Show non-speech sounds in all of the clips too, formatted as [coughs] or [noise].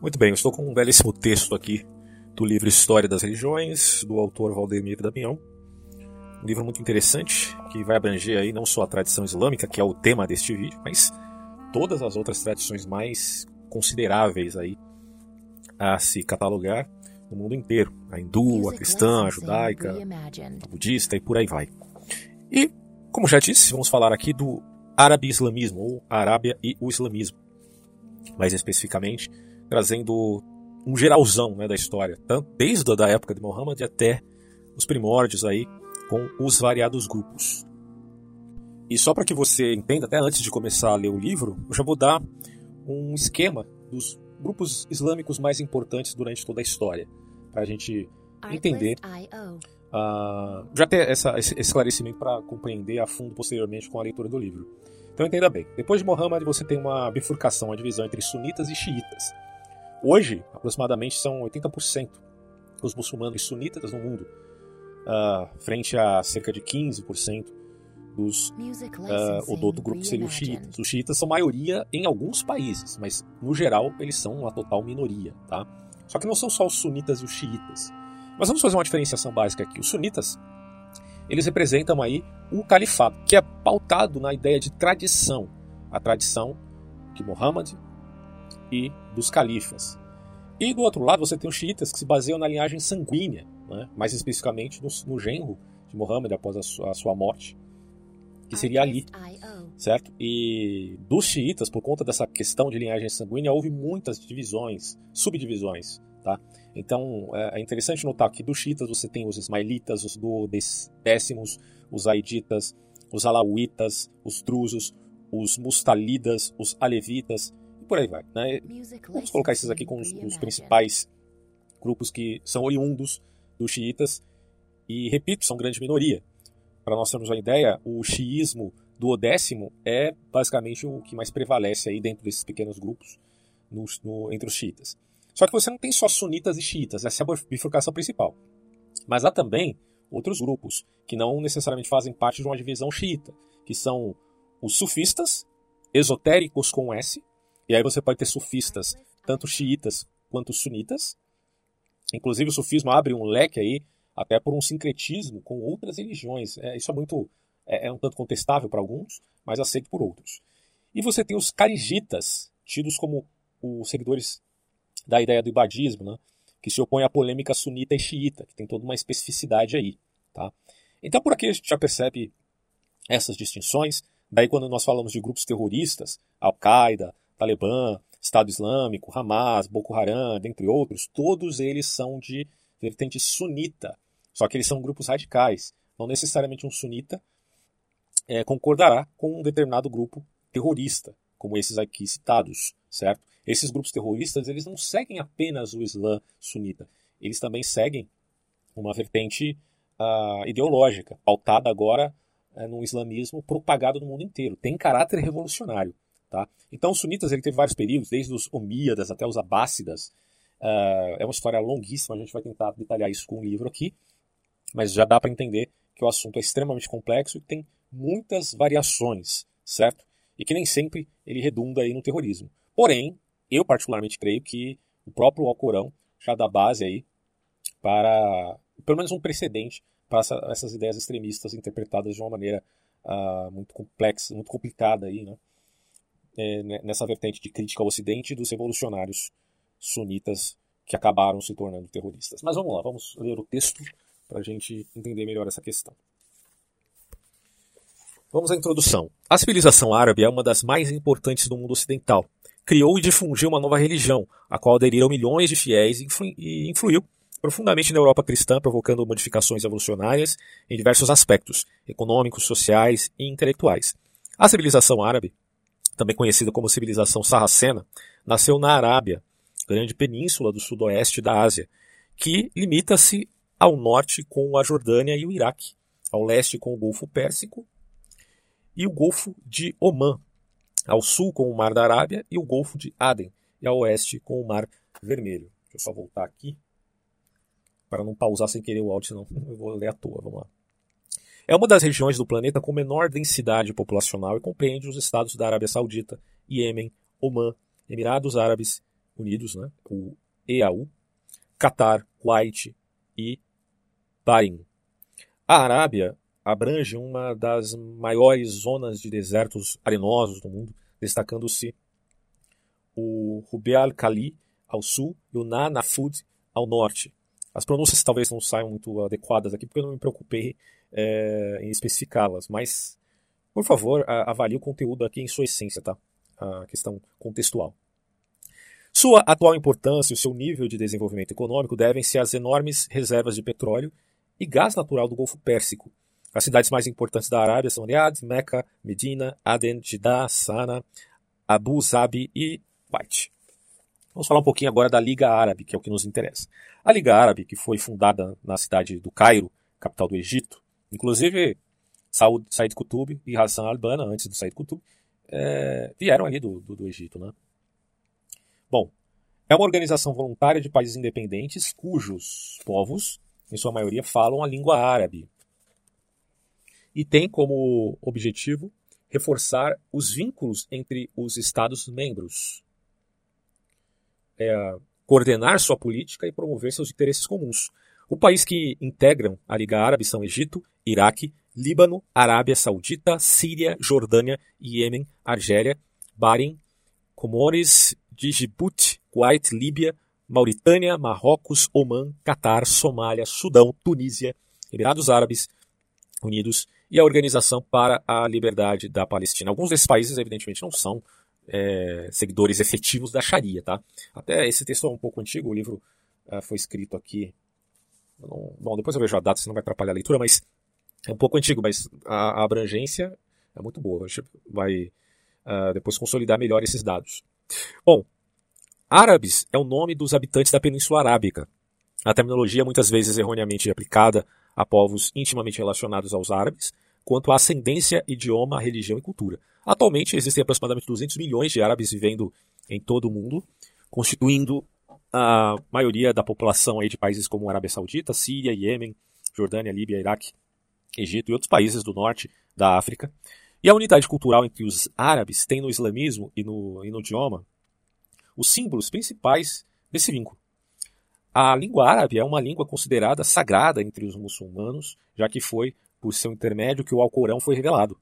Muito bem, eu estou com um belíssimo texto aqui do livro História das Religiões, do autor Valdemir Damião. Um livro muito interessante, que vai abranger aí não só a tradição islâmica, que é o tema deste vídeo, mas todas as outras tradições mais consideráveis aí a se catalogar no mundo inteiro. A hindu, a cristã, a judaica, a budista e por aí vai. E, como já disse, vamos falar aqui do árabe-islamismo, ou Arábia e o islamismo. Mais especificamente, trazendo um geralzão né, da história, tanto desde a época de Muhammad até os primórdios aí com os variados grupos. E só para que você entenda, até antes de começar a ler o livro, eu já vou dar um esquema dos grupos islâmicos mais importantes durante toda a história, para a gente entender, uh, já ter essa, esse esclarecimento para compreender a fundo posteriormente com a leitura do livro. Então entenda bem, depois de Muhammad você tem uma bifurcação, uma divisão entre sunitas e xiitas. Hoje, aproximadamente são 80% os muçulmanos sunitas no mundo, uh, frente a cerca de 15% dos, uh, do outro grupo seria os xiitas. Os xiitas são maioria em alguns países, mas no geral eles são uma total minoria, tá? Só que não são só os sunitas e os xiitas. Mas vamos fazer uma diferenciação básica aqui. Os sunitas, eles representam aí o califado, que é pautado na ideia de tradição, a tradição de Muhammad e dos califas. E do outro lado você tem os xiitas que se baseiam na linhagem sanguínea, né? mais especificamente no, no genro de Muhammad após a sua, a sua morte, que seria Ali, certo? E dos xiitas, por conta dessa questão de linhagem sanguínea, houve muitas divisões, subdivisões, tá? Então é, é interessante notar que dos xiitas você tem os ismaelitas, os duodécimos, os aiditas, os alauítas, os drusos, os mustalidas, os alevitas por aí vai. Né? Vamos colocar esses aqui com os, os principais grupos que são oriundos dos xiitas e, repito, são grande minoria. Para nós termos uma ideia, o xiismo do décimo é basicamente o que mais prevalece aí dentro desses pequenos grupos no, no, entre os xiitas. Só que você não tem só sunitas e xiitas, essa é a bifurcação principal. Mas há também outros grupos que não necessariamente fazem parte de uma divisão xiita, que são os sufistas, esotéricos com S, e aí você pode ter sufistas, tanto xiitas quanto sunitas. Inclusive o sufismo abre um leque aí até por um sincretismo com outras religiões. É, isso é muito é, é um tanto contestável para alguns, mas aceito por outros. E você tem os carigitas, tidos como os seguidores da ideia do ibadismo, né? que se opõe à polêmica sunita e xiita, que tem toda uma especificidade aí. Tá? Então por aqui a gente já percebe essas distinções. Daí quando nós falamos de grupos terroristas, Al-Qaeda, Talibã, Estado Islâmico, Hamas, Boko Haram, dentre outros, todos eles são de vertente sunita. Só que eles são grupos radicais. Não necessariamente um sunita é, concordará com um determinado grupo terrorista, como esses aqui citados, certo? Esses grupos terroristas, eles não seguem apenas o Islã sunita. Eles também seguem uma vertente uh, ideológica, pautada agora uh, no islamismo propagado no mundo inteiro. Tem caráter revolucionário. Tá? Então, os sunitas ele teve vários períodos, desde os Omíadas até os Abássidas. Uh, é uma história longuíssima, a gente vai tentar detalhar isso com um livro aqui, mas já dá para entender que o assunto é extremamente complexo e tem muitas variações, certo? E que nem sempre ele redunda aí no terrorismo. Porém, eu particularmente creio que o próprio Alcorão já dá base aí para, pelo menos um precedente para essa, essas ideias extremistas interpretadas de uma maneira uh, muito complexa, muito complicada aí, né? É, né, nessa vertente de crítica ao Ocidente dos revolucionários sunitas que acabaram se tornando terroristas. Mas vamos lá, vamos ler o texto para a gente entender melhor essa questão. Vamos à introdução. A civilização árabe é uma das mais importantes do mundo ocidental. Criou e difundiu uma nova religião, a qual aderiram milhões de fiéis e influiu profundamente na Europa cristã, provocando modificações evolucionárias em diversos aspectos, econômicos, sociais e intelectuais. A civilização árabe também conhecida como civilização sarracena, nasceu na Arábia, grande península do sudoeste da Ásia, que limita-se ao norte com a Jordânia e o Iraque, ao leste com o Golfo Pérsico e o Golfo de Omã, ao sul com o Mar da Arábia e o Golfo de Aden, e ao oeste com o Mar Vermelho. Deixa eu só voltar aqui para não pausar sem querer o áudio, senão eu vou ler à toa. Vamos lá. É uma das regiões do planeta com menor densidade populacional e compreende os estados da Arábia Saudita, Iêmen, Omã, Emirados Árabes Unidos, né? o EAU, Catar, Kuwait e Bahrein. A Arábia abrange uma das maiores zonas de desertos arenosos do mundo, destacando-se o Rubel al-Khali ao sul e o Na Nafud ao norte. As pronúncias talvez não saiam muito adequadas aqui, porque eu não me preocupei é, em especificá-las, mas, por favor, avalie o conteúdo aqui em sua essência, tá? A questão contextual. Sua atual importância e o seu nível de desenvolvimento econômico devem-se às enormes reservas de petróleo e gás natural do Golfo Pérsico. As cidades mais importantes da Arábia são Riyadh, Meca, Medina, Aden, Jeddah, Sana, Abu Zabi e Kuwait. Vamos falar um pouquinho agora da Liga Árabe, que é o que nos interessa. A Liga Árabe, que foi fundada na cidade do Cairo, capital do Egito, inclusive Said Qutb e Hassan al-Banna, antes do Said Qutb, é, vieram ali do, do, do Egito, né? Bom, é uma organização voluntária de países independentes cujos povos, em sua maioria, falam a língua árabe. E tem como objetivo reforçar os vínculos entre os Estados-membros, é, coordenar sua política e promover seus interesses comuns. O país que integram a Liga Árabe são Egito, Iraque, Líbano, Arábia Saudita, Síria, Jordânia, Iêmen, Argélia, Bahrein, Comores, Djibouti, Kuwait, Líbia, Mauritânia, Marrocos, Omã, Catar, Somália, Sudão, Tunísia, Emirados Árabes Unidos e a Organização para a Liberdade da Palestina. Alguns desses países, evidentemente, não são é, seguidores efetivos da Sharia, tá? Até esse texto é um pouco antigo, o livro uh, foi escrito aqui. Não, bom, depois eu vejo a data, senão vai atrapalhar a leitura, mas é um pouco antigo, mas a, a abrangência é muito boa. A gente vai uh, depois consolidar melhor esses dados. Bom, árabes é o nome dos habitantes da Península Arábica. A terminologia muitas vezes erroneamente aplicada a povos intimamente relacionados aos árabes, quanto à ascendência, idioma, religião e cultura. Atualmente existem aproximadamente 200 milhões de árabes vivendo em todo o mundo, constituindo a maioria da população aí de países como Arábia Saudita, Síria, Iêmen, Jordânia, Líbia, Iraque, Egito e outros países do norte da África. E a unidade cultural entre os árabes tem no islamismo e no, e no idioma os símbolos principais desse vínculo. A língua árabe é uma língua considerada sagrada entre os muçulmanos, já que foi por seu intermédio que o Alcorão foi revelado.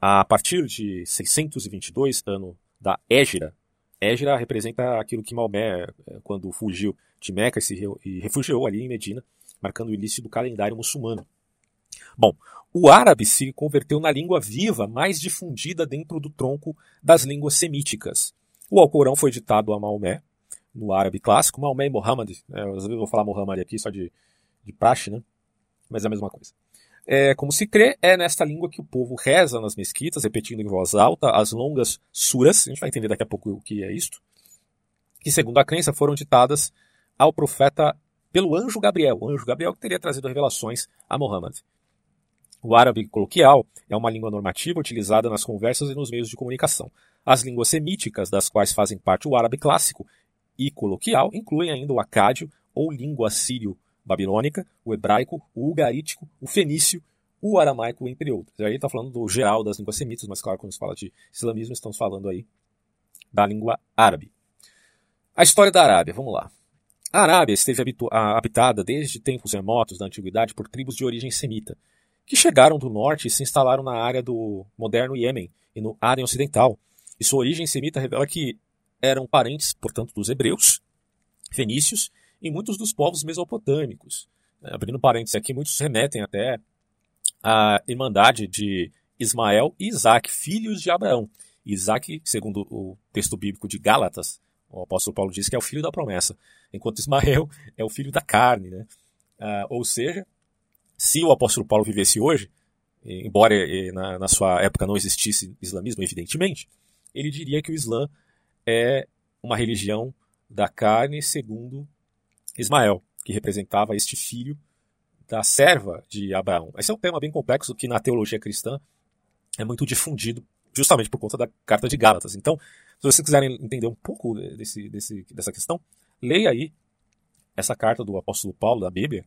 A partir de 622, ano da Égira, Égira representa aquilo que Maomé, eh, quando fugiu de Meca e se refugiou ali em Medina, marcando o início do calendário muçulmano. Bom, o árabe se converteu na língua viva mais difundida dentro do tronco das línguas semíticas. O Alcorão foi ditado a Maomé, no árabe clássico, Maomé e Muhammad, é, eu vou falar Muhammad aqui só de, de praxe, né? mas é a mesma coisa. É, como se crê, é nesta língua que o povo reza nas mesquitas, repetindo em voz alta as longas suras, a gente vai entender daqui a pouco o que é isto, que segundo a crença foram ditadas ao profeta pelo anjo Gabriel, o anjo Gabriel que teria trazido revelações a Muhammad. O árabe coloquial é uma língua normativa utilizada nas conversas e nos meios de comunicação. As línguas semíticas, das quais fazem parte o árabe clássico e coloquial, incluem ainda o acádio ou língua sírio-babilônica, o hebraico, o ugarítico, o fenício, o aramaico, entre outros. E aí está falando do geral das línguas semitas, mas claro, quando se fala de islamismo, estamos falando aí da língua árabe. A história da Arábia, vamos lá. A Arábia esteve habitada desde tempos remotos da antiguidade por tribos de origem semita, que chegaram do norte e se instalaram na área do moderno Iêmen e no Áden Ocidental. E sua origem semita revela que eram parentes, portanto, dos hebreus, fenícios e muitos dos povos mesopotâmicos. É, abrindo parênteses aqui, muitos remetem até à irmandade de Ismael e Isaac, filhos de Abraão. Isaac, segundo o texto bíblico de Gálatas, o apóstolo Paulo diz que é o filho da promessa, enquanto Ismael [laughs] é o filho da carne. Né? Ah, ou seja, se o apóstolo Paulo vivesse hoje, embora na, na, sua época não existisse islamismo, evidentemente, ele diria que o Islã é uma religião da carne segundo Ismael, que representava este filho da serva de Abraão. Esse é um tema bem complexo que na teologia cristã é muito difundido justamente por conta da carta de Gálatas. Então, se vocês quiserem entender um pouco desse, desse, dessa questão, leia aí essa carta do apóstolo Paulo da Bíblia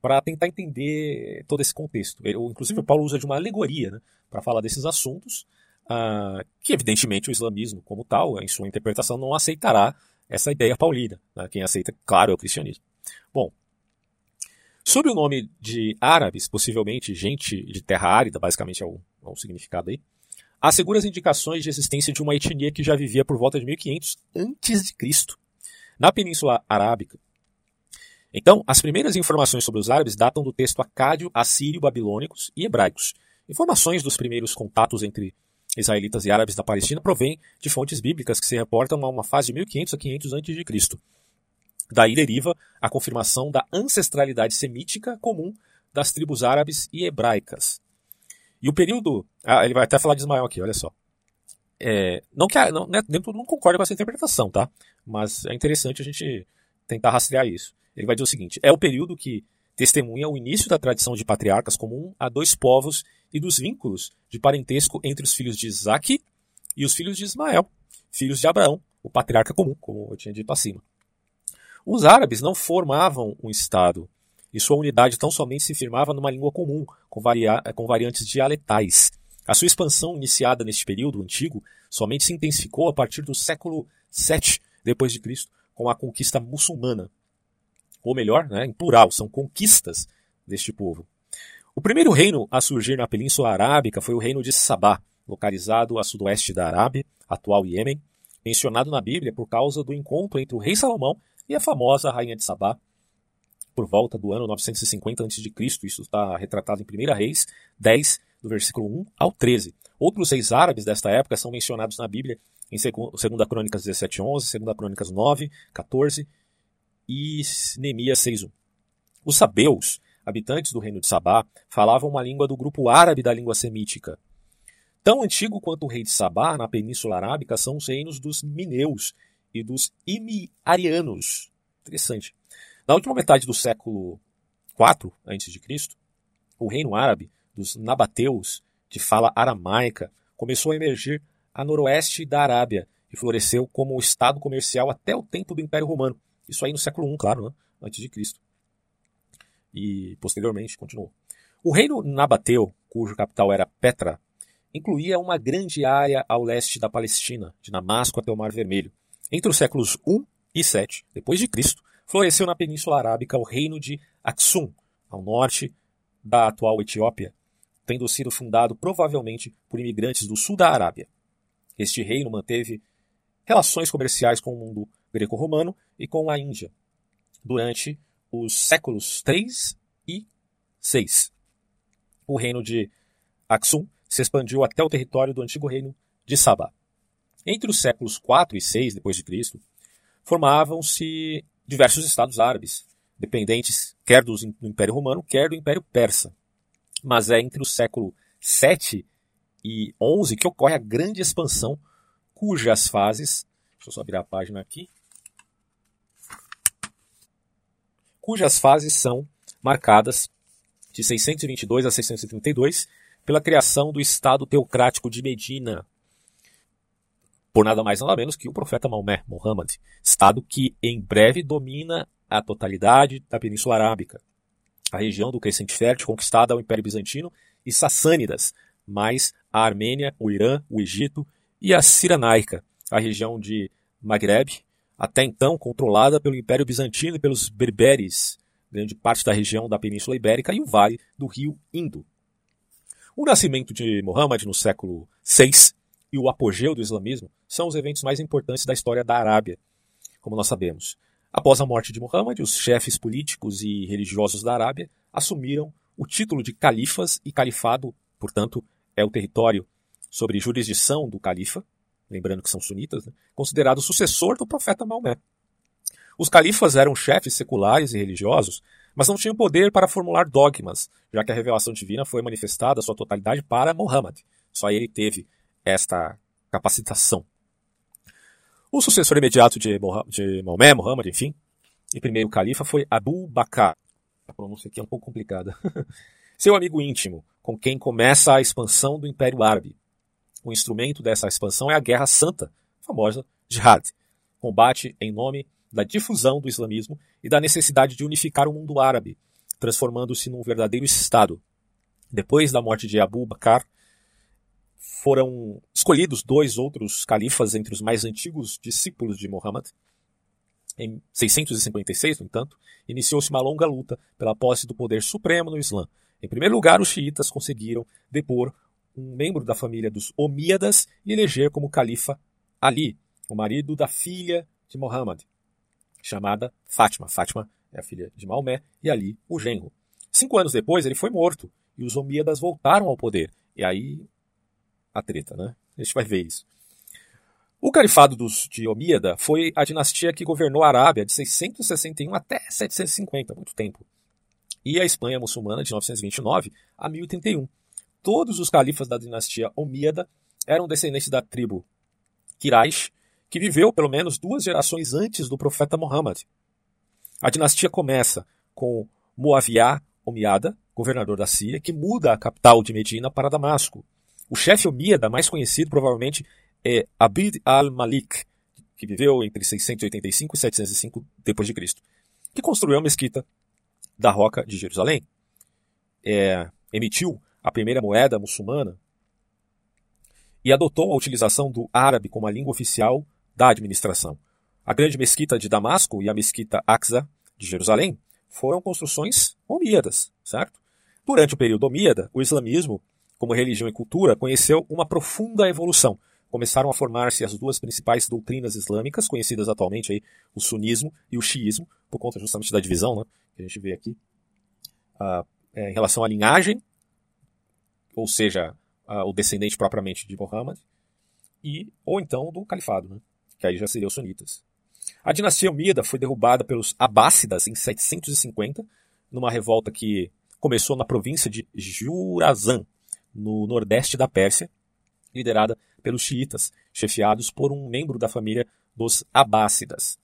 para tentar entender todo esse contexto. Ele, inclusive, o Paulo usa de uma alegoria né, para falar desses assuntos, uh, que evidentemente o islamismo como tal, em sua interpretação, não aceitará essa ideia paulina. Né? Quem aceita, claro, é o cristianismo. Bom, sob o nome de árabes, possivelmente gente de terra árida, basicamente é o, é o significado aí, há seguras indicações de existência de uma etnia que já vivia por volta de 1500 a.C. na Península Arábica. Então, as primeiras informações sobre os árabes datam do texto acádio, assírio, babilônicos e hebraicos. Informações dos primeiros contatos entre israelitas e árabes da Palestina provêm de fontes bíblicas que se reportam a uma fase de 1500 a 500 a.C. Daí deriva a confirmação da ancestralidade semítica comum das tribos árabes e hebraicas. E o período. Ah, ele vai até falar de Ismael aqui, olha só. É, não que não, né, concorde com essa interpretação, tá? Mas é interessante a gente tentar rastrear isso. Ele vai dizer o seguinte: é o período que testemunha o início da tradição de patriarcas comum a dois povos e dos vínculos de parentesco entre os filhos de Isaac e os filhos de Ismael, filhos de Abraão, o patriarca comum, como eu tinha dito acima. Os árabes não formavam um Estado, e sua unidade tão somente se firmava numa língua comum, com, varia com variantes dialetais. A sua expansão, iniciada neste período antigo, somente se intensificou a partir do século VII Cristo, com a conquista muçulmana. Ou melhor, né, em plural, são conquistas deste povo. O primeiro reino a surgir na Península Arábica foi o reino de Sabá, localizado a sudoeste da Arábia, atual Iêmen, mencionado na Bíblia por causa do encontro entre o rei Salomão e a famosa rainha de Sabá, por volta do ano 950 a.C. Isso está retratado em 1 Reis 10, do versículo 1 ao 13. Outros reis árabes desta época são mencionados na Bíblia em 2 Crônicas 17, 11, 2 Crônicas 9, 14 e Neemias 6.1. Os sabeus, habitantes do reino de Sabá, falavam uma língua do grupo árabe da língua semítica. Tão antigo quanto o rei de Sabá, na Península Arábica, são os reinos dos Mineus e dos Imiarianos. Interessante. Na última metade do século IV a.C., o reino árabe dos Nabateus, de fala aramaica, começou a emergir a noroeste da Arábia e floresceu como estado comercial até o tempo do Império Romano, isso aí no século I, claro, né? antes de Cristo. E posteriormente continuou. O reino nabateu, cujo capital era Petra, incluía uma grande área ao leste da Palestina, de Damasco até o Mar Vermelho. Entre os séculos I e VII, depois de Cristo, floresceu na Península Arábica o reino de Aksum, ao norte da atual Etiópia, tendo sido fundado provavelmente por imigrantes do sul da Arábia. Este reino manteve relações comerciais com o mundo greco-romano e com a Índia, durante os séculos 3 e 6. O reino de Aksum se expandiu até o território do antigo reino de Sabá. Entre os séculos 4 e 6 depois de Cristo, formavam-se diversos estados árabes, dependentes quer do Império Romano, quer do Império Persa. Mas é entre o século 7 e 11 que ocorre a grande expansão, cujas fases, deixa eu só virar a página aqui, cujas fases são marcadas de 622 a 632 pela criação do Estado teocrático de Medina, por nada mais nada menos que o profeta Maomé, Muhammad, Estado que em breve domina a totalidade da Península Arábica, a região do Crescente Fértil conquistada ao Império Bizantino e Sassânidas, mais a Armênia, o Irã, o Egito e a Ciranaica, a região de Maghreb, até então controlada pelo Império Bizantino e pelos berberes, grande parte da região da Península Ibérica e o vale do rio Indo. O nascimento de Muhammad no século VI e o apogeu do islamismo são os eventos mais importantes da história da Arábia, como nós sabemos. Após a morte de Muhammad, os chefes políticos e religiosos da Arábia assumiram o título de califas e califado, portanto, é o território sobre jurisdição do califa, lembrando que são sunitas, né, considerado sucessor do profeta Maomé. Os califas eram chefes seculares e religiosos, mas não tinham poder para formular dogmas, já que a revelação divina foi manifestada sua totalidade para Muhammad. Só ele teve esta capacitação. O sucessor imediato de, de Maomé, Muhammad, enfim, e primeiro califa foi Abu Bakr. A pronúncia aqui é um pouco complicada. [laughs] Seu amigo íntimo, com quem começa a expansão do Império Árabe, o instrumento dessa expansão é a Guerra Santa, famosa Jihad, combate em nome da difusão do islamismo e da necessidade de unificar o mundo árabe, transformando-se num verdadeiro Estado. Depois da morte de Abu Bakr, foram escolhidos dois outros califas entre os mais antigos discípulos de Muhammad. Em 656, no entanto, iniciou-se uma longa luta pela posse do poder supremo no Islã. Em primeiro lugar, os xiitas conseguiram depor um membro da família dos Omíadas e eleger como califa Ali, o marido da filha de Muhammad, chamada Fátima. Fátima é a filha de Maomé e Ali, o genro. Cinco anos depois, ele foi morto e os Omíadas voltaram ao poder. E aí, a treta, né? A gente vai ver isso. O califado dos, de Omíada foi a dinastia que governou a Arábia de 661 até 750, muito tempo. E a Espanha muçulmana de 929 a 1031. Todos os califas da dinastia Omíada eram descendentes da tribo Quraysh, que viveu pelo menos duas gerações antes do profeta Muhammad. A dinastia começa com Muawiyah Omíada, governador da Síria, que muda a capital de Medina para Damasco. O chefe Omíada, mais conhecido provavelmente, é Abid al-Malik, que viveu entre 685 e 705 d.C., que construiu a mesquita da Roca de Jerusalém. É, emitiu a primeira moeda muçulmana e adotou a utilização do árabe como a língua oficial da administração. A grande mesquita de Damasco e a mesquita Aqsa de Jerusalém foram construções omíadas, certo? Durante o período omíada, o islamismo, como religião e cultura, conheceu uma profunda evolução, começaram a formar-se as duas principais doutrinas islâmicas, conhecidas atualmente aí, o sunismo e o xiismo, por conta justamente da divisão né, que a gente vê aqui, ah, é, em relação à linhagem, ou seja, o descendente propriamente de Muhammad, e, ou então do califado, né, que aí já seriam os sunitas. A dinastia Umida foi derrubada pelos Abássidas em 750, numa revolta que começou na província de Jurazan, no nordeste da Pérsia, liderada pelos xiitas, chefiados por um membro da família dos Abássidas.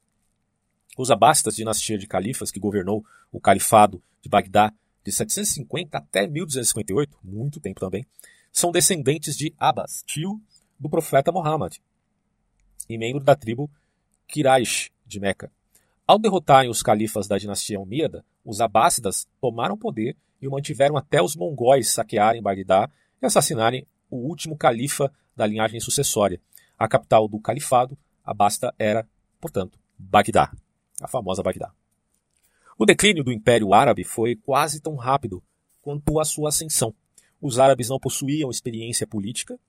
Os Abássidas, dinastia de califas que governou o califado de Bagdá de 750 até 1258, muito tempo também, são descendentes de Abbas, tio do profeta Muhammad, e membro da tribo Quraysh de Meca. Ao derrotarem os califas da dinastia Umíada, os Abássidas tomaram poder e o mantiveram até os mongóis saquearem Bagdá e assassinarem o último califa da linhagem sucessória. A capital do califado, Abasta, era, portanto, Bagdá, a famosa Bagdá. O declínio do Império Árabe foi quase tão rápido quanto a sua ascensão. Os árabes não possuíam experiência política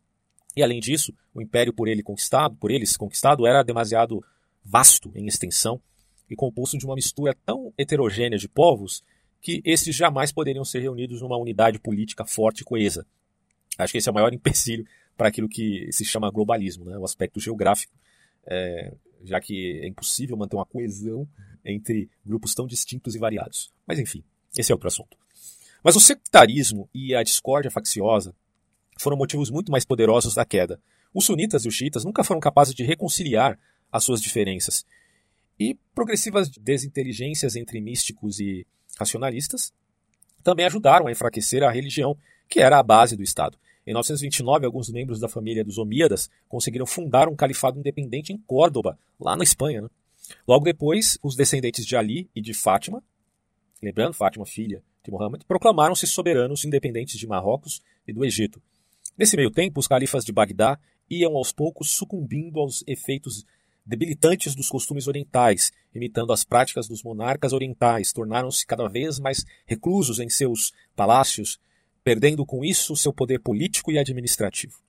e, além disso, o império por ele conquistado, por eles conquistado, era demasiado vasto em extensão e composto de uma mistura tão heterogênea de povos que esses jamais poderiam ser reunidos numa unidade política forte e coesa. Acho que esse é o maior [laughs] empecilho para aquilo que se chama globalismo, né? o aspecto geográfico, é, já que é impossível manter uma coesão entre grupos tão distintos e variados. Mas enfim, esse é outro assunto. Mas o sectarismo e a discórdia facciosa foram motivos muito mais poderosos da queda. Os sunitas e os xiitas nunca foram capazes de reconciliar as suas diferenças. E progressivas desinteligências entre místicos e racionalistas também ajudaram a enfraquecer a religião, que era a base do Estado. Em 929, alguns membros da família dos Omíadas conseguiram fundar um califado independente em Córdoba, lá na Espanha. Né? Logo depois, os descendentes de Ali e de Fátima, lembrando, Fátima, filha de Muhammad, proclamaram-se soberanos independentes de Marrocos e do Egito. Nesse meio tempo, os califas de Bagdá iam aos poucos sucumbindo aos efeitos debilitantes dos costumes orientais, imitando as práticas dos monarcas orientais, tornaram-se cada vez mais reclusos em seus palácios, perdendo com isso seu poder político e administrativo.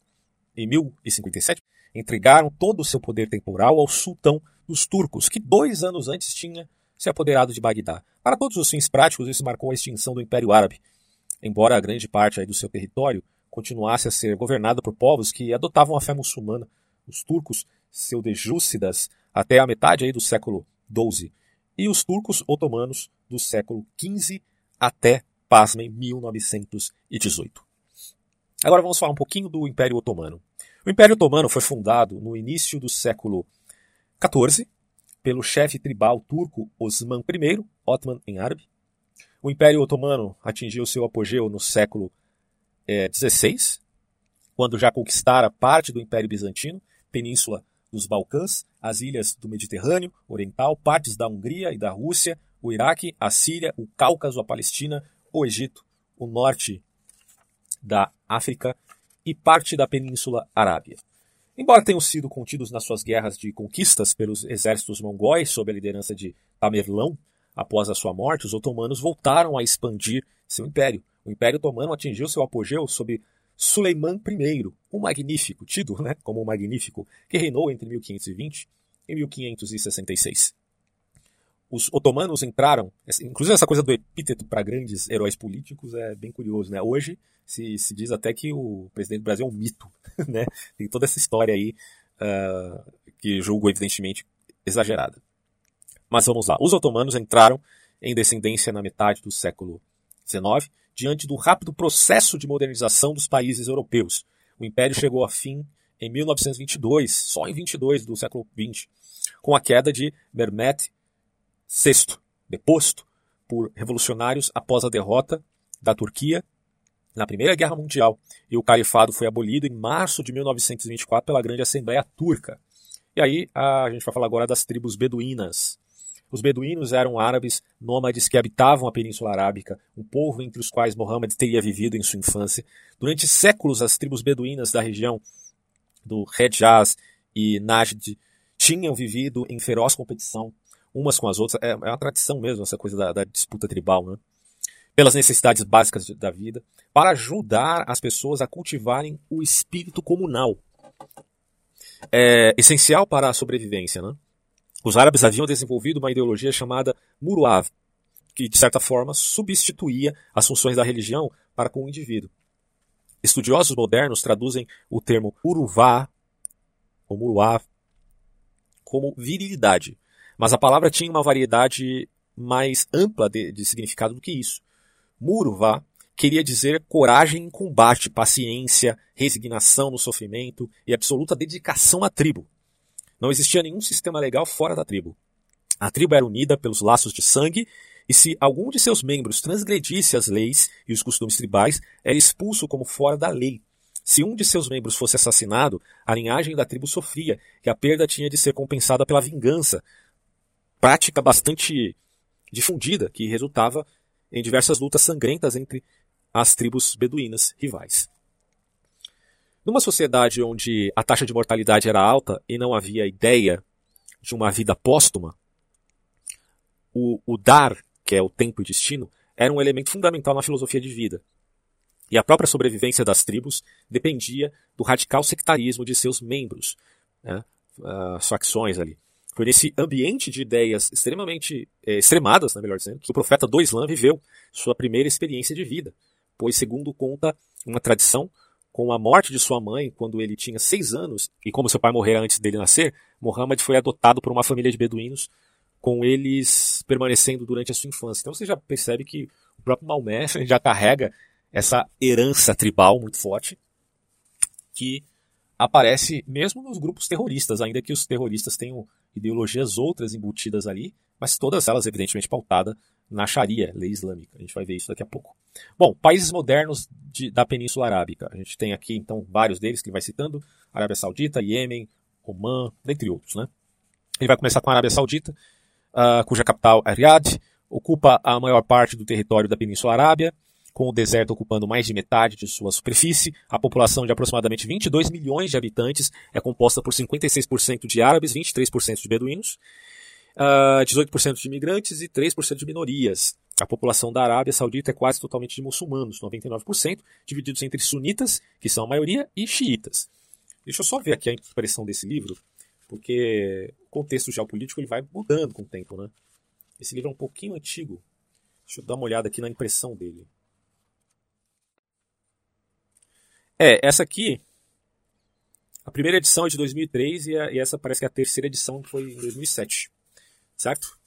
Em 1057, entregaram todo o seu poder temporal ao sultão dos turcos, que dois anos antes tinha se apoderado de Bagdá. Para todos os fins práticos, isso marcou a extinção do Império Árabe, embora a grande parte do seu território continuasse a ser governada por povos que adotavam a fé muçulmana. Os turcos seudejúcidas até a metade do século XII e os turcos otomanos do século XV até, pasmem, 1918. Agora vamos falar um pouquinho do Império Otomano. O Império Otomano foi fundado no início do século XIV pelo chefe tribal turco Osman I, Otman em árabe. O Império Otomano atingiu seu apogeu no século XVI, eh, quando já conquistara parte do Império Bizantino, Península dos Balcãs, as ilhas do Mediterrâneo Oriental, partes da Hungria e da Rússia, o Iraque, a Síria, o Cáucaso, a Palestina, o Egito, o norte da África e parte da Península Arábia. Embora tenham sido contidos nas suas guerras de conquistas pelos exércitos mongóis sob a liderança de Tamerlão, após a sua morte, os otomanos voltaram a expandir seu império. O Império Otomano atingiu seu apogeu sob Suleiman I, o Magnífico, tido né, como o Magnífico, que reinou entre 1520 e 1566. Os otomanos entraram, inclusive essa coisa do epíteto para grandes heróis políticos é bem curioso, né? Hoje se, se diz até que o presidente do Brasil é um mito, [laughs] né? Tem toda essa história aí uh, que julgo evidentemente exagerada. Mas vamos lá. Os otomanos entraram em descendência na metade do século XIX, diante do rápido processo de modernização dos países europeus. O império chegou a fim em 1922, só em 22 do século XX, com a queda de Mehmet VI, deposto por revolucionários após a derrota da Turquia na Primeira Guerra Mundial, e o califado foi abolido em março de 1924 pela Grande Assembleia Turca. E aí a gente vai falar agora das tribos beduínas. Os beduínos eram árabes nômades que habitavam a Península Arábica, um povo entre os quais Mohammed teria vivido em sua infância. Durante séculos, as tribos beduínas da região do Hejaz e Najd tinham vivido em feroz competição umas com as outras. É, é uma tradição mesmo, essa coisa da, da disputa tribal, né? Pelas necessidades básicas da vida, para ajudar as pessoas a cultivarem o espírito comunal. É essencial para a sobrevivência, né? Os árabes haviam desenvolvido uma ideologia chamada Muruav, que de certa forma substituía as funções da religião para com o indivíduo. Estudiosos modernos traduzem o termo Uruvá, ou Muruav, como virilidade, mas a palavra tinha uma variedade mais ampla de, de significado do que isso. Muruvá queria dizer coragem em combate, paciência, resignação no sofrimento e absoluta dedicação à tribo. Não existia nenhum sistema legal fora da tribo. A tribo era unida pelos laços de sangue, e se algum de seus membros transgredisse as leis e os costumes tribais, era expulso como fora da lei. Se um de seus membros fosse assassinado, a linhagem da tribo sofria, e a perda tinha de ser compensada pela vingança, prática bastante difundida que resultava em diversas lutas sangrentas entre as tribos beduínas rivais. Numa sociedade onde a taxa de mortalidade era alta e não havia ideia de uma vida póstuma, o, o dar, que é o tempo e destino, era um elemento fundamental na filosofia de vida. E a própria sobrevivência das tribos dependia do radical sectarismo de seus membros, né, as facções ali. Foi nesse ambiente de ideias extremamente é, extremadas, né, melhor dizendo, que o profeta do Islã viveu sua primeira experiência de vida. Pois, segundo conta uma tradição, com a morte de sua mãe, quando ele tinha seis anos, e como seu pai morrera antes dele nascer, Muhammad foi adotado por uma família de beduínos, com eles permanecendo durante a sua infância. Então você já percebe que o próprio Maomé [laughs] já carrega essa herança tribal muito forte, que aparece mesmo nos grupos terroristas, ainda que os terroristas tenham ideologias outras embutidas ali, mas todas elas evidentemente pautadas na Sharia, lei islâmica. A gente vai ver isso daqui a pouco. Bom, países modernos de, da Península Arábica. A gente tem aqui, então, vários deles que ele vai citando. Arábia Saudita, Iêmen, Oman, dentre outros, né? Ele vai começar com a Arábia Saudita, uh, cuja capital é Riyadh, ocupa a maior parte do território da Península Arábia, com o deserto ocupando mais de metade de sua superfície. A população de aproximadamente 22 milhões de habitantes é composta por 56% de árabes, 23% de beduínos, uh, ah, 18% de imigrantes e 3% de minorias. A população da Arábia Saudita é quase totalmente de muçulmanos, 99%, divididos entre sunitas, que são a maioria, e xiitas. Deixa eu só ver aqui a expressão desse livro, porque o contexto geopolítico ele vai mudando com o tempo, né? Esse livro é um pouquinho antigo. Deixa eu dar uma olhada aqui na impressão dele. É, essa aqui, a primeira edição é de 2003 e, a, e essa parece que é a terceira edição foi em 2007 certo?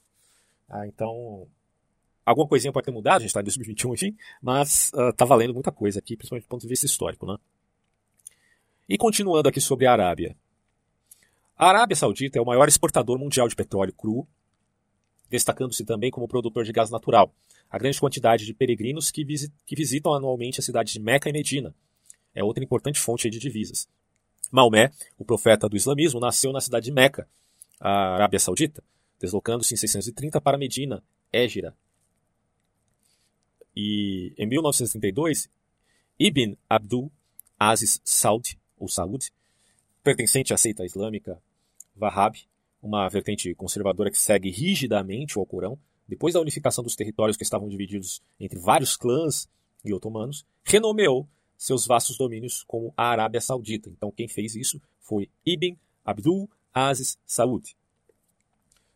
Ah, então, alguma coisinha pode ter mudado, a gente está em 2021, enfim, mas está uh, valendo muita coisa aqui, principalmente do ponto de vista histórico. Né? E continuando aqui sobre a Arábia. A Arábia Saudita é o maior exportador mundial de petróleo cru, destacando-se também como produtor de gás natural. A grande quantidade de peregrinos que, visit que visitam anualmente a cidade de Meca e Medina é outra importante fonte de divisas. Maomé, o profeta do islamismo, nasceu na cidade de Meca, a Arábia Saudita, deslocando-se em 630 para Medina, Égira. E em 1932, Ibn Abdul Aziz Saud, ou Saud, pertencente à seita islâmica Wahhab, uma vertente conservadora que segue rigidamente o Alcorão, depois da unificação dos territórios que estavam divididos entre vários clãs e otomanos, renomeou seus vastos domínios como a Arábia Saudita. Então quem fez isso foi Ibn Abdul Aziz Saud.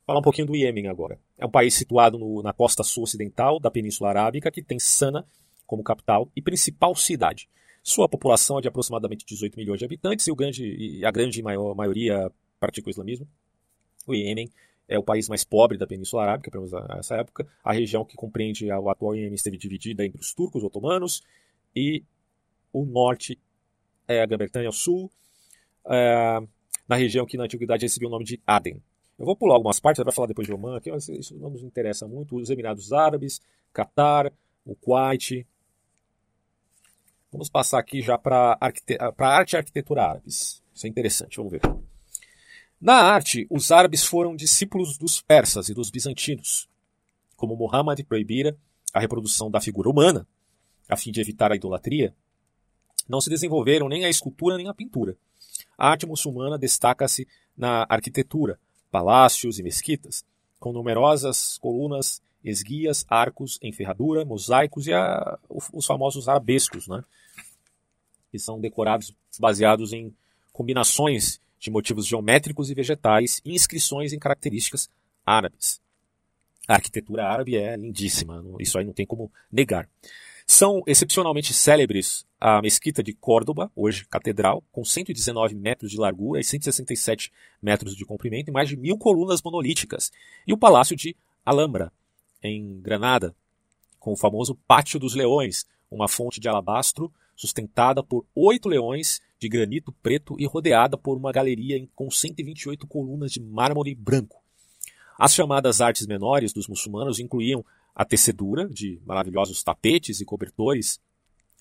Falar um pouquinho do Iêmen agora. É um país situado no, na costa sul-ocidental da Península Arábica, que tem Sana como capital e principal cidade. Sua população é de aproximadamente 18 milhões de habitantes e, grande, e a grande maior, maioria pratica o islamismo. O Iêmen é o país mais pobre da Península Arábica, pelo menos nessa época. A região que compreende o atual Iêmen esteve dividida entre os turcos otomanos e o norte, é, a Grã-Bretanha ao sul, é, na região que na antiguidade recebeu o nome de Aden. Eu vou pular algumas partes, vai falar depois de Oman, que isso não nos interessa muito. Os Emirados Árabes, Catar, o Kuwait. Vamos passar aqui já para a arte e arquitetura árabes. Isso é interessante, vamos ver. Na arte, os árabes foram discípulos dos persas e dos bizantinos. Como Muhammad proibira a reprodução da figura humana, a fim de evitar a idolatria, não se desenvolveram nem a escultura nem a pintura. A arte muçulmana destaca-se na arquitetura, palácios e mesquitas, com numerosas colunas, esguias, arcos em ferradura, mosaicos e a, os famosos arabescos, né? que são decorados baseados em combinações de motivos geométricos e vegetais e inscrições em características árabes. A arquitetura árabe é lindíssima, isso aí não tem como negar. São excepcionalmente célebres a mesquita de Córdoba, hoje catedral, com 119 metros de largura e 167 metros de comprimento e mais de mil colunas monolíticas, e o Palácio de Alhambra, em Granada, com o famoso Pátio dos Leões, uma fonte de alabastro sustentada por oito leões de granito preto e rodeada por uma galeria com 128 colunas de mármore branco. As chamadas artes menores dos muçulmanos incluíam a tecedura de maravilhosos tapetes e cobertores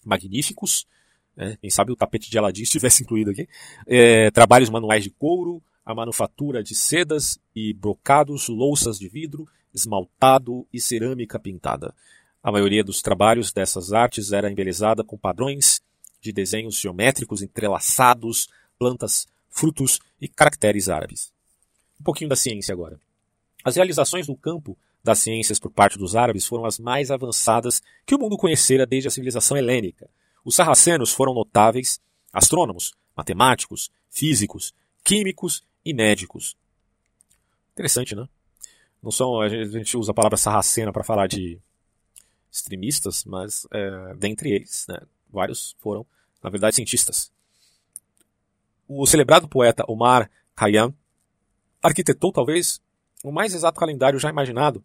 magníficos, né? quem sabe o tapete de Aladim [laughs] estivesse incluído aqui, é, trabalhos manuais de couro, a manufatura de sedas e brocados, louças de vidro, esmaltado e cerâmica pintada. A maioria dos trabalhos dessas artes era embelezada com padrões de desenhos geométricos entrelaçados, plantas, frutos e caracteres árabes. Um pouquinho da ciência agora. As realizações no campo das ciências por parte dos árabes foram as mais avançadas que o mundo conhecera desde a civilização helênica. Os sarracenos foram notáveis astrônomos, matemáticos, físicos, químicos e médicos. Interessante, né? Não são, a gente usa a palavra sarracena para falar de extremistas, mas é, dentre eles, né, vários foram, na verdade, cientistas. O celebrado poeta Omar Khayyam arquitetou talvez o mais exato calendário já imaginado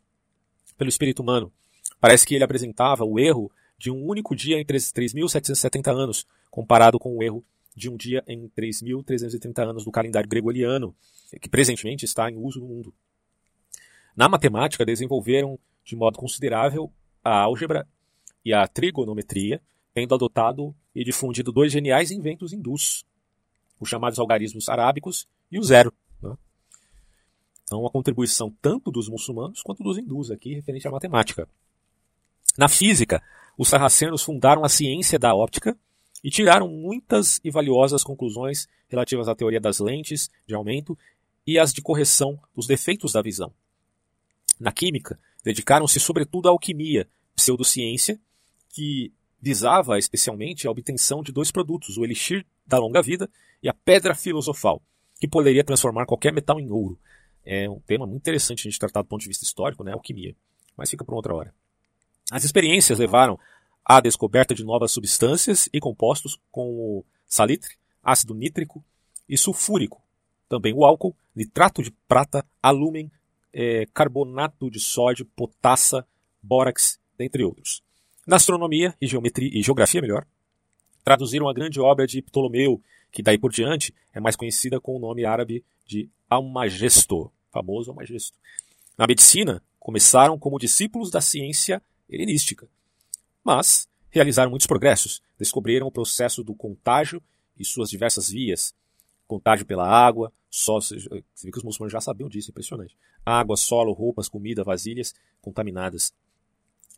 pelo espírito humano. Parece que ele apresentava o erro de um único dia em 3.770 anos, comparado com o erro de um dia em 3.330 anos do calendário gregoriano, que presentemente está em uso no mundo. Na matemática, desenvolveram de modo considerável a álgebra e a trigonometria, tendo adotado e difundido dois geniais inventos hindus, os chamados algarismos arábicos e o zero. Então, a contribuição tanto dos muçulmanos quanto dos hindus aqui referente à matemática. Na física, os sarracenos fundaram a ciência da óptica e tiraram muitas e valiosas conclusões relativas à teoria das lentes de aumento e as de correção dos defeitos da visão. Na química, dedicaram-se sobretudo à alquimia, pseudociência, que visava especialmente a obtenção de dois produtos, o elixir da longa vida e a pedra filosofal, que poderia transformar qualquer metal em ouro. É um tema muito interessante a gente tratar do ponto de vista histórico, né, alquimia, mas fica para outra hora. As experiências levaram à descoberta de novas substâncias e compostos como salitre, ácido nítrico e sulfúrico, também o álcool, nitrato de prata, alúmen, é, carbonato de sódio, potassa, bórax, dentre outros. Na astronomia e, geometria, e geografia, melhor, traduziram a grande obra de Ptolomeu, que daí por diante é mais conhecida com o nome árabe de Almagesto, famoso Almagesto. Na medicina, começaram como discípulos da ciência helenística, mas realizaram muitos progressos, descobriram o processo do contágio e suas diversas vias, contágio pela água, só, você vê que os muçulmanos já sabiam disso, impressionante. Água, solo, roupas, comida, vasilhas contaminadas.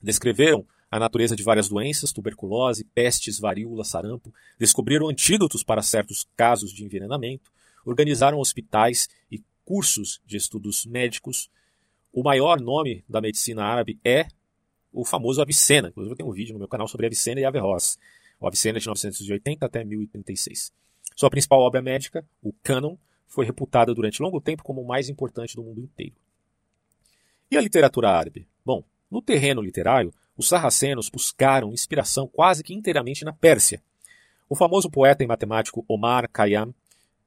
Descreveram a natureza de várias doenças, tuberculose, pestes, varíola, sarampo, descobriram antídotos para certos casos de envenenamento, organizaram hospitais e cursos de estudos médicos. O maior nome da medicina árabe é o famoso Avicena. Inclusive eu tenho um vídeo no meu canal sobre Avicena e Averroes. O Avicena é de 980 até 1036. Sua principal obra médica, o Canon, foi reputada durante longo tempo como o mais importante do mundo inteiro. E a literatura árabe? Bom, no terreno literário, os sarracenos buscaram inspiração quase que inteiramente na Pérsia. O famoso poeta e matemático Omar Khayyam,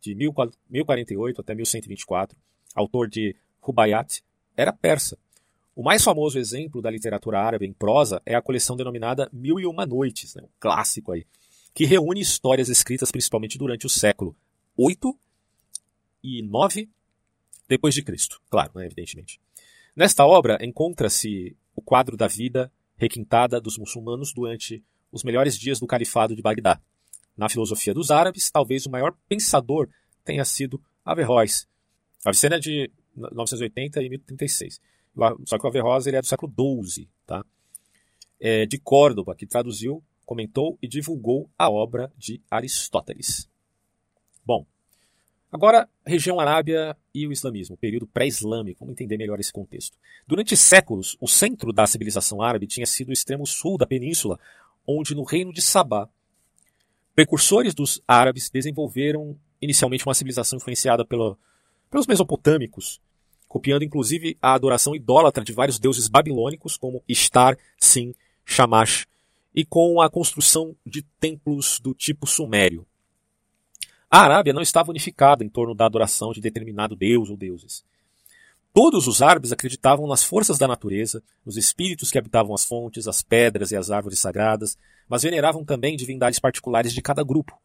de 1048 até 1124, autor de Rubaiyat, era persa. O mais famoso exemplo da literatura árabe em prosa é a coleção denominada Mil e Uma Noites, né, um clássico aí, que reúne histórias escritas principalmente durante o século 8 e 9 depois de Cristo, claro, né, evidentemente. Nesta obra encontra-se o quadro da vida requintada dos muçulmanos durante os melhores dias do califado de Bagdá. Na filosofia dos árabes, talvez o maior pensador tenha sido Averroes. Avicena é de 980 e 1036. Só que o Averroes ele é do século XII, tá? É de Córdoba, que traduziu, comentou e divulgou a obra de Aristóteles. Bom, Agora, região Arábia e o islamismo, período pré-islâmico, vamos entender melhor esse contexto. Durante séculos, o centro da civilização árabe tinha sido o extremo sul da península, onde no reino de Sabá, precursores dos árabes desenvolveram inicialmente uma civilização influenciada pelo, pelos mesopotâmicos, copiando inclusive a adoração idólatra de vários deuses babilônicos, como Ishtar, Sin, Shamash, e com a construção de templos do tipo sumério. A Arábia não estava unificada em torno da adoração de determinado deus ou deuses. Todos os árabes acreditavam nas forças da natureza, nos espíritos que habitavam as fontes, as pedras e as árvores sagradas, mas veneravam também divindades particulares de cada grupo.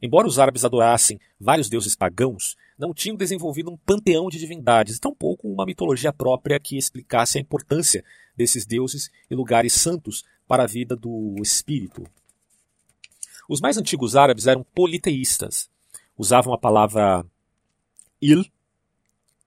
Embora os árabes adorassem vários deuses pagãos, não tinham desenvolvido um panteão de divindades, tampouco uma mitologia própria que explicasse a importância desses deuses e lugares santos para a vida do espírito. Os mais antigos árabes eram politeístas, usavam a palavra il,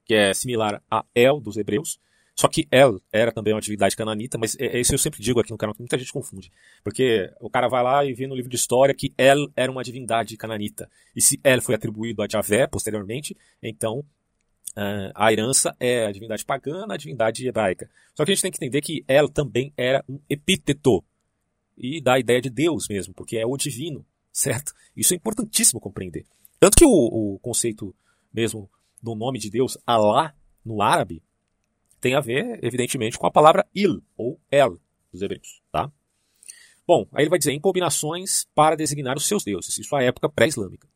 que é similar a El dos hebreus, só que El era também uma atividade cananita, mas é, é isso eu sempre digo aqui no canal, que muita gente confunde. Porque o cara vai lá e vê no livro de história que El era uma divindade cananita. E se El foi atribuído a Javé posteriormente, então uh, a herança é a divindade pagã, a divindade hebraica. Só que a gente tem que entender que El também era um epíteto. E dá a ideia de Deus mesmo, porque é o divino, certo? Isso é importantíssimo compreender. Tanto que o, o conceito mesmo do nome de Deus, Allah, no árabe, tem a ver, evidentemente, com a palavra il, ou el, dos hebreus. Tá? Bom, aí ele vai dizer em combinações para designar os seus deuses, isso a época pré-islâmica.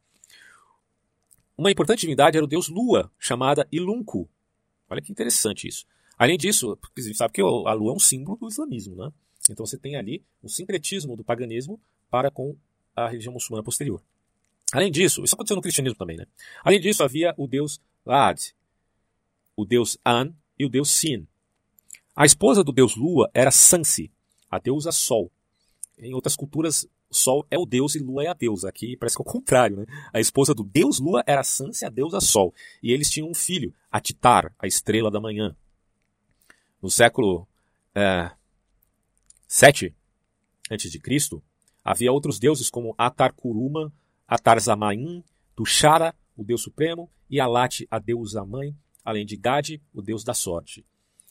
Uma importante divindade era o deus Lua, chamada Ilunku. Olha que interessante isso. Além disso, você sabe que a lua é um símbolo do islamismo, né? Então você tem ali um sincretismo do paganismo para com a religião muçulmana posterior. Além disso, isso aconteceu no cristianismo também, né? Além disso, havia o deus Ad, o deus An e o deus Sin. A esposa do deus Lua era Sansi, a deusa Sol. Em outras culturas, Sol é o deus e Lua é a deusa. Aqui parece que é o contrário, né? A esposa do deus Lua era Sansi, a deusa Sol. E eles tinham um filho, Atitar, a estrela da manhã. No século é, 7 a.C., havia outros deuses como Atar Kuruma, Atarzamaim, Tuxara, o deus supremo, e Alat, a deusa mãe, além de Gade, o deus da sorte.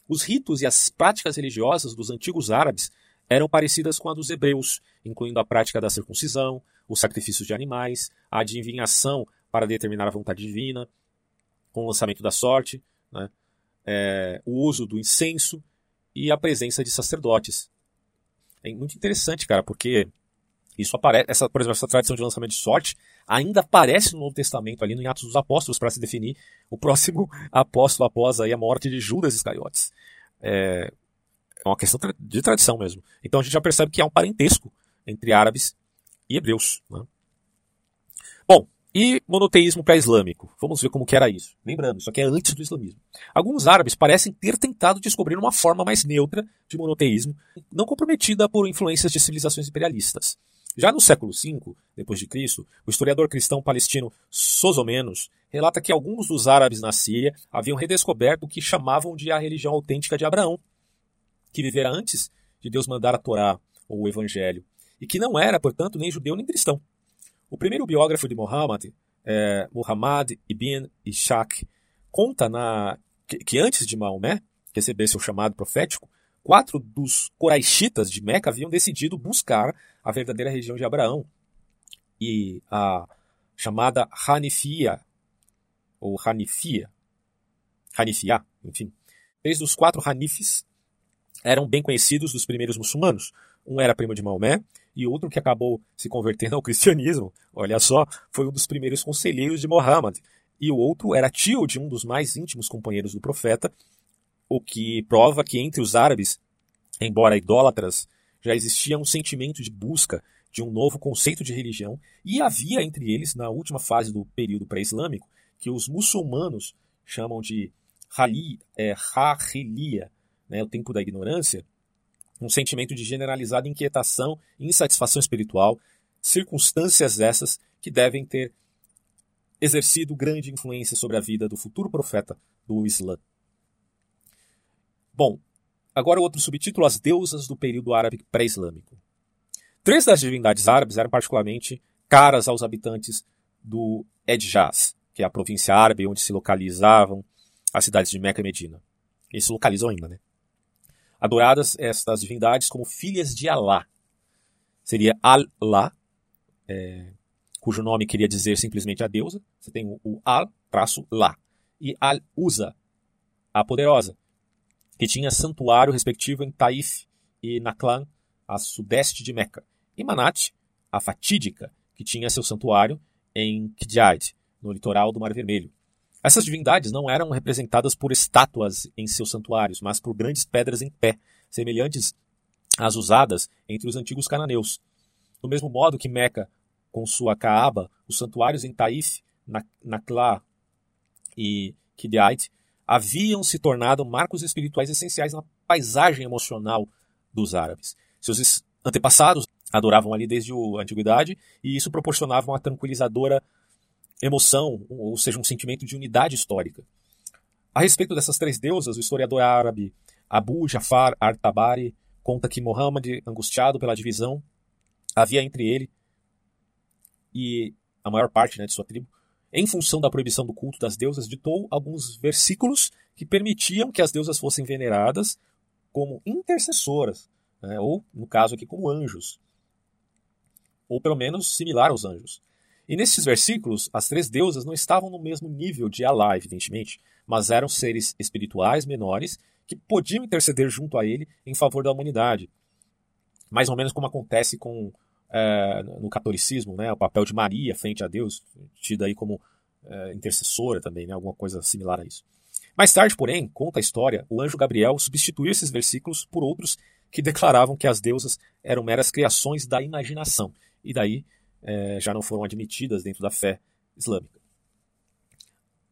Os ritos e as práticas religiosas dos antigos árabes eram parecidas com a dos hebreus, incluindo a prática da circuncisão, os sacrifícios de animais, a adivinhação para determinar a vontade divina, com o lançamento da sorte, né? é, o uso do incenso e a presença de sacerdotes. É muito interessante, cara, porque isso aparece, essa, por exemplo, essa tradição de lançamento de sorte ainda aparece no Novo Testamento, ali no Atos dos Apóstolos, para se definir o próximo [laughs] apóstolo após aí a morte de Judas Iscariotes. É, é uma questão de tradição mesmo. Então a gente já percebe que há um parentesco entre árabes e hebreus. Né? Bom, e monoteísmo pré-islâmico? Vamos ver como que era isso. Lembrando, isso aqui é antes do islamismo. Alguns árabes parecem ter tentado descobrir uma forma mais neutra de monoteísmo, não comprometida por influências de civilizações imperialistas. Já no século V, Cristo, o historiador cristão palestino Sozomenos relata que alguns dos árabes na Síria haviam redescoberto o que chamavam de a religião autêntica de Abraão, que vivera antes de Deus mandar a Torá. ou o Evangelho, e que não era, portanto, nem judeu nem cristão. O primeiro biógrafo de Muhammad, é, Muhammad ibn Ishaq, conta na, que, que antes de Maomé receber seu chamado profético, quatro dos coraixitas de Meca haviam decidido buscar a verdadeira região de Abraão. E a chamada Hanifia, ou Hanifia, Hanifia, enfim. Três dos quatro Hanifes eram bem conhecidos dos primeiros muçulmanos. Um era primo de Maomé e outro que acabou se convertendo ao [laughs] cristianismo, olha só, foi um dos primeiros conselheiros de Muhammad. E o outro era tio de um dos mais íntimos companheiros do profeta, o que prova que entre os árabes, embora idólatras, já existia um sentimento de busca de um novo conceito de religião, e havia entre eles, na última fase do período pré-islâmico, que os muçulmanos chamam de Hali, é, Hahilia, né, o tempo da ignorância, um sentimento de generalizada inquietação e insatisfação espiritual, circunstâncias essas que devem ter exercido grande influência sobre a vida do futuro profeta do Islã. Bom, agora outro subtítulo: As deusas do período árabe pré-islâmico. Três das divindades árabes eram particularmente caras aos habitantes do Edjaz, que é a província árabe onde se localizavam as cidades de Meca e Medina. Eles se localizam ainda, né? Adoradas estas divindades como filhas de Alá. Seria Allah, é, cujo nome queria dizer simplesmente a deusa. Você tem o, o Al, traço Lá. E Al-Uza, a poderosa, que tinha santuário respectivo em Taif e Naklan, a sudeste de Meca, e Manat, a fatídica, que tinha seu santuário em Kidjad, no litoral do Mar Vermelho. Essas divindades não eram representadas por estátuas em seus santuários, mas por grandes pedras em pé, semelhantes às usadas entre os antigos cananeus. Do mesmo modo que Meca, com sua Caaba, os santuários em Taif, Nakla e Kidjad haviam se tornado marcos espirituais essenciais na paisagem emocional dos árabes. Seus antepassados adoravam ali desde a antiguidade e isso proporcionava uma tranquilizadora emoção, ou seja, um sentimento de unidade histórica. A respeito dessas três deusas, o historiador árabe Abu Jafar al-Tabari conta que Muhammad, angustiado pela divisão, havia entre ele e a maior parte né, de sua tribo em função da proibição do culto das deusas, ditou alguns versículos que permitiam que as deusas fossem veneradas como intercessoras, né, ou, no caso aqui, como anjos, ou pelo menos similar aos anjos. E nesses versículos, as três deusas não estavam no mesmo nível de Alá, evidentemente, mas eram seres espirituais menores que podiam interceder junto a ele em favor da humanidade. Mais ou menos como acontece com é, no catolicismo, né, o papel de Maria frente a Deus, tida aí como é, intercessora também, né, alguma coisa similar a isso. Mais tarde, porém, conta a história, o anjo Gabriel substituiu esses versículos por outros que declaravam que as deusas eram meras criações da imaginação, e daí é, já não foram admitidas dentro da fé islâmica.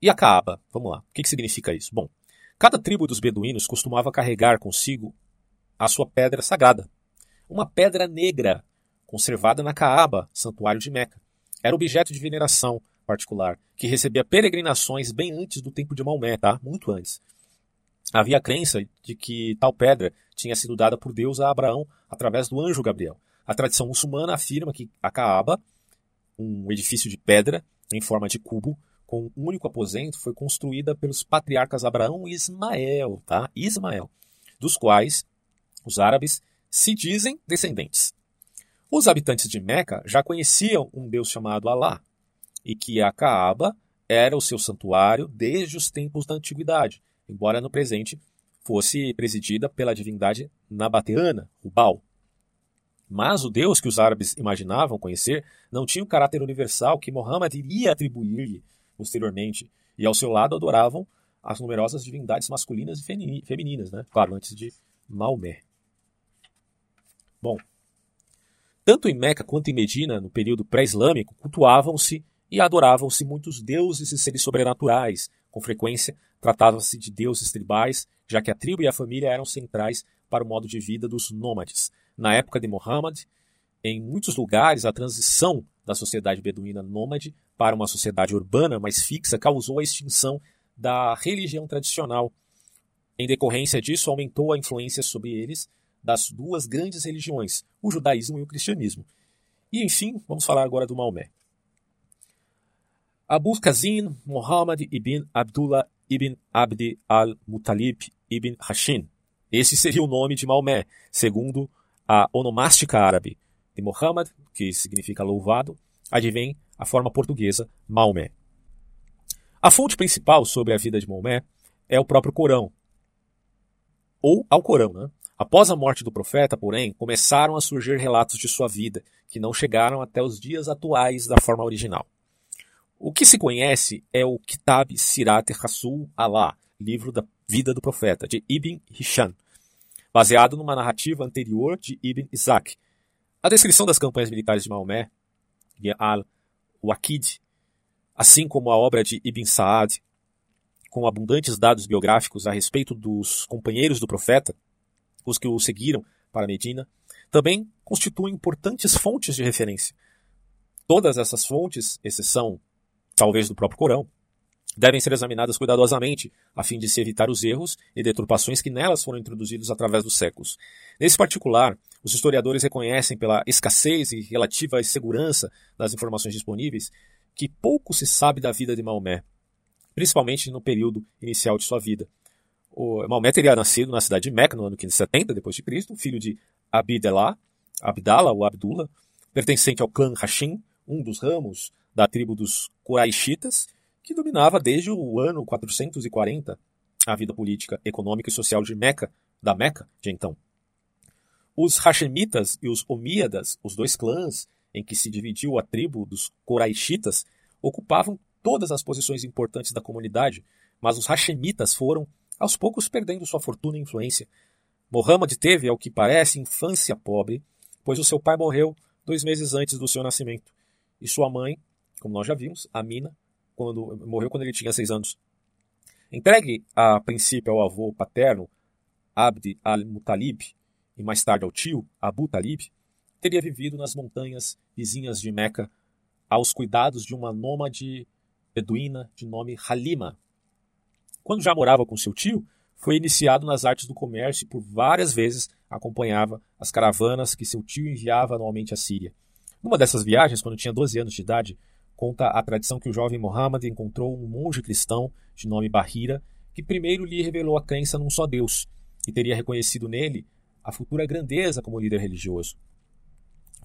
E a Kaaba? Vamos lá. O que, que significa isso? Bom, cada tribo dos beduínos costumava carregar consigo a sua pedra sagrada, uma pedra negra conservada na Caaba, santuário de Meca. Era objeto de veneração particular, que recebia peregrinações bem antes do tempo de Maomé, tá? Muito antes. Havia a crença de que tal pedra tinha sido dada por Deus a Abraão através do anjo Gabriel. A tradição muçulmana afirma que a Caaba, um edifício de pedra em forma de cubo, com um único aposento, foi construída pelos patriarcas Abraão e Ismael, tá? Ismael, dos quais os árabes se dizem descendentes. Os habitantes de Meca já conheciam um deus chamado Alá, e que a Caaba era o seu santuário desde os tempos da antiguidade, embora no presente fosse presidida pela divindade nabateana, o Baal. Mas o Deus que os árabes imaginavam conhecer não tinha o caráter universal que Muhammad iria atribuir-lhe posteriormente, e ao seu lado adoravam as numerosas divindades masculinas e femininas, né? claro, antes de Maomé. Bom, tanto em Meca quanto em Medina, no período pré-islâmico, cultuavam-se e adoravam-se muitos deuses e seres sobrenaturais. Com frequência, tratava-se de deuses tribais, já que a tribo e a família eram centrais para o modo de vida dos nômades. Na época de Muhammad, em muitos lugares, a transição da sociedade beduína nômade para uma sociedade urbana mais fixa causou a extinção da religião tradicional. Em decorrência disso, aumentou a influência sobre eles das duas grandes religiões, o judaísmo e o cristianismo. E enfim, vamos falar agora do Maomé. Abu Kazin Muhammad ibn Abdullah ibn Abd al-Muttalib ibn Hashim. Esse seria o nome de Maomé, segundo a onomástica árabe de Muhammad, que significa louvado, advém a forma portuguesa Maomé. A fonte principal sobre a vida de Maomé é o próprio Corão, ou ao Corão. Né? Após a morte do profeta, porém, começaram a surgir relatos de sua vida, que não chegaram até os dias atuais da forma original. O que se conhece é o Kitab Sirat Rasul Allah, livro da vida do profeta, de Ibn Hisham, baseado numa narrativa anterior de Ibn Isaac. A descrição das campanhas militares de Maomé, de al-Waqid, assim como a obra de Ibn Sa'ad, com abundantes dados biográficos a respeito dos companheiros do profeta, os que o seguiram para Medina, também constituem importantes fontes de referência. Todas essas fontes, exceção talvez do próprio Corão, devem ser examinadas cuidadosamente, a fim de se evitar os erros e deturpações que nelas foram introduzidos através dos séculos. Nesse particular, os historiadores reconhecem pela escassez e relativa insegurança das informações disponíveis que pouco se sabe da vida de Maomé, principalmente no período inicial de sua vida. O Maomé teria nascido na cidade de Meca no ano 570 d.C., filho de Abdellah, Abdallah ou Abdullah, pertencente ao clã Hashim, um dos ramos da tribo dos Quraishitas, que dominava desde o ano 440 a vida política, econômica e social de Meca, da Meca de então. Os Hashemitas e os Omíadas, os dois clãs em que se dividiu a tribo dos Quraishitas, ocupavam todas as posições importantes da comunidade, mas os Hashemitas foram, aos poucos, perdendo sua fortuna e influência. Mohammed teve, ao que parece, infância pobre, pois o seu pai morreu dois meses antes do seu nascimento, e sua mãe, como nós já vimos, Amina, quando, morreu quando ele tinha seis anos. Entregue a princípio ao avô paterno, Abd al-Muttalib, e mais tarde ao tio, Abu Talib, teria vivido nas montanhas vizinhas de Meca aos cuidados de uma nômade beduína de nome Halima. Quando já morava com seu tio, foi iniciado nas artes do comércio e por várias vezes acompanhava as caravanas que seu tio enviava anualmente à Síria. Numa dessas viagens, quando tinha 12 anos de idade, conta a tradição que o jovem Muhammad encontrou um monge cristão de nome Bahira, que primeiro lhe revelou a crença num só Deus e teria reconhecido nele a futura grandeza como líder religioso.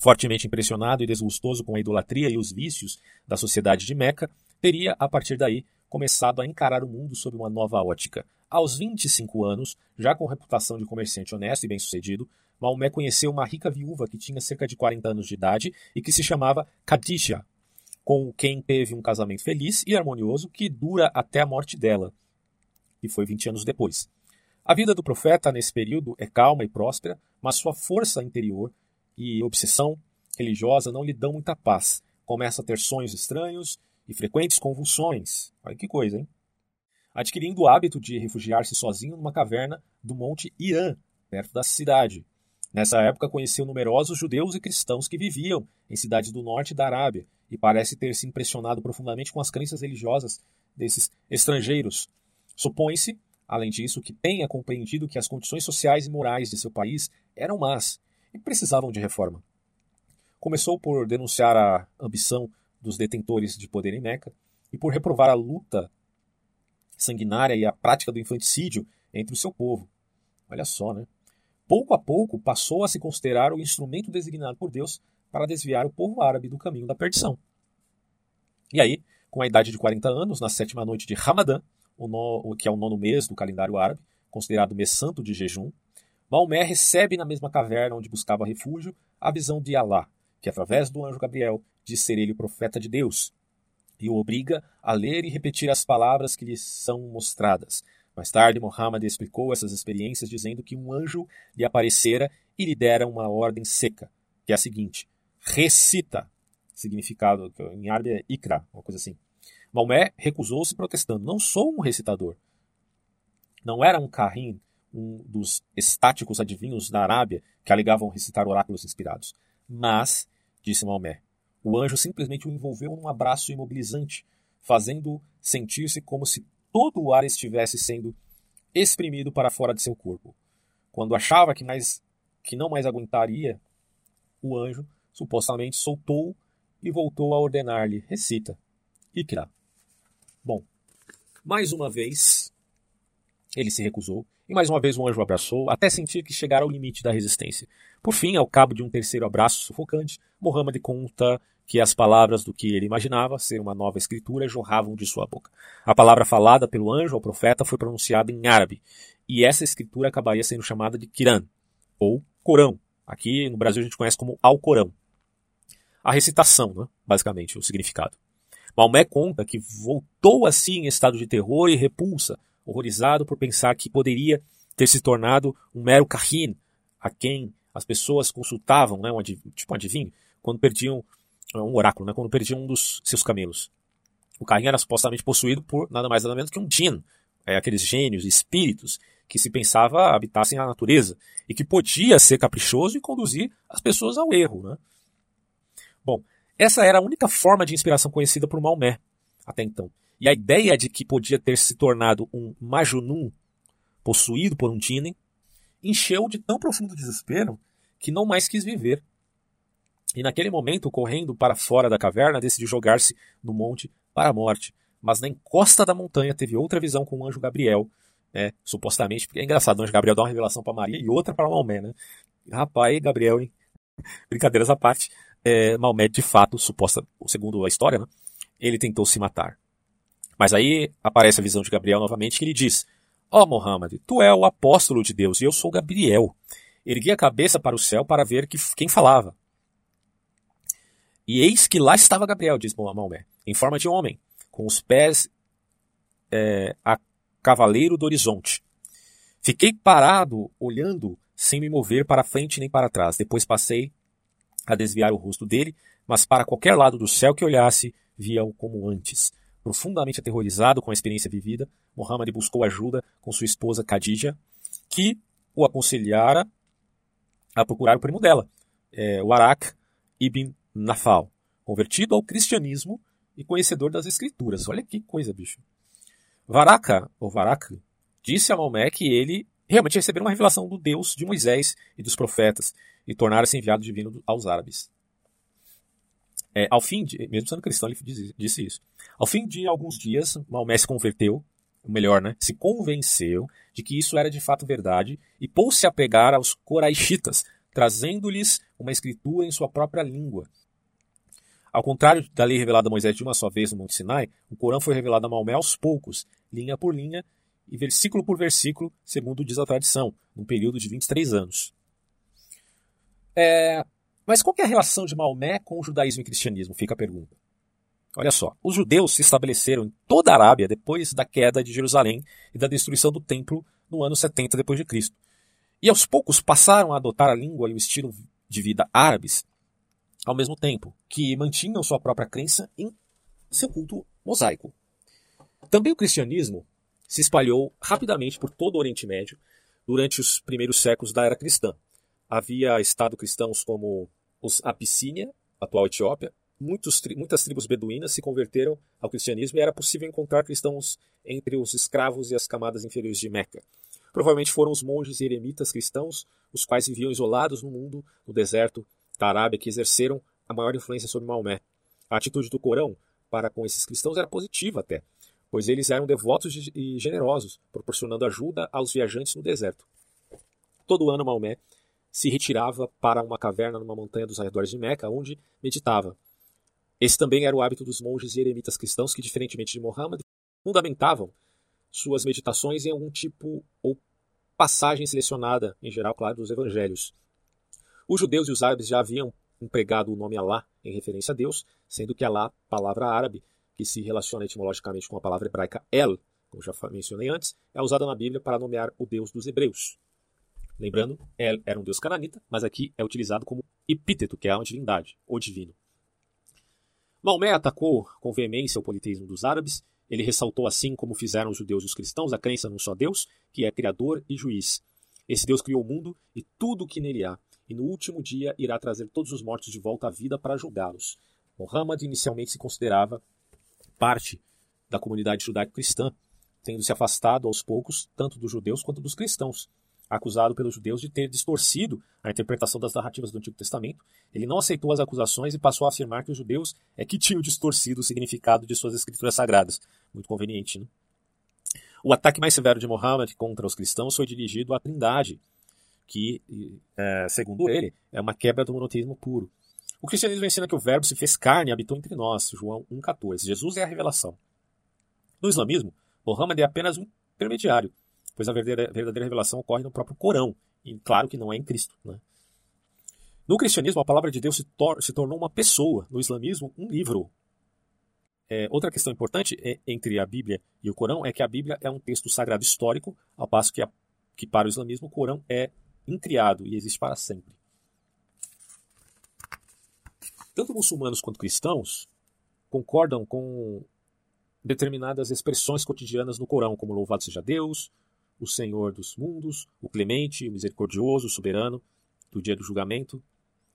Fortemente impressionado e desgostoso com a idolatria e os vícios da sociedade de Meca, teria, a partir daí, começado a encarar o mundo sob uma nova ótica. Aos 25 anos, já com reputação de comerciante honesto e bem-sucedido, Maomé conheceu uma rica viúva que tinha cerca de 40 anos de idade e que se chamava Khadija, com quem teve um casamento feliz e harmonioso que dura até a morte dela, que foi 20 anos depois. A vida do profeta nesse período é calma e próspera, mas sua força interior e obsessão religiosa não lhe dão muita paz. Começa a ter sonhos estranhos e frequentes convulsões. Olha que coisa, hein? Adquirindo o hábito de refugiar-se sozinho numa caverna do Monte Irã, perto da cidade. Nessa época conheceu numerosos judeus e cristãos que viviam em cidades do norte da Arábia e parece ter se impressionado profundamente com as crenças religiosas desses estrangeiros. Supõe-se, além disso, que tenha compreendido que as condições sociais e morais de seu país eram más e precisavam de reforma. Começou por denunciar a ambição dos detentores de poder em Meca e por reprovar a luta sanguinária e a prática do infanticídio entre o seu povo. Olha só, né? Pouco a pouco passou a se considerar o instrumento designado por Deus para desviar o povo árabe do caminho da perdição. E aí, com a idade de 40 anos, na sétima noite de Ramadã, que é o nono mês do calendário árabe, considerado mês santo de jejum, Maomé recebe na mesma caverna onde buscava refúgio a visão de Alá, que através do anjo Gabriel diz ser ele o profeta de Deus, e o obriga a ler e repetir as palavras que lhe são mostradas. Mais tarde, Muhammad explicou essas experiências dizendo que um anjo lhe aparecera e lhe dera uma ordem seca, que é a seguinte: recita, significado em árabe é ikra, uma coisa assim. Maomé recusou-se protestando: Não sou um recitador. Não era um carrim, um dos estáticos adivinhos da Arábia que alegavam recitar oráculos inspirados. Mas, disse Maomé, o anjo simplesmente o envolveu num abraço imobilizante, fazendo-o sentir-se como se todo o ar estivesse sendo exprimido para fora de seu corpo. Quando achava que mais que não mais aguentaria, o anjo supostamente soltou e voltou a ordenar-lhe: recita, Ikra. Bom, mais uma vez, ele se recusou, e mais uma vez o anjo o abraçou, até sentir que chegara ao limite da resistência. Por fim, ao cabo de um terceiro abraço sufocante, Mohammed conta que as palavras do que ele imaginava ser uma nova escritura jorravam de sua boca. A palavra falada pelo anjo ao profeta foi pronunciada em árabe, e essa escritura acabaria sendo chamada de Kiran, ou Corão. Aqui no Brasil a gente conhece como Alcorão. A recitação, né? basicamente, o significado. Maomé conta que voltou assim em estado de terror e repulsa, horrorizado por pensar que poderia ter se tornado um mero kahin, a quem as pessoas consultavam, né, um tipo um adivinho, quando perdiam um oráculo, né, quando perdiam um dos seus camelos. O kahin era supostamente possuído por nada mais nada menos que um jinn, é, aqueles gênios, espíritos que se pensava habitassem a natureza e que podia ser caprichoso e conduzir as pessoas ao erro. Né? Bom, essa era a única forma de inspiração conhecida por Maomé até então. E a ideia de que podia ter se tornado um Majunum possuído por um Jinn encheu de tão profundo desespero que não mais quis viver. E naquele momento, correndo para fora da caverna, decidiu jogar-se no monte para a morte. Mas na encosta da montanha teve outra visão com o anjo Gabriel, né? Supostamente, porque é engraçado, o anjo Gabriel dá uma revelação para Maria e outra para Maomé, né? Rapaz, Gabriel, hein? [laughs] Brincadeiras à parte é, Maomé, de fato, suposta, segundo a história, né, ele tentou se matar. Mas aí aparece a visão de Gabriel novamente que ele diz: Ó oh, Mohammed, tu é o apóstolo de Deus e eu sou Gabriel. Ergui a cabeça para o céu para ver que, quem falava. E eis que lá estava Gabriel, diz Maomé, em forma de homem, com os pés é, a cavaleiro do horizonte. Fiquei parado, olhando, sem me mover para frente nem para trás. Depois passei a desviar o rosto dele, mas para qualquer lado do céu que olhasse, via-o como antes. Profundamente aterrorizado com a experiência vivida, Muhammad buscou ajuda com sua esposa Khadija, que o aconselhara a procurar o primo dela, é, o Arak ibn Nafal, convertido ao cristianismo e conhecedor das escrituras. Olha que coisa, bicho. Varaka, ou Varak, disse a Maomé que ele realmente recebeu uma revelação do Deus de Moisés e dos profetas, e tornar-se enviado divino aos árabes. É, ao fim de, mesmo sendo cristão, ele disse isso. Ao fim de alguns dias, Maomé se converteu, melhor, né, se convenceu de que isso era de fato verdade e pôs-se a pegar aos coraixitas, trazendo-lhes uma escritura em sua própria língua. Ao contrário da lei revelada a Moisés de uma só vez no Monte Sinai, o Corão foi revelado a Maomé aos poucos, linha por linha e versículo por versículo, segundo diz a tradição, num período de 23 anos. É, mas qual é a relação de Maomé com o judaísmo e cristianismo? Fica a pergunta. Olha só, os judeus se estabeleceram em toda a Arábia depois da queda de Jerusalém e da destruição do templo no ano 70 depois de Cristo. E aos poucos passaram a adotar a língua e o estilo de vida árabes ao mesmo tempo que mantinham sua própria crença em seu culto mosaico. Também o cristianismo se espalhou rapidamente por todo o Oriente Médio durante os primeiros séculos da era cristã, havia estado cristãos como os Abissínia, atual Etiópia, muitos, muitas tribos beduínas se converteram ao cristianismo e era possível encontrar cristãos entre os escravos e as camadas inferiores de Meca. Provavelmente foram os monges e eremitas cristãos, os quais viviam isolados no mundo, no deserto da Arábia, que exerceram a maior influência sobre Maomé. A atitude do Corão para com esses cristãos era positiva até, pois eles eram devotos e generosos, proporcionando ajuda aos viajantes no deserto. Todo ano Maomé se retirava para uma caverna numa montanha dos arredores de Meca, onde meditava. Esse também era o hábito dos monges e eremitas cristãos que, diferentemente de Mohammed, fundamentavam suas meditações em algum tipo ou passagem selecionada, em geral, claro, dos evangelhos. Os judeus e os árabes já haviam empregado o nome Alá em referência a Deus, sendo que Alá, palavra árabe, que se relaciona etimologicamente com a palavra hebraica El, como já mencionei antes, é usada na Bíblia para nomear o Deus dos hebreus. Lembrando, El era um deus cananita, mas aqui é utilizado como epíteto, que é uma divindade, ou divino. Maomé atacou com veemência o politeísmo dos árabes. Ele ressaltou, assim como fizeram os judeus e os cristãos, a crença num só Deus, que é Criador e Juiz. Esse Deus criou o mundo e tudo o que nele há, e no último dia irá trazer todos os mortos de volta à vida para julgá-los. Muhammad inicialmente se considerava parte da comunidade judaico-cristã, tendo se afastado aos poucos tanto dos judeus quanto dos cristãos, acusado pelos judeus de ter distorcido a interpretação das narrativas do Antigo Testamento. Ele não aceitou as acusações e passou a afirmar que os judeus é que tinham distorcido o significado de suas escrituras sagradas. Muito conveniente, né? O ataque mais severo de Muhammad contra os cristãos foi dirigido à Trindade, que, é, segundo ele, é uma quebra do monoteísmo puro. O cristianismo ensina que o Verbo se fez carne e habitou entre nós, João 1,14. Jesus é a revelação. No islamismo, Muhammad é apenas um intermediário, pois a verdadeira revelação ocorre no próprio Corão, e claro que não é em Cristo. Né? No cristianismo, a palavra de Deus se, tor se tornou uma pessoa, no islamismo, um livro. É, outra questão importante é, entre a Bíblia e o Corão é que a Bíblia é um texto sagrado histórico, ao passo que, a, que para o islamismo o Corão é incriado e existe para sempre. Tanto muçulmanos quanto cristãos concordam com determinadas expressões cotidianas no Corão, como louvado seja Deus, o Senhor dos mundos, o clemente, o misericordioso, o soberano, do dia do julgamento.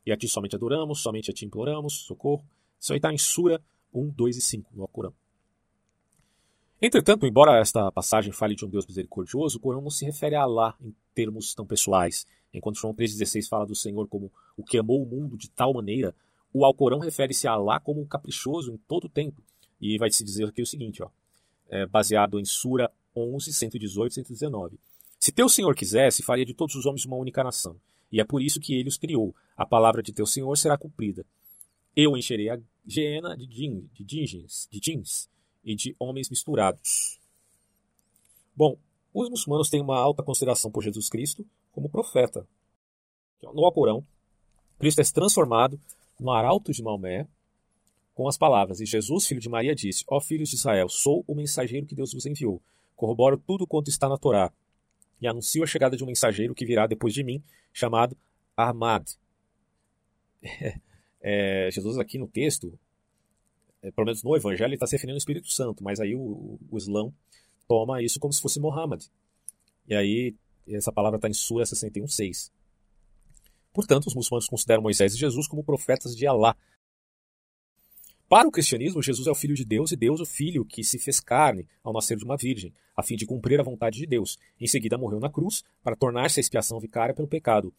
E a ti somente adoramos, somente a ti imploramos, socorro. Isso aí está em Sura 1, 2 e 5 no Alcorão. Entretanto, embora esta passagem fale de um Deus misericordioso, o Corão não se refere a Allah em termos tão pessoais. Enquanto João 3,16 fala do Senhor como o que amou o mundo de tal maneira, o Alcorão refere-se a Allah como caprichoso em todo o tempo. E vai se dizer aqui o seguinte, ó, é, baseado em Sura 11, 118 e 119. Se teu Senhor quisesse, faria de todos os homens uma única nação. E é por isso que ele os criou. A palavra de teu Senhor será cumprida. Eu encherei a geena de, din, de, dingins, de jeans e de homens misturados. Bom, os muçulmanos têm uma alta consideração por Jesus Cristo como profeta. No Alcorão, Cristo é transformado no arauto de Maomé com as palavras: E Jesus, filho de Maria, disse: Ó filhos de Israel, sou o mensageiro que Deus vos enviou. Corroboro tudo quanto está na Torá. E anuncio a chegada de um mensageiro que virá depois de mim, chamado Ahmad. [laughs] É, Jesus aqui no texto, pelo menos no Evangelho, está se referindo ao Espírito Santo, mas aí o, o Islã toma isso como se fosse Muhammad. E aí essa palavra está em Sura 61.6. Portanto, os muçulmanos consideram Moisés e Jesus como profetas de Alá. Para o cristianismo, Jesus é o Filho de Deus e Deus o Filho que se fez carne ao nascer de uma virgem, a fim de cumprir a vontade de Deus. Em seguida, morreu na cruz para tornar-se a expiação vicária pelo pecado.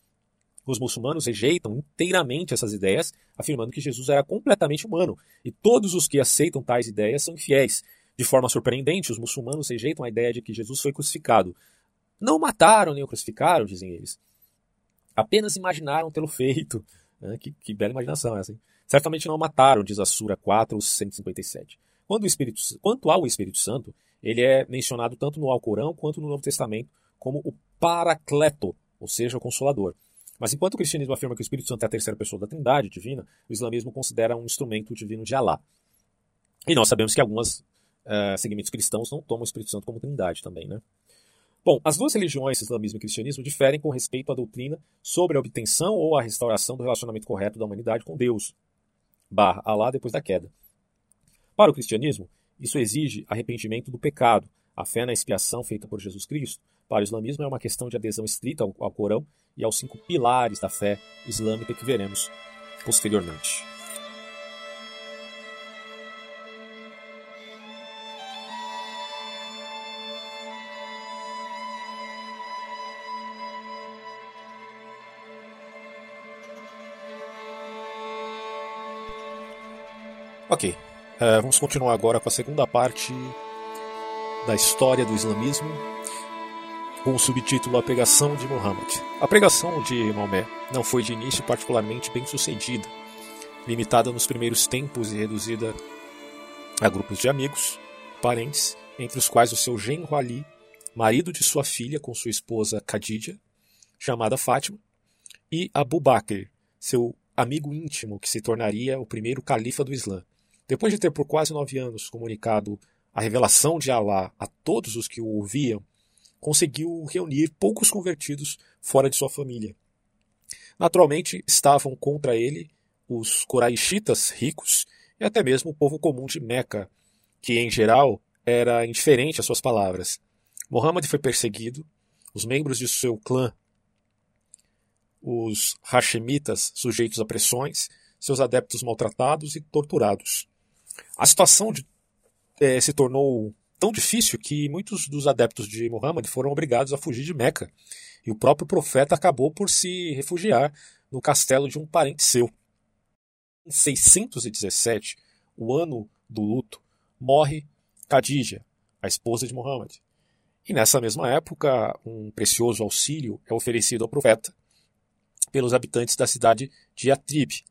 Os muçulmanos rejeitam inteiramente essas ideias, afirmando que Jesus era completamente humano, e todos os que aceitam tais ideias são infiéis. De forma surpreendente, os muçulmanos rejeitam a ideia de que Jesus foi crucificado. Não o mataram nem o crucificaram, dizem eles. Apenas imaginaram tê-lo feito. [laughs] Que, que, bela imaginação essa, hein? Certamente não o mataram, diz a Sura 4, 157. Quando o Espírito, quanto ao Espírito Santo, ele é mencionado tanto no Alcorão quanto no Novo Testamento como o Paracleto, ou seja, o Consolador. Mas enquanto o cristianismo afirma que o Espírito Santo é a terceira pessoa da Trindade divina, o islamismo considera um instrumento divino de Alá. E nós sabemos que alguns uh, eh, segmentos cristãos não tomam o Espírito Santo como Trindade também, né? Bom, as duas religiões, islamismo e cristianismo, diferem com respeito à doutrina sobre a obtenção ou a restauração do relacionamento correto da humanidade com Deus, barra Alá depois da queda. Para o cristianismo, isso exige arrependimento do pecado, a fé na expiação feita por Jesus Cristo. Para o islamismo, é uma questão de adesão estrita ao, ao Corão e aos cinco pilares da fé islâmica que veremos posteriormente. Ok, uh, vamos continuar agora com a segunda parte da história do islamismo, com o subtítulo A Pregação de Muhammad. A pregação de Maomé não foi de início particularmente bem sucedida, limitada nos primeiros tempos e reduzida a grupos de amigos, parentes, entre os quais o seu genro Ali, marido de sua filha com sua esposa Khadija, chamada Fátima, e Abu Bakr, seu amigo íntimo que se tornaria o primeiro califa do Islã. Depois de ter por quase nove anos comunicado a revelação de Alá a todos os que o ouviam, conseguiu reunir poucos convertidos fora de sua família. Naturalmente, estavam contra ele os coraixitas ricos e até mesmo o povo comum de Meca, que em geral era indiferente às suas palavras. Muhammad foi perseguido, os membros de seu clã, os Hashemitas, sujeitos a pressões, seus adeptos maltratados e torturados. A situação de, é, se tornou tão difícil que muitos dos adeptos de Muhammad foram obrigados a fugir de Meca e o próprio profeta acabou por se refugiar no castelo de um parente seu. Em 617, o ano do luto, morre Khadija, a esposa de Muhammad. E nessa mesma época, um precioso auxílio é oferecido ao profeta pelos habitantes da cidade de Atrib,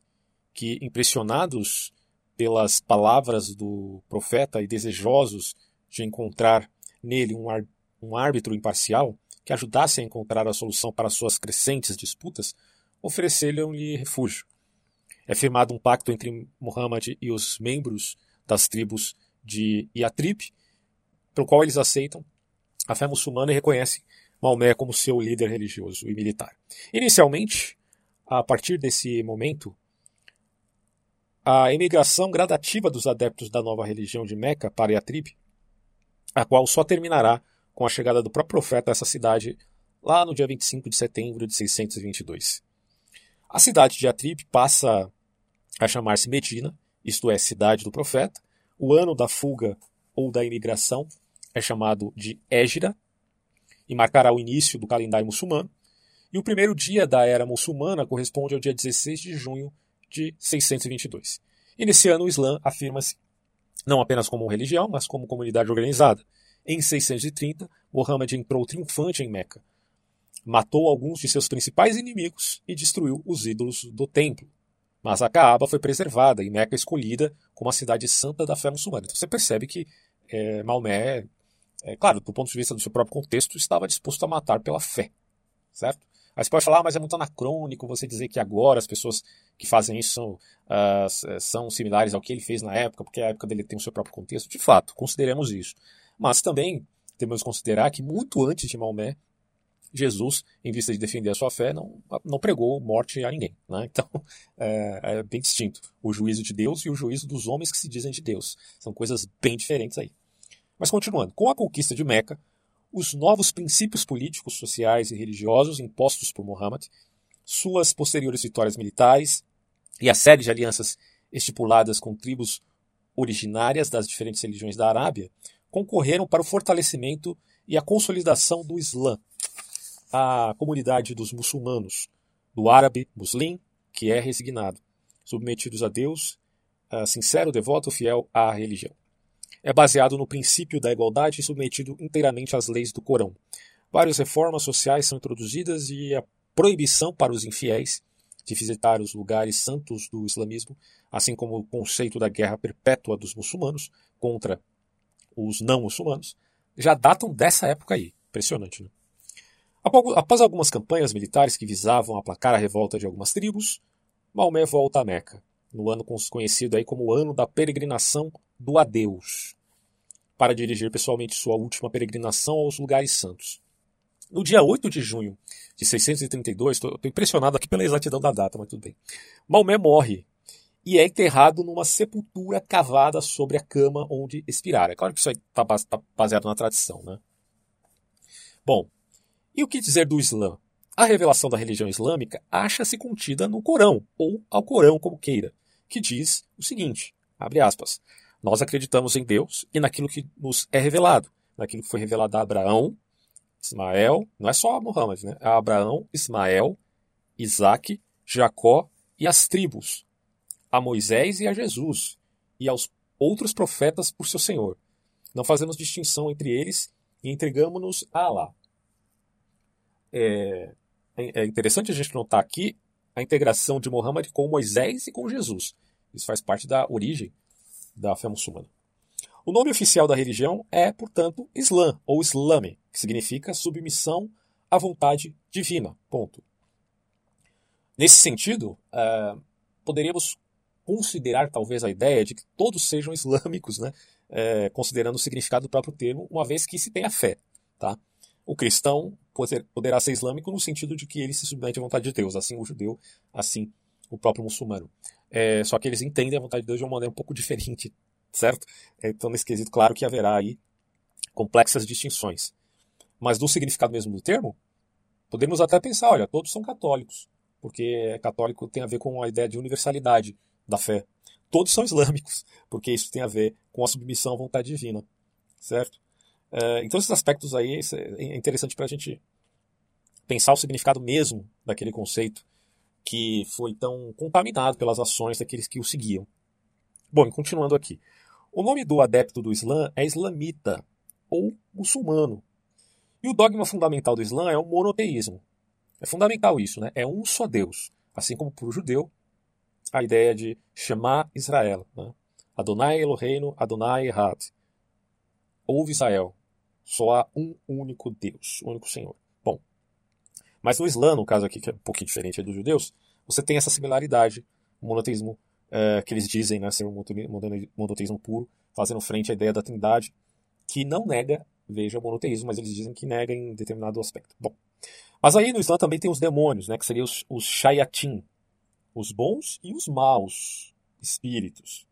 que, impressionados pelas palavras do profeta e desejosos de encontrar nele um, um árbitro imparcial que ajudasse a encontrar a solução para suas crescentes disputas, ofereceram-lhe refúgio. É firmado um pacto entre Muhammad e os membros das tribos de Yatrib, pelo qual eles aceitam a fé muçulmana e reconhecem Maomé como seu líder religioso e militar. Inicialmente, a partir desse momento, a emigração gradativa dos adeptos da nova religião de Meca para Yatrib, a qual só terminará com a chegada do próprio profeta a essa cidade lá no dia 25 de setembro de 622. A cidade de Yatrib passa a chamar-se Medina, isto é, cidade do profeta. O ano da fuga ou da imigração é chamado de Égira e marcará o início do calendário muçulmano. E o primeiro dia da era muçulmana corresponde ao dia 16 de junho de 622. E nesse ano o Islã afirma-se não apenas como religião, mas como comunidade organizada. Em 630, Muhammad entrou triunfante em Meca, matou alguns de seus principais inimigos e destruiu os ídolos do templo. Mas a Kaaba foi preservada e Meca escolhida como a cidade santa da fé muçulmana. Então você percebe que é, Maomé é, claro, do ponto de vista do seu próprio contexto, estava disposto a matar pela fé, certo? Aí você pode falar, ah, mas é muito anacrônico você dizer que agora as pessoas que fazem isso são, uh, são similares ao que ele fez na época, porque a época dele tem o seu próprio contexto. De fato, consideremos isso. Mas também temos que considerar que muito antes de Maomé, Jesus, em vista de defender a sua fé, não, não pregou morte a ninguém. Né? [laughs] Então, é, é bem distinto o juízo de Deus e o juízo dos homens que se dizem de Deus. São coisas bem diferentes aí. Mas continuando, com a conquista de Meca, os novos princípios políticos, sociais e religiosos impostos por Muhammad, suas posteriores vitórias militares e a série de alianças estipuladas com tribos originárias das diferentes religiões da Arábia concorreram para o fortalecimento e a consolidação do Islã, a comunidade dos muçulmanos, do árabe muslim, que é resignado, submetidos a Deus, sincero, devoto, fiel à religião é baseado no princípio da igualdade e submetido inteiramente às leis do Corão. Várias reformas sociais são introduzidas e a proibição para os infiéis de visitar os lugares santos do islamismo, assim como o conceito da guerra perpétua dos muçulmanos contra os não muçulmanos, já datam dessa época aí. Impressionante, né? Após algumas campanhas militares que visavam aplacar a revolta de algumas tribos, Maomé volta a Meca, no ano conhecido aí como o ano da peregrinação do adeus, para dirigir pessoalmente sua última peregrinação aos lugares santos. No dia 8 de junho de 632, estou impressionado aqui pela exatidão da data, mas tudo bem. Maomé morre e é enterrado numa sepultura cavada sobre a cama onde expirara. É claro que isso aí está tá baseado na tradição, né? Bom, e o que dizer do Islã? A revelação da religião islâmica acha-se contida no Corão, ou ao Corão como queira, que diz o seguinte, abre aspas, nós acreditamos em Deus e naquilo que nos é revelado, naquilo que foi revelado a Abraão, Ismael, não é só a Muhammad, né? A Abraão, Ismael, Isaac, Jacó e as tribos, a Moisés e a Jesus, e aos outros profetas por seu Senhor. Não fazemos distinção entre eles e entregamos-nos a Alá. É, é interessante a gente notar aqui a integração de Muhammad com Moisés e com Jesus. Isso faz parte da origem da fé muçulmana. O nome oficial da religião é, portanto, Islã, ou Islame, que significa submissão à vontade divina. Ponto. Nesse sentido, uh, poderíamos considerar talvez a ideia de que todos sejam islâmicos, né? É, considerando o significado do próprio termo, uma vez que se tem a fé. Tá? O cristão poder, poderá ser islâmico no sentido de que ele se submete à vontade de Deus, assim o judeu, assim o próprio muçulmano. É, só que eles entendem a vontade de Deus de uma maneira um pouco diferente, certo? Então, nesse quesito, claro que haverá aí complexas distinções. Mas do significado mesmo do termo, podemos até pensar, olha, todos são católicos, porque católico tem a ver com a ideia de universalidade da fé. Todos são islâmicos, porque isso tem a ver com a submissão à vontade divina, certo? É, então, esses aspectos aí é interessante para a gente pensar o significado mesmo daquele conceito que foi tão contaminado pelas ações daqueles que o seguiam. Bom, continuando aqui. O nome do adepto do Islã é islamita, ou muçulmano. E o dogma fundamental do Islã é o monoteísmo. É fundamental isso, né? É um só Deus. Assim como para o judeu, a ideia de chamar Israel. Né? Adonai Eloheinu, Adonai Ehad. Ouve Israel. Só há um único Deus, único Senhor. Mas no Islã, no caso aqui, que é um pouquinho diferente dos judeus, você tem essa similaridade, o monoteísmo é, que eles dizem né, ser um monoteísmo puro, fazendo frente à ideia da trindade, que não nega, veja, o monoteísmo, mas eles dizem que nega em determinado aspecto. Bom, mas aí no Islã também tem os demônios, né, que seriam os, os shayatin, os bons e os maus espíritos.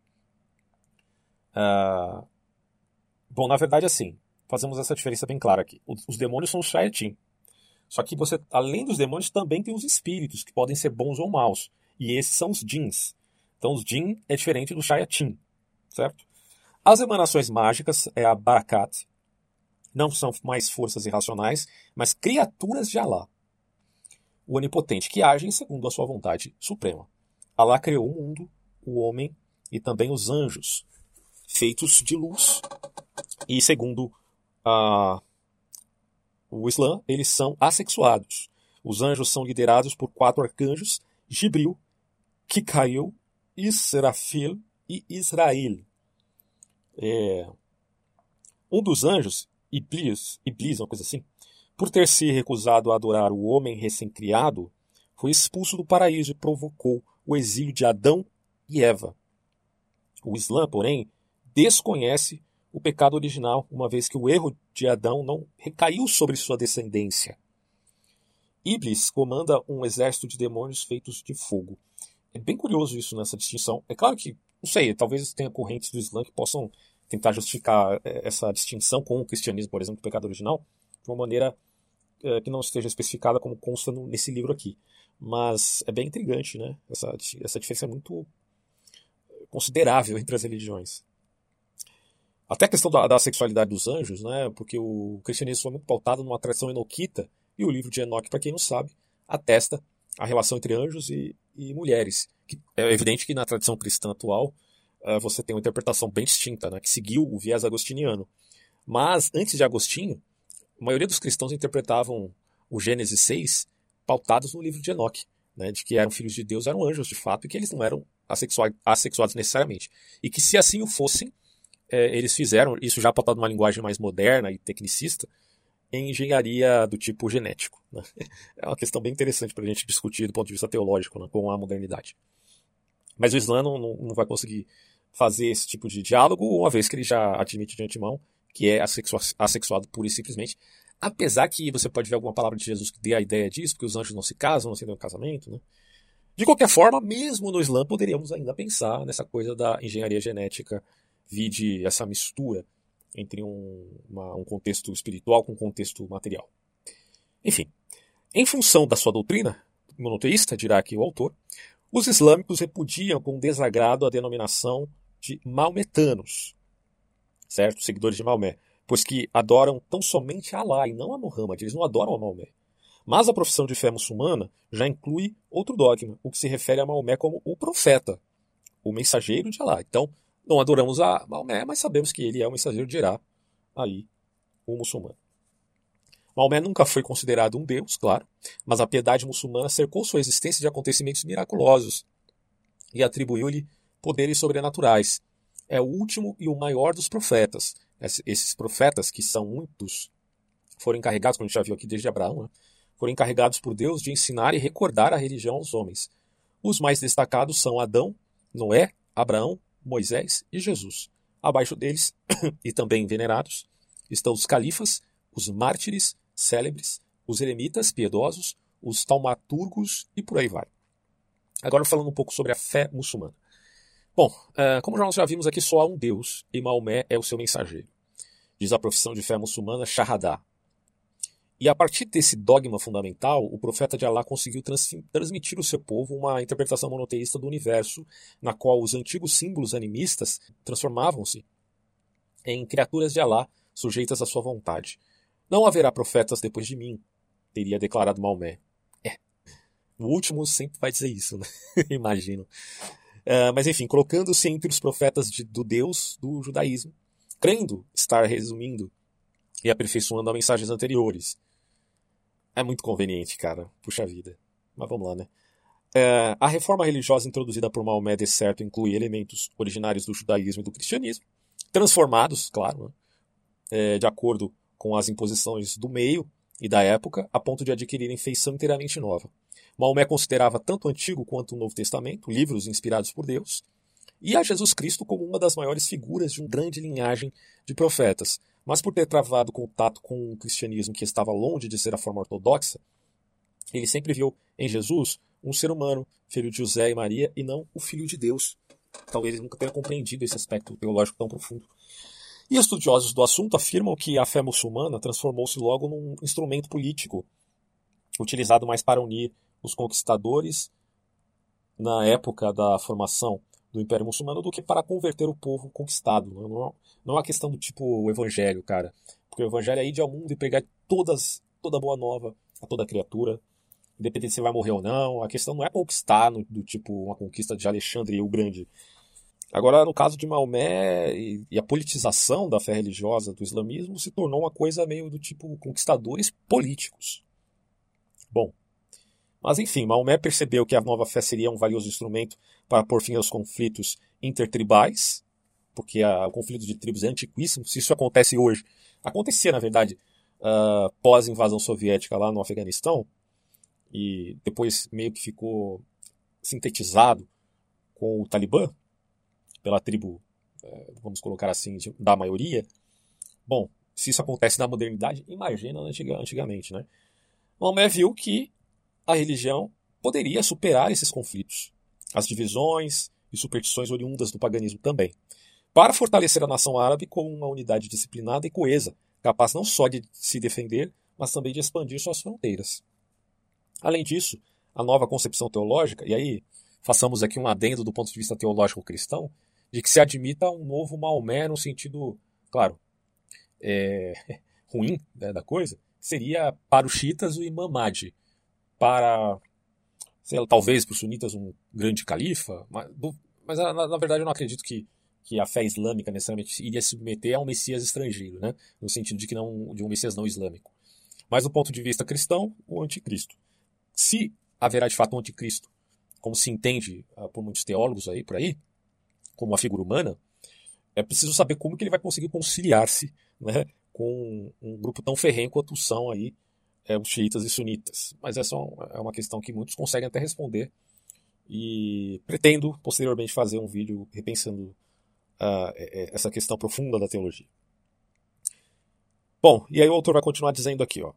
Uh, bom, na verdade, assim, fazemos essa diferença bem clara aqui. Os, os demônios são os shayatin. Só que você, além dos demônios, também tem os espíritos, que podem ser bons ou maus. E esses são os jins. Então, os jin é diferente do shayatin, certo? As emanações mágicas é a barakat. Não são mais forças irracionais, mas criaturas de Allah. O onipotente que agem segundo a sua vontade suprema. Allah criou o mundo, o homem e também os anjos, feitos de luz. E segundo a o Islã, eles são assexuados. Os anjos são liderados por quatro arcanjos: Gibril, Kikail, Israfil e Israel. É... Um dos anjos, Iblis, Iblis, uma coisa assim, por ter se recusado a adorar o homem recém-criado, foi expulso do paraíso e provocou o exílio de Adão e Eva. O Islã, porém, desconhece o pecado original, uma vez que o erro de Adão não recaiu sobre sua descendência. Iblis comanda um exército de demônios feitos de fogo. É bem curioso isso nessa distinção. É claro que, não sei, talvez tenha correntes do Islã que possam tentar justificar é, essa distinção com o cristianismo, por exemplo, do pecado original, de uma maneira é, que não esteja especificada como consta nesse livro aqui. Mas é bem intrigante, né? Essa, essa diferença é muito considerável entre as religiões. Até a questão da, da, sexualidade dos anjos, né? Porque o cristianismo foi muito pautado numa tradição enoquita, e o livro de Enoque, para quem não sabe, atesta a relação entre anjos e, e mulheres. É evidente que na tradição cristã atual uh, você tem uma interpretação bem distinta, né? Que seguiu o viés agostiniano. Mas, antes de Agostinho, a maioria dos cristãos interpretavam o Gênesis 6 pautados no livro de Enoque, né? De que eram filhos de Deus, eram anjos de fato, e que eles não eram assexuados necessariamente. E que se assim o fossem, é, eles fizeram, isso já pautado numa linguagem mais moderna e tecnicista, em engenharia do tipo genético. Né? [laughs] É uma questão bem interessante para a gente discutir do ponto de vista teológico né, com a modernidade. Mas o Islã não, não, vai conseguir fazer esse tipo de diálogo, uma vez que ele já admite de antemão que é assexuado pura e simplesmente. Apesar que você pode ver alguma palavra de Jesus que dê a ideia disso, porque os anjos não se casam, não se dão um casamento. Né? De qualquer forma, mesmo no Islã, poderíamos ainda pensar nessa coisa da engenharia genética vide essa mistura entre um, uma, um contexto espiritual com um contexto material. Enfim, em função da sua doutrina monoteísta, dirá aqui o autor, os islâmicos repudiam com desagrado a denominação de maometanos, certo? Seguidores de Maomé, pois que adoram tão somente a Allah e não a Muhammad, eles não adoram a Maomé. Mas a profissão de fé muçulmana já inclui outro dogma, o que se refere a Maomé como o profeta, o mensageiro de Allah. Então, não adoramos a Maomé, mas sabemos que ele é o mensageiro de Irá, aí, o muçulmano. Maomé nunca foi considerado um deus, claro, mas a piedade muçulmana cercou sua existência de acontecimentos miraculosos e atribuiu-lhe poderes sobrenaturais. É o último e o maior dos profetas. Esses profetas, que são muitos, foram encarregados, como a gente já viu aqui desde Abraão, né? foram encarregados por Deus de ensinar e recordar a religião aos homens. Os mais destacados são Adão, Noé, Abraão, Moisés e Jesus. Abaixo deles, [coughs] e também venerados, estão os califas, os mártires célebres, os eremitas piedosos, os taumaturgos e por aí vai. Agora falando um pouco sobre a fé muçulmana. Bom, eh, como nós já vimos aqui, só há um Deus e Maomé é o seu mensageiro. Diz a profissão de fé muçulmana Shahadá, e a partir desse dogma fundamental, o profeta de Allah conseguiu trans transmitir ao seu povo uma interpretação monoteísta do universo, na qual os antigos símbolos animistas transformavam-se em criaturas de Allah sujeitas à sua vontade. Não haverá profetas depois de mim, teria declarado Maomé. É. O último sempre vai dizer isso, né? [laughs] Imagino. Uh, mas enfim, colocando-se entre os profetas de, do Deus do judaísmo, crendo estar resumindo e aperfeiçoando as mensagens anteriores. É muito conveniente, cara. Puxa vida. Mas vamos lá, né? É, a reforma religiosa introduzida por Maomé de certo inclui elementos originários do judaísmo e do cristianismo, transformados, claro, né? é, de acordo com as imposições do meio e da época, a ponto de adquirirem feição inteiramente nova. Maomé considerava tanto o Antigo quanto o Novo Testamento, livros inspirados por Deus, e a Jesus Cristo como uma das maiores figuras de uma grande linhagem de profetas. Mas por ter travado contato com o cristianismo que estava longe de ser a forma ortodoxa, ele sempre viu em Jesus um ser humano, filho de José e Maria, e não o filho de Deus. Talvez ele nunca tenha compreendido esse aspecto teológico tão profundo. E estudiosos do assunto afirmam que a fé muçulmana transformou-se logo num instrumento político, utilizado mais para unir os conquistadores na época da formação do Império Muçulmano do que para converter o povo conquistado. Não, é, não é uma questão do tipo o Evangelho, cara. Porque o Evangelho é ir ao mundo e pegar todas, toda boa nova a toda criatura, independente se vai morrer ou não. A questão não é conquistar no, do tipo uma conquista de Alexandre o Grande. Agora, no caso de Maomé e, e, a politização da fé religiosa do islamismo se tornou uma coisa meio do tipo conquistadores políticos. Bom, mas enfim, Maomé percebeu que a nova fé seria um valioso instrumento para pôr fim aos conflitos intertribais, porque a, o conflito de tribos é antiquíssimo. Se isso acontece hoje, acontecia na verdade uh, pós-invasão soviética lá no Afeganistão, e depois meio que ficou sintetizado com o Talibã, pela tribo, uh, vamos colocar assim, da maioria. Bom, se isso acontece na modernidade, imagina antigamente, né? Maomé viu que a religião poderia superar esses conflitos, as divisões e superstições oriundas do paganismo também, para fortalecer a nação árabe como uma unidade disciplinada e coesa, capaz não só de se defender, mas também de expandir suas fronteiras. Além disso, a nova concepção teológica, e aí façamos aqui um adendo do ponto de vista teológico cristão, de que se admita um novo Maomé no sentido, claro, é, [laughs] ruim né, da coisa, seria para os chiitas o Imam Mahdi, para, sei lá, talvez para os sunitas um grande califa, mas, mas na, na, verdade eu não acredito que, que a fé islâmica necessariamente iria se submeter a um messias estrangeiro, né? no sentido de que não de um messias não islâmico. Mas do ponto de vista cristão, o anticristo. Se haverá de fato um anticristo, como se entende uh, por muitos teólogos aí por aí, como uma figura humana, é preciso saber como que ele vai conseguir conciliar-se né, com um grupo tão ferrenho quanto são aí é, os xiitas e sunitas. Mas essa é uma questão que muitos conseguem até responder. E pretendo posteriormente fazer um vídeo repensando uh, essa questão profunda da teologia. Bom, e aí o autor vai continuar dizendo aqui, ó.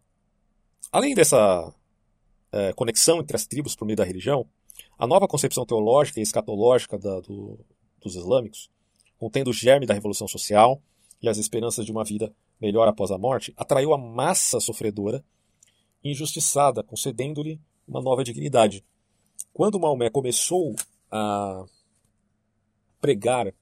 Além dessa uh, conexão entre as tribos por meio da religião, a nova concepção teológica e escatológica da, do, dos islâmicos, contendo o germe da revolução social e as esperanças de uma vida melhor após a morte, atraiu a massa sofredora injustiçada, concedendo-lhe uma nova dignidade. Quando Maomé começou a pregar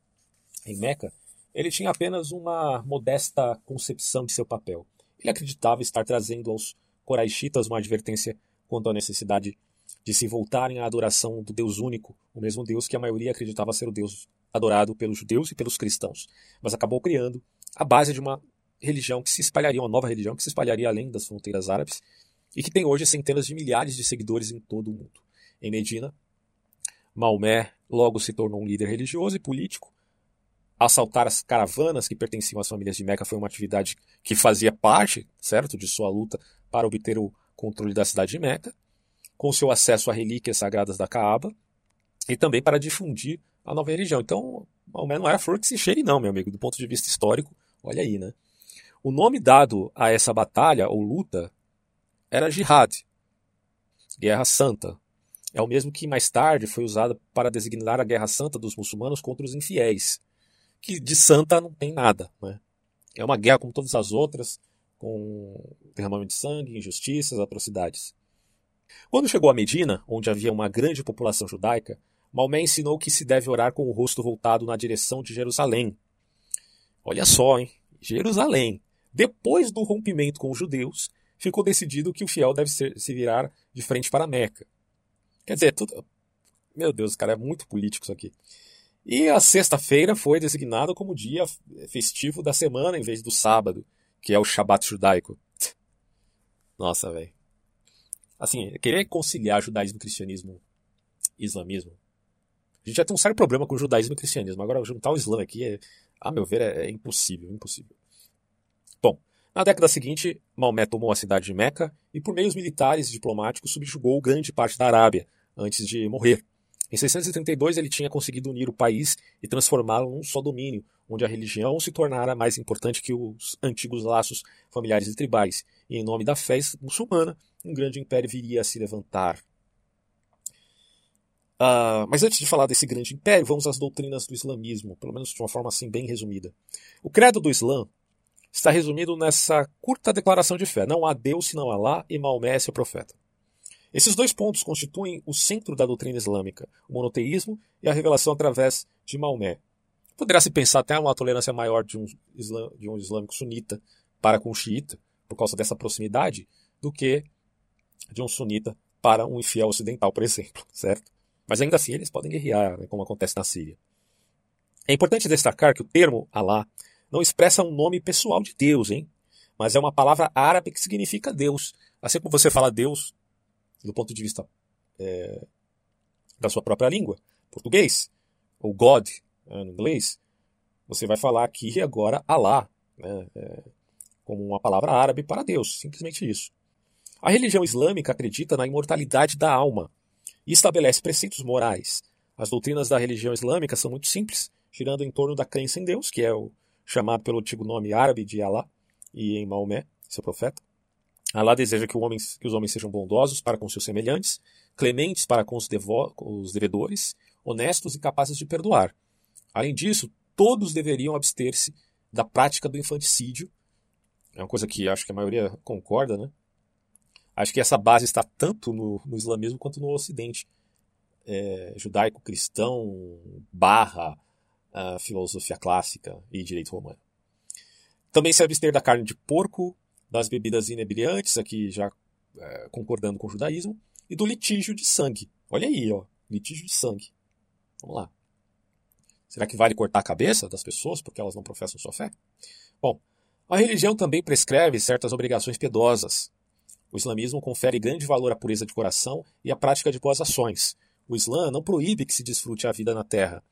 em Meca, ele tinha apenas uma modesta concepção de seu papel. Ele acreditava estar trazendo aos coraixitas uma advertência quanto à necessidade de se voltarem à adoração do Deus único, o mesmo Deus que a maioria acreditava ser o Deus adorado pelos judeus e pelos cristãos, mas acabou criando a base de uma religião que se espalharia, uma nova religião que se espalharia além das fronteiras árabes e que tem hoje centenas de milhares de seguidores em todo o mundo. Em Medina, Maomé logo se tornou um líder religioso e político. Assaltar as caravanas que pertenciam às famílias de Meca foi uma atividade que fazia parte, certo, de sua luta para obter o controle da cidade de Meca, com seu acesso a relíquias sagradas da Caaba e também para difundir a nova religião. Então, Maomé não era flor que se cheire não, meu amigo, do ponto de vista histórico. Olha aí, né? O nome dado a essa batalha ou luta era jihad, guerra santa. É o mesmo que mais tarde foi usado para designar a guerra santa dos muçulmanos contra os infiéis, que de santa não tem nada. Né? É uma guerra como todas as outras, com derramamento de sangue, injustiças, atrocidades. Quando chegou a Medina, onde havia uma grande população judaica, Maomé ensinou que se deve orar com o rosto voltado na direção de Jerusalém. Olha só, hein? Jerusalém. Depois do rompimento com os judeus, ficou decidido que o fiel deve ser, se virar de frente para Meca. Quer dizer, tudo. Meu Deus, cara, é muito político isso aqui. E a sexta-feira foi designada como dia festivo da semana em vez do sábado, que é o Shabat judaico. Nossa, velho. Assim, querer conciliar judaísmo, cristianismo e islamismo. A gente já tem um sério problema com judaísmo e cristianismo. Agora, juntar o Islã aqui, é, a meu ver, é, é impossível, impossível. Bom, na década seguinte, Maomé tomou a cidade de Meca e, por meios militares e diplomáticos, subjugou grande parte da Arábia, antes de morrer. Em 632, ele tinha conseguido unir o país e transformá-lo num só domínio, onde a religião se tornara mais importante que os antigos laços familiares e tribais, e em nome da fé muçulmana, um grande império viria a se levantar. Uh, mas antes de falar desse grande império, vamos às doutrinas do islamismo, pelo menos de uma forma assim bem resumida. O credo do Islã está resumido nessa curta declaração de fé: não há Deus senão Alá e Maomé é seu profeta. Esses dois pontos constituem o centro da doutrina islâmica, o monoteísmo e a revelação através de Maomé. Poderá se pensar até uma tolerância maior de um, islã, de um islâmico sunita para com o xiita, por causa dessa proximidade, do que de um sunita para um infiel ocidental, por exemplo, [laughs] certo? Mas ainda assim eles podem guerrear, né, como acontece na Síria. É importante destacar que o termo Alá não expressa um nome pessoal de Deus, hein? Mas é uma palavra árabe que significa Deus. Assim como você fala Deus do ponto de vista é, da sua própria língua, português, ou God, né, no inglês, você vai falar aqui agora Allah, né, é, como uma palavra árabe para Deus, simplesmente isso. A religião islâmica acredita na imortalidade da alma e estabelece preceitos morais. As doutrinas da religião islâmica são muito simples, girando em torno da crença em Deus, que é o chamado pelo antigo nome árabe de Allah, e em Maomé, seu profeta. Allah deseja que, homens, que, os homens sejam bondosos para com seus semelhantes, clementes para com os, devo, os devedores, honestos e capazes de perdoar. Além disso, todos deveriam abster-se da prática do infanticídio. É uma coisa que acho que a maioria concorda, né? Acho que essa base está tanto no, no islamismo quanto no ocidente. É, judaico-cristão barra filosofia clássica e direito romano. Também se abster da carne de porco, das bebidas inebriantes, aqui já é, concordando com o judaísmo, e do litígio de sangue. Olha aí, ó, litígio de sangue. Vamos lá. Será que vale cortar a cabeça das pessoas porque elas não professam sua fé? Bom, a religião também prescreve certas obrigações piedosas. O islamismo confere grande valor à pureza de coração e à prática de boas ações. O Islã não proíbe que se desfrute a vida na terra.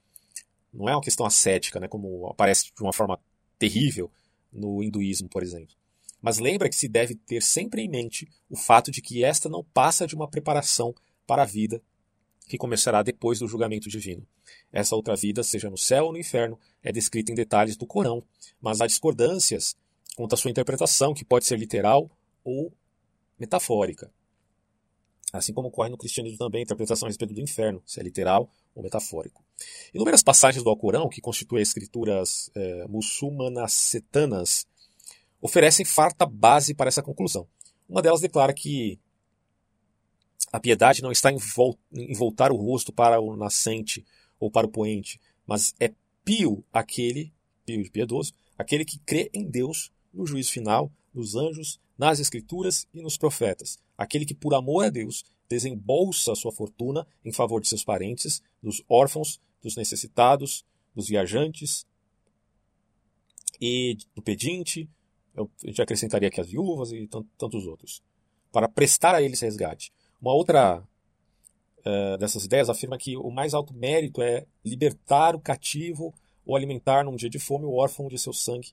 Não é uma questão ascética, né, como aparece de uma forma terrível no hinduísmo, por exemplo. Mas lembra que se deve ter sempre em mente o fato de que esta não passa de uma preparação para a vida que começará depois do julgamento divino. Essa outra vida, seja no céu ou no inferno, é descrita em detalhes do Corão, mas há discordâncias quanto à sua interpretação, que pode ser literal ou metafórica. Assim como ocorre no cristianismo também, a interpretação a respeito do inferno, se é literal ou metafórico. Inúmeras passagens do Alcorão, que constituem escrituras é, muçulmanacetanas, oferecem farta base para essa conclusão. Uma delas declara que a piedade não está em, vol em voltar o rosto para o nascente ou para o poente, mas é pio aquele, pio de piedoso, aquele que crê em Deus, no juízo final, nos anjos, nas escrituras e nos profetas, aquele que por amor a Deus desembolsa sua fortuna em favor de seus parentes, dos órfãos, dos necessitados, dos viajantes e do pedinte, eu, gente acrescentaria aqui as viúvas e tantos outros, para prestar a eles resgate. Uma outra uh, dessas ideias afirma que o mais alto mérito é libertar o cativo ou alimentar num dia de fome o órfão de seu sangue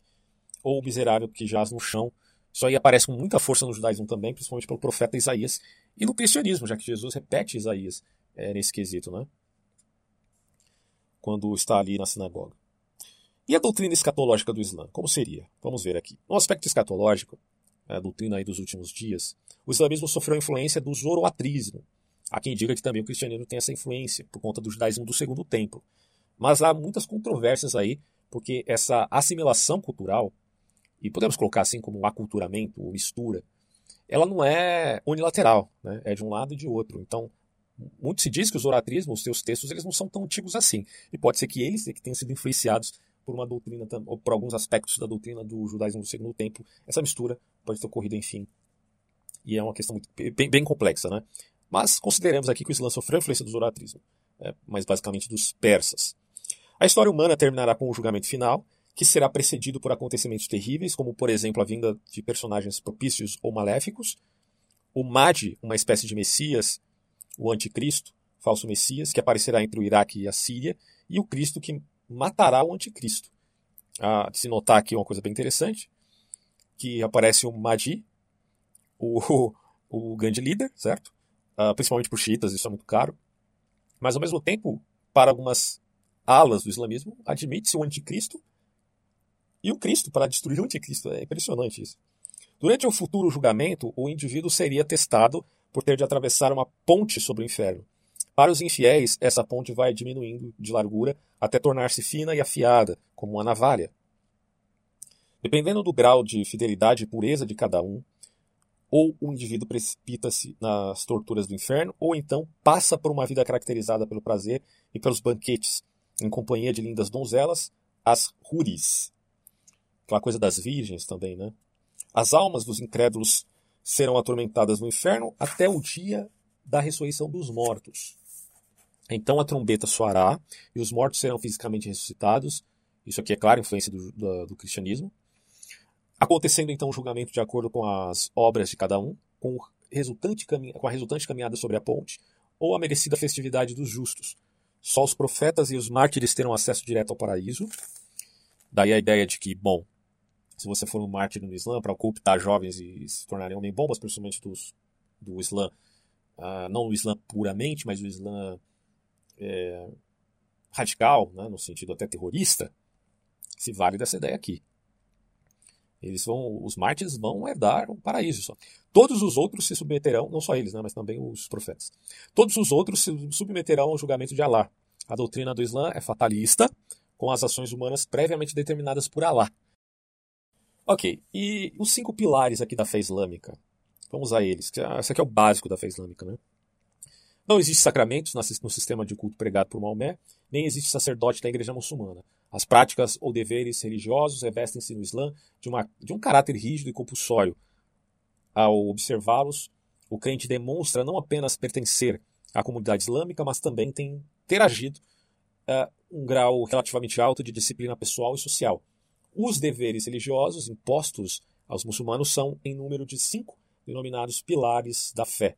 ou o miserável que jaz no chão. Isso aí aparece com muita força no judaísmo também, principalmente pelo profeta Isaías, e no cristianismo, já que Jesus repete Isaías é, nesse quesito, né? Quando está ali na sinagoga. E a doutrina escatológica do Islã, como seria? Vamos ver aqui. No aspecto escatológico, a doutrina aí dos últimos dias, o islamismo sofreu a influência do zoroatrismo. Há quem diga que também o cristianismo tem essa influência, por conta do judaísmo do segundo templo. Mas há muitas controvérsias aí, porque essa assimilação cultural, e podemos colocar assim como aculturamento ou mistura, ela não é unilateral, né? é de um lado e de outro. Então, muito se diz que o zoroatrismo, os seus textos, eles não são tão antigos assim. E pode ser que eles que tenham sido influenciados por uma doutrina, ou por alguns aspectos da doutrina do judaísmo do segundo tempo, essa mistura pode ter ocorrido, enfim, E é uma questão muito, bem, bem, complexa, né? Mas consideremos aqui que o Islã sofreu influência do zoroatrismo, é, mas basicamente dos persas. A história humana terminará com o julgamento final, que será precedido por acontecimentos terríveis, como por exemplo a vinda de personagens propícios ou maléficos, o Mahdi, uma espécie de Messias, o anticristo, falso Messias, que aparecerá entre o Iraque e a Síria, e o Cristo que matará o anticristo. Ah, se notar aqui uma coisa bem interessante, que aparece o Mahdi, o, [laughs] o grande líder, certo? Ah, principalmente para os chiitas, isso é muito caro. Mas ao mesmo tempo, para algumas alas do islamismo, admite-se o anticristo e o Cristo para destruir o anticristo. É impressionante isso. Durante o futuro julgamento, o indivíduo seria testado por ter de atravessar uma ponte sobre o inferno. Para os infiéis, essa ponte vai diminuindo de largura até tornar-se fina e afiada, como uma navalha. Dependendo do grau de fidelidade e pureza de cada um, ou o indivíduo precipita-se nas torturas do inferno, ou então passa por uma vida caracterizada pelo prazer e pelos banquetes, em companhia de lindas donzelas, as huris. Aquela coisa das virgens também, né? As almas dos incrédulos serão atormentadas no inferno até o dia da ressurreição dos mortos. Então a trombeta soará e os mortos serão fisicamente ressuscitados. Isso aqui é claro, influência do, do, do cristianismo. Acontecendo então o julgamento de acordo com as obras de cada um, com, resultante com a resultante caminhada sobre a ponte, ou a merecida festividade dos justos. Só os profetas e os mártires terão acesso direto ao paraíso. Daí a ideia de que, bom, se você for um mártir no Islã para ocultar jovens e se tornarem homem-bombas, principalmente dos, do Islã, uh, não o Islã puramente, mas o Islã é, radical, né, no sentido até terrorista, se vale dessa ideia aqui. Eles vão, os mártires vão herdar o paraíso só. Todos os outros se submeterão, não só eles, né, mas também os profetas. Todos os outros se submeterão ao julgamento de Alá. A doutrina do Islã é fatalista, com as ações humanas previamente determinadas por Alá. Ok, e os cinco pilares aqui da fé islâmica? Vamos a eles. Esse aqui é o básico da fé islâmica, né? Não existe sacramentos no sistema de culto pregado por Maomé, nem existe sacerdote da igreja muçulmana. As práticas ou deveres religiosos revestem-se no Islã de, uma, de um caráter rígido e compulsório. Ao observá-los, o crente demonstra não apenas pertencer à comunidade islâmica, mas também tem ter agido uh, um grau relativamente alto de disciplina pessoal e social, os deveres religiosos impostos aos muçulmanos são em número de cinco, denominados pilares da fé.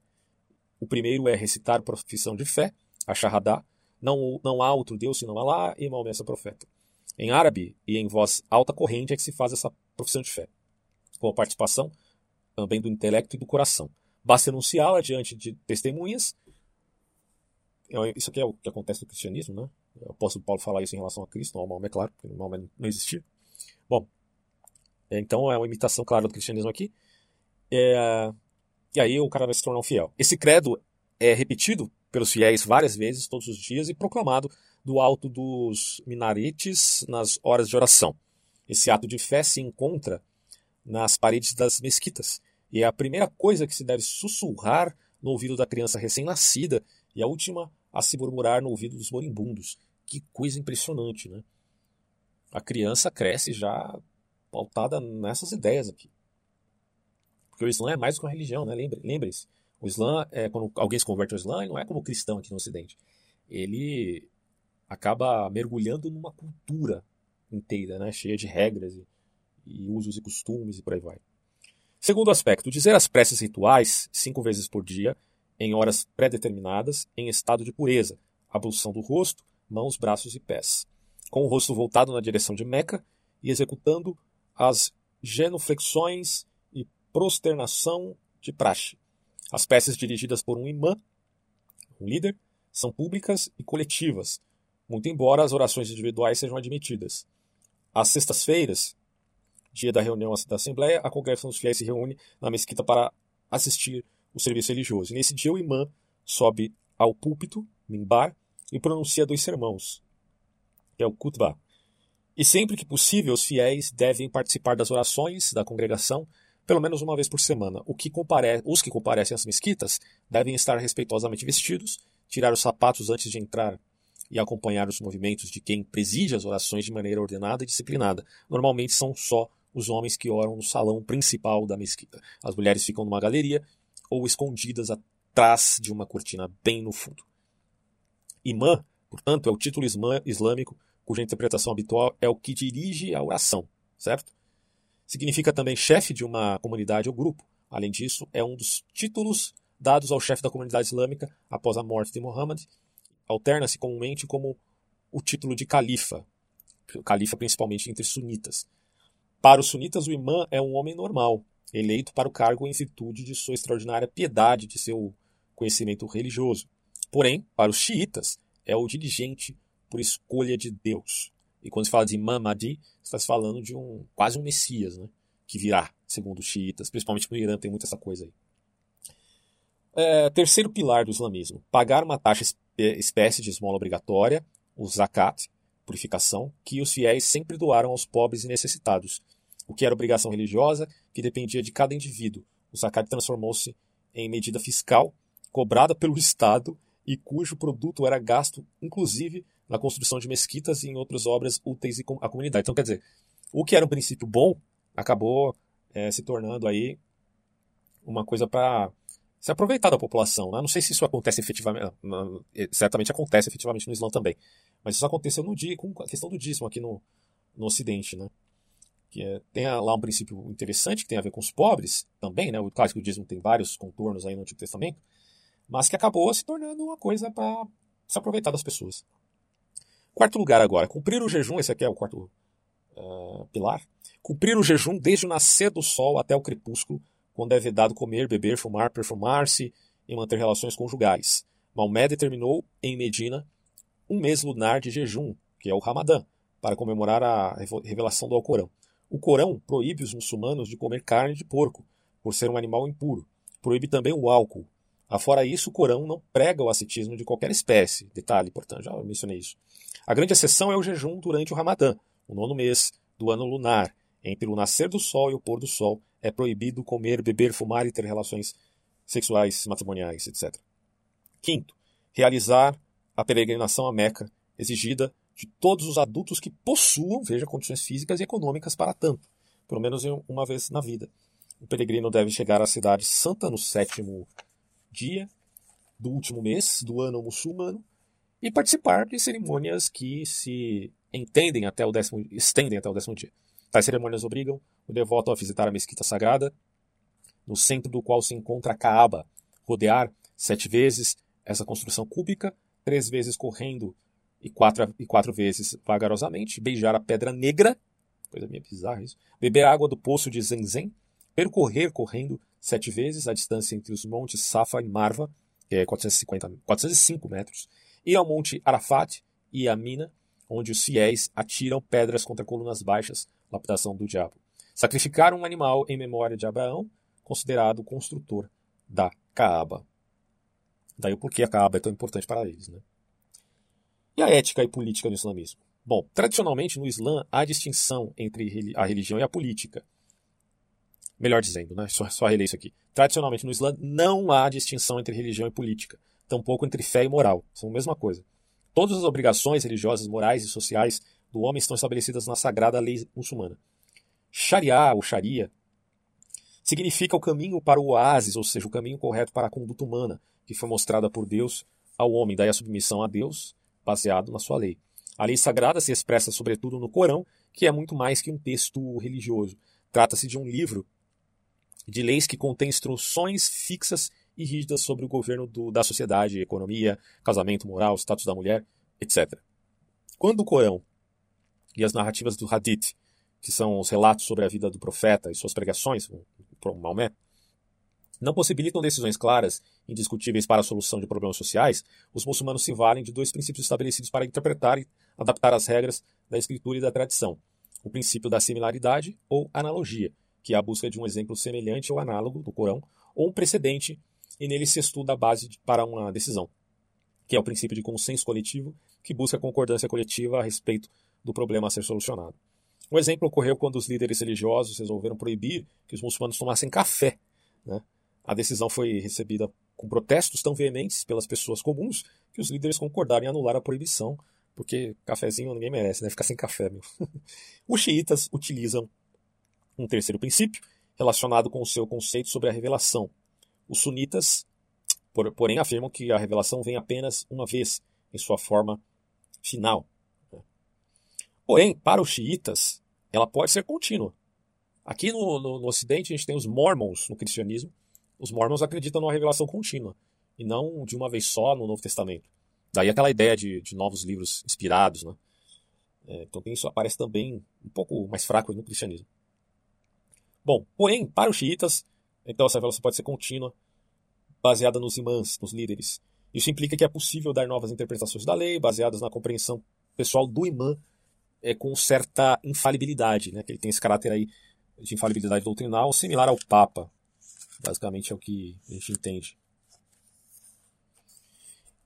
O primeiro é recitar profissão de fé, a Shahadá, não, não há outro Deus senão Alá e Maomé é profeta. Em árabe e em voz alta corrente é que se faz essa profissão de fé, com a participação também do intelecto e do coração. Basta enunciá-la diante de testemunhas. É, isso aqui é o que acontece no cristianismo, né? O apóstolo Paulo fala isso em relação a Cristo, não ao Maomé, claro, porque Maomé não existia. Bom, então é uma imitação clara do cristianismo aqui. É, e aí o cara vai se tornar um fiel. Esse credo é repetido pelos fiéis várias vezes, todos os dias, e proclamado do alto dos minaretes nas horas de oração. Esse ato de fé se encontra nas paredes das mesquitas. E é a primeira coisa que se deve sussurrar no ouvido da criança recém-nascida e a última a se murmurar no ouvido dos moribundos. Que coisa impressionante, né? A criança cresce já pautada nessas ideias aqui. Porque o Islã é mais do que uma religião, né? Lembre-se. O Islã, é, quando alguém se converte ao Islã, ele não é como cristão aqui no Ocidente. Ele acaba mergulhando numa cultura inteira, né? cheia de regras e, e usos e costumes e por aí vai. Segundo aspecto, dizer as preces rituais cinco vezes por dia, em horas pré-determinadas, em estado de pureza, ablução do rosto, mãos, braços e pés com o rosto voltado na direção de Meca e executando as genuflexões e prosternação de praxe. As peças dirigidas por um imã, um líder, são públicas e coletivas, muito embora as orações individuais sejam admitidas. Às sextas-feiras, dia da reunião da Assembleia, a congregação dos fiéis se reúne na mesquita para assistir o serviço religioso. E nesse dia, o imã sobe ao púlpito, mimbar, e pronuncia dois sermãos, é o Kutba. E sempre que possível, os fiéis devem participar das orações da congregação pelo menos uma vez por semana. Que compare... Os que comparecem às mesquitas devem estar respeitosamente vestidos, tirar os sapatos antes de entrar e acompanhar os movimentos de quem preside as orações de maneira ordenada e disciplinada. Normalmente são só os homens que oram no salão principal da mesquita. As mulheres ficam numa galeria ou escondidas atrás de uma cortina bem no fundo. Imã, portanto, é o título islâmico cuja interpretação habitual é o que dirige a oração, certo? Significa também chefe de uma comunidade ou grupo. Além disso, é um dos títulos dados ao chefe da comunidade islâmica após a morte de Muhammad. Alterna-se comumente como o título de califa, califa principalmente entre sunitas. Para os sunitas, o imã é um homem normal, eleito para o cargo em virtude de sua extraordinária piedade, de seu conhecimento religioso. Porém, para os xiitas, é o dirigente por escolha de Deus. E quando se fala de Imam Mahdi, está se falando de um quase um messias, né? que virá, segundo os xiitas, principalmente no Irã tem muita essa coisa aí. É, terceiro pilar do islamismo: pagar uma taxa é, espécie de esmola obrigatória, o zakat, purificação, que os fiéis sempre doaram aos pobres e necessitados, o que era obrigação religiosa que dependia de cada indivíduo. O zakat transformou-se em medida fiscal cobrada pelo Estado e cujo produto era gasto, inclusive, na construção de mesquitas e em outras obras úteis à comunidade. Então, quer dizer, o que era um princípio bom acabou é, se tornando aí uma coisa para se aproveitar da população. Né? Não sei se isso acontece efetivamente, certamente acontece efetivamente no Islã também, mas isso aconteceu no dia com a questão do dízimo aqui no, no Ocidente, né? Que é, tem lá um princípio interessante que tem a ver com os pobres também, né? O clássico dízimo tem vários contornos aí no Antigo Testamento, mas que acabou se tornando uma coisa para se aproveitar das pessoas. Quarto lugar agora, cumprir o jejum, esse aqui é o quarto uh, pilar. Cumprir o jejum desde o nascer do sol até o crepúsculo, quando é vedado comer, beber, fumar, perfumar-se e manter relações conjugais. Maomé determinou em Medina um mês lunar de jejum, que é o Ramadã, para comemorar a revelação do Alcorão. O Corão proíbe os muçulmanos de comer carne de porco, por ser um animal impuro. Proíbe também o álcool. Afora isso, o Corão não prega o ascetismo de qualquer espécie. Detalhe, portanto, já mencionei isso. A grande exceção é o jejum durante o Ramadã, o nono mês do ano lunar. Entre o nascer do sol e o pôr do sol, é proibido comer, beber, fumar e ter relações sexuais, matrimoniais, etc. Quinto, realizar a peregrinação a Meca, exigida de todos os adultos que possuam, veja, condições físicas e econômicas para tanto, pelo menos uma vez na vida. O peregrino deve chegar à cidade santa no sétimo dia do último mês do ano muçulmano e participar de cerimônias que se entendem até o décimo, estendem até o décimo dia. Tais cerimônias obrigam o devoto a visitar a mesquita sagrada, no centro do qual se encontra a Kaaba, rodear sete vezes essa construção cúbica três vezes correndo e quatro, e quatro vezes vagarosamente, beijar a pedra negra, coisa meio bizarra isso, beber água do poço de Zenzen, percorrer correndo sete vezes a distância entre os montes Safa e Marva, que é 450, 405 metros, ir ao monte Arafat e a Mina, onde os fiéis atiram pedras contra colunas baixas, lapidação do diabo. Sacrificar um animal em memória de Abraão, considerado o construtor da Caaba. Daí o porquê a Kaaba é tão importante para eles. Né? E a ética e política no islamismo? Bom, tradicionalmente no Islã há distinção entre a religião e a política. Melhor dizendo, né? Só, só relei isso aqui. Tradicionalmente no Islã não há distinção entre religião e política, tampouco entre fé e moral. São a mesma coisa. Todas as obrigações religiosas, morais e sociais do homem estão estabelecidas na sagrada lei muçulmana. Sharia, ou Sharia, significa o caminho para o oásis, ou seja, o caminho correto para a conduta humana, que foi mostrada por Deus ao homem, daí a submissão a Deus, baseado na sua lei. A lei sagrada se expressa sobretudo no Corão, que é muito mais que um texto religioso. Trata-se de um livro de leis que contém instruções fixas e rígidas sobre o governo do, da sociedade, economia, casamento, moral, status da mulher, etc. Quando o Corão e as narrativas do Hadith, que são os relatos sobre a vida do profeta e suas pregações, o Maomé, não possibilitam decisões claras, indiscutíveis para a solução de problemas sociais, os muçulmanos se valem de dois princípios estabelecidos para interpretar e adaptar as regras da escritura e da tradição: o princípio da similaridade ou analogia, que é a busca de um exemplo semelhante ou análogo do Corão, ou um precedente, e nele se estuda a base para uma decisão, que é o princípio de consenso coletivo, que busca concordância coletiva a respeito do problema a ser solucionado. Um exemplo ocorreu quando os líderes religiosos resolveram proibir que os muçulmanos tomassem café. Né? A decisão foi recebida com protestos tão veementes pelas pessoas comuns que os líderes concordaram em anular a proibição, porque cafezinho ninguém merece, né? Ficar sem café, meu. [laughs] os xiitas utilizam Um terceiro princípio, relacionado com o seu conceito sobre a revelação. Os sunitas, porém, afirmam que a revelação vem apenas uma vez, em sua forma final. Porém, para os xiitas, ela pode ser contínua. Aqui no, no, no Ocidente, a gente tem os mormons no cristianismo. Os mormons acreditam numa revelação contínua, e não de uma vez só no Novo Testamento. Daí aquela ideia de, de novos livros inspirados. Né? É, então isso aparece também um pouco mais fraco no cristianismo. Bom, porém, para os xiitas, então essa revelação pode ser contínua, baseada nos imãs, nos líderes. Isso implica que é possível dar novas interpretações da lei, baseadas na compreensão pessoal do imã, é, com certa infalibilidade, né? que ele tem esse caráter aí de infalibilidade doutrinal, similar ao Papa. Basicamente é o que a gente entende.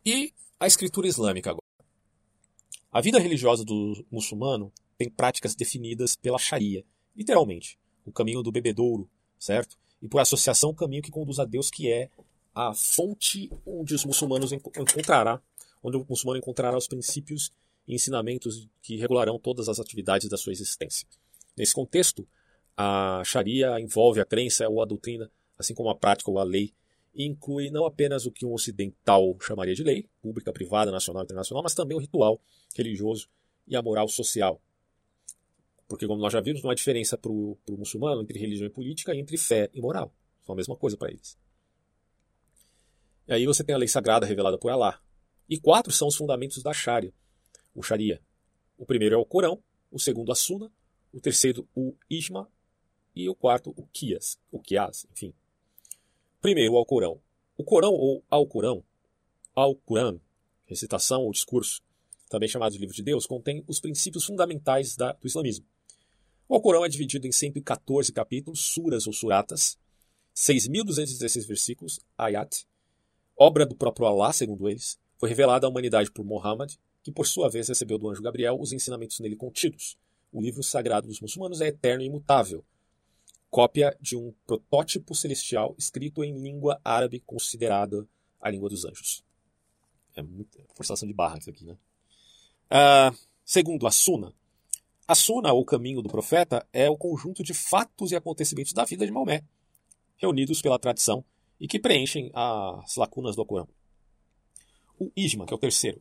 E a escritura islâmica agora. A vida religiosa do muçulmano tem práticas definidas pela Sharia, literalmente, o caminho do bebedouro, certo? E por associação, o caminho que conduz a Deus, que é a fonte onde os muçulmanos encontrará, onde o muçulmano encontrará os princípios e ensinamentos que regularão todas as atividades da sua existência. Nesse contexto, a Sharia envolve a crença ou a doutrina, assim como a prática ou a lei, e inclui não apenas o que um ocidental chamaria de lei, pública, privada, nacional e internacional, mas também o ritual religioso e a moral social. Porque, como nós já vimos, não há diferença para o muçulmano entre religião e política entre fé e moral. São a mesma coisa para eles. E aí você tem a lei sagrada revelada por Allah. E quatro são os fundamentos da Sharia, o Sharia. O primeiro é o Corão, o segundo a Sunna, o terceiro o Ijma e o quarto o Qiyas, o Qiyas, enfim. Primeiro, o Alcorão. O Corão ou Alcorão, Al-Quran, recitação ou discurso, também chamado de livro de Deus, contém os princípios fundamentais da, do islamismo. O Alcorão é dividido em 114 capítulos, suras ou suratas, 6.216 versículos, ayat, obra do próprio Allah, segundo eles, foi revelada à humanidade por Muhammad, que por sua vez recebeu do anjo Gabriel os ensinamentos nele contidos. O livro sagrado dos muçulmanos é eterno e imutável, cópia de um protótipo celestial escrito em língua árabe considerada a língua dos anjos. É muita forçação de barra isso aqui, né? Uh, segundo a Sunna, a Sunna, ou caminho do profeta, é o conjunto de fatos e acontecimentos da vida de Maomé, reunidos pela tradição e que preenchem as lacunas do Alcorão. O Ijma, que é o terceiro,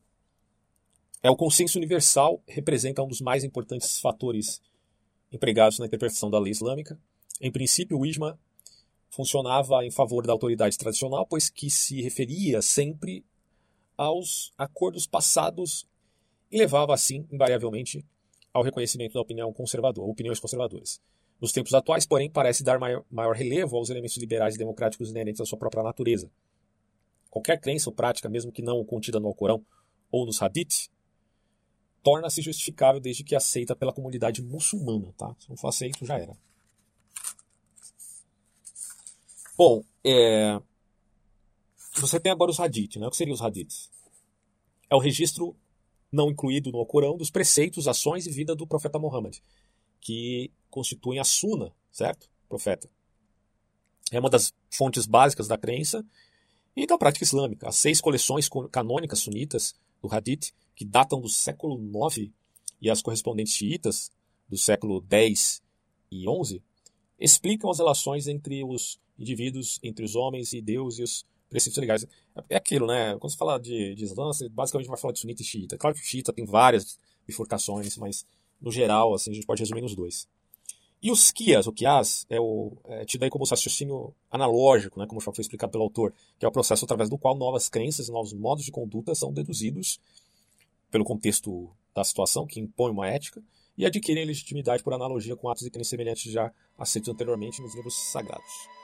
é o consenso universal, representa um dos mais importantes fatores empregados na interpretação da lei islâmica. Em princípio, o Ijma funcionava em favor da autoridade tradicional, pois que se referia sempre aos acordos passados e levava, assim, invariavelmente, ao reconhecimento da opinião conservadora, opiniões conservadoras. Nos tempos atuais, porém, parece dar maior, maior relevo aos elementos liberais e democráticos inerentes à sua própria natureza. Qualquer crença ou prática, mesmo que não contida no Alcorão ou nos Hadith, torna-se justificável desde que aceita pela comunidade muçulmana. Tá? Se não for aceito, já era. Bom, é... você tem agora os Hadith. Né? O que seriam os Hadiths? É o registro não incluído no Alcorão dos preceitos, ações e vida do profeta Muhammad, que constituem a Suna, certo? Profeta. É uma das fontes básicas da crença e da prática islâmica. As seis coleções canônicas sunitas do Hadith, que datam do século IX, e as correspondentes xiitas, do século X e XI, explicam as relações entre os indivíduos, entre os homens e Deus e os preceitos legais. É aquilo, né? Quando você fala de, de Islã, você basicamente vai falar de sunita e xiita. Claro que o xiita tem várias bifurcações, mas no geral, assim, a gente pode resumir nos dois. E os Kias, o Kias, é, o, é tido aí como raciocínio analógico, né, como já foi explicado pelo autor, que é o processo através do qual novas crenças e novos modos de conduta são deduzidos pelo contexto da situação, que impõe uma ética, e adquirem legitimidade por analogia com atos e crenças semelhantes já aceitos anteriormente nos livros sagrados.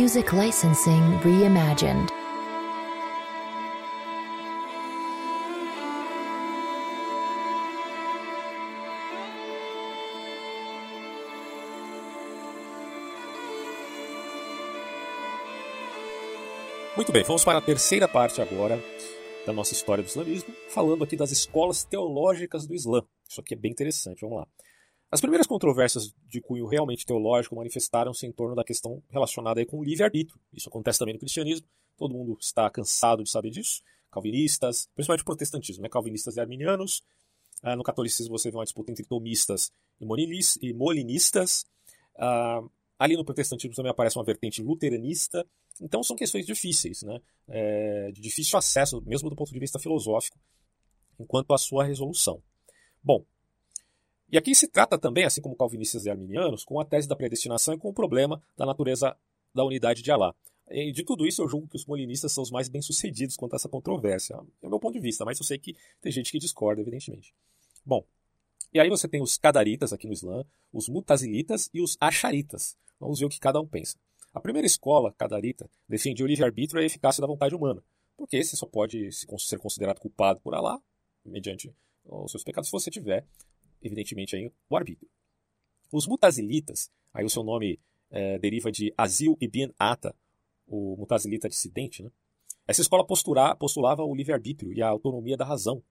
Music Licensing Reimagined. Muito bem, vamos para a terceira parte agora da nossa história do islamismo, falando aqui das escolas teológicas do Islã. Isso aqui é bem interessante, vamos lá. As primeiras controvérsias de cunho realmente teológico manifestaram-se em torno da questão relacionada com o livre-arbítrio. Isso acontece também no cristianismo, todo mundo está cansado de saber disso. Calvinistas, principalmente protestantismo, né? calvinistas e arminianos. Ah, no catolicismo você vê uma disputa entre tomistas e molinistas. Ah, ali no protestantismo também aparece uma vertente luteranista. Então são questões difíceis, né? É, de difícil acesso, mesmo do ponto de vista filosófico, enquanto à sua resolução. Bom, e aqui se trata também, assim como calvinistas e arminianos, com a tese da predestinação e com o problema da natureza da unidade de Alá. E de tudo isso, eu julgo que os molinistas são os mais bem-sucedidos quanto a essa controvérsia. É o meu ponto de vista, mas eu sei que tem gente que discorda, evidentemente. Bom, e aí você tem os cadaritas aqui no Islã, os mutazilitas e os acharitas. Vamos ver o que cada um pensa. A primeira escola, cadarita, defende o livre-arbítrio e a eficácia da vontade humana, porque esse só pode ser considerado culpado por Alá, mediante os seus pecados, se você tiver evidentemente, aí, o arbítrio. Os mutazilitas, aí o seu nome é, deriva de Azil ibn Ata, o mutazilita dissidente, né? Essa escola posturar, postulava o livre-arbítrio e a autonomia da razão,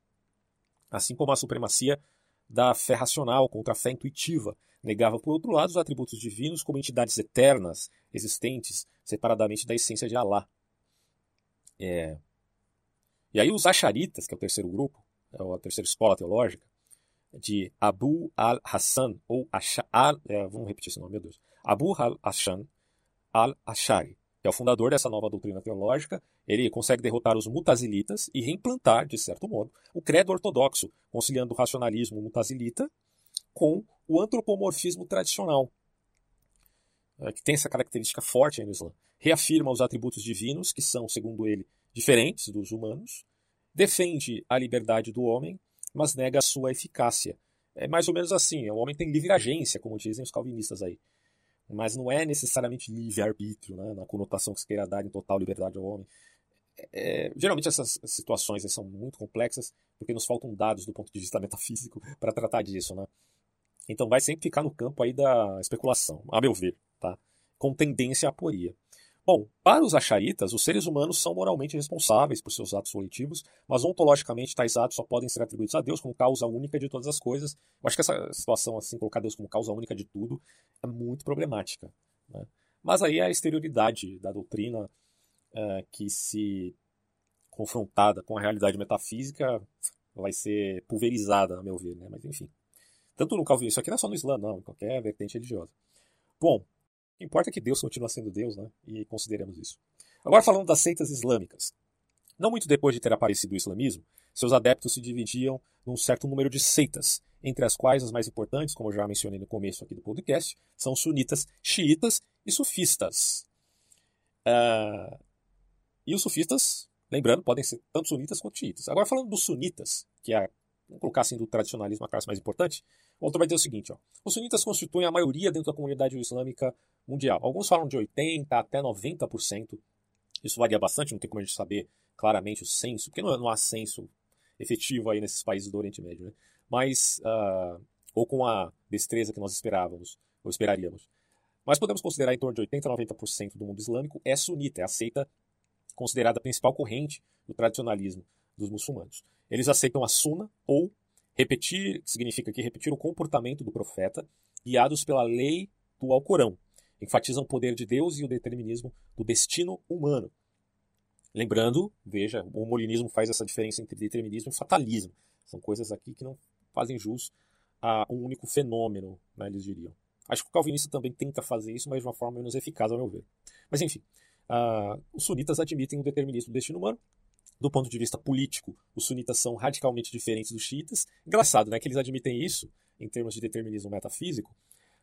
assim como a supremacia da fé racional contra a fé intuitiva. Negava, por outro lado, os atributos divinos como entidades eternas, existentes, separadamente da essência de Alá. É... E aí os acharitas, que é o terceiro grupo, é a terceira escola teológica, de Abu al-Hassan, ou al, é, vamos repetir esse nome, meu Deus, Abu al-Hassan al-Ashari, que é o fundador dessa nova doutrina teológica, ele consegue derrotar os mutazilitas e reimplantar, de certo modo, o credo ortodoxo, conciliando o racionalismo mutazilita com o antropomorfismo tradicional, é, que tem essa característica forte no Islã. Reafirma os atributos divinos, que são, segundo ele, diferentes dos humanos, defende a liberdade do homem mas nega a sua eficácia. É mais ou menos assim, o homem tem livre agência, como dizem os calvinistas aí. Mas não é necessariamente livre-arbítrio, né, na conotação que se queira dar em total liberdade ao homem. É, geralmente essas situações são muito complexas, porque nos faltam dados do ponto de vista [laughs] metafísico para tratar disso, né? Então vai sempre ficar no campo aí da especulação, a meu ver, tá? Com tendência à aporia. Bom, para os acharitas, os seres humanos são moralmente responsáveis por seus atos volitivos, mas ontologicamente tais atos só podem ser atribuídos a Deus como causa única de todas as coisas. Eu acho que essa situação, assim, colocar Deus como causa única de tudo, é muito problemática. Né? Mas aí é a exterioridade da doutrina é, que se confrontada com a realidade metafísica vai ser pulverizada, a meu ver, né? Mas enfim. Tanto no calvinismo, isso aqui não é só no Islã, não, em qualquer vertente religiosa. Bom, que importa é que Deus continua sendo Deus, né? E consideremos isso. Agora falando das seitas islâmicas. Não muito depois de ter aparecido o islamismo, seus adeptos se dividiam num certo número de seitas, entre as quais as mais importantes, como eu já mencionei no começo aqui do podcast, são sunitas, xiitas e sufistas. Uh, e os sufistas, lembrando, podem ser tanto sunitas quanto xiitas. Agora falando dos sunitas, que é, vamos colocar assim, do tradicionalismo a classe mais importante, o vai dizer o seguinte: ó, os sunitas constituem a maioria dentro da comunidade islâmica mundial. Alguns falam de 80% até 90%. Isso varia bastante, não tem como a gente saber claramente o censo, porque não, não há censo efetivo aí nesses países do Oriente Médio, né? Mas, uh, ou com a destreza que nós esperávamos, ou esperaríamos. Mas podemos considerar em torno de 80% a 90% do mundo islâmico é sunita, é aceita considerada a principal corrente do tradicionalismo dos muçulmanos. Eles aceitam a sunna ou Repetir significa que repetir o comportamento do profeta, guiados pela lei do Alcorão. Enfatizam o poder de Deus e o determinismo do destino humano. Lembrando, veja, o molinismo faz essa diferença entre determinismo e fatalismo. São coisas aqui que não fazem jus a um único fenômeno, né, eles diriam. Acho que o calvinista também tenta fazer isso, mas de uma forma menos eficaz, ao meu ver. Mas enfim, uh, os sunitas admitem o determinismo do destino humano, do ponto de vista político, os sunitas são radicalmente diferentes dos xiitas. Engraçado, né, que eles admitem isso em termos de determinismo metafísico,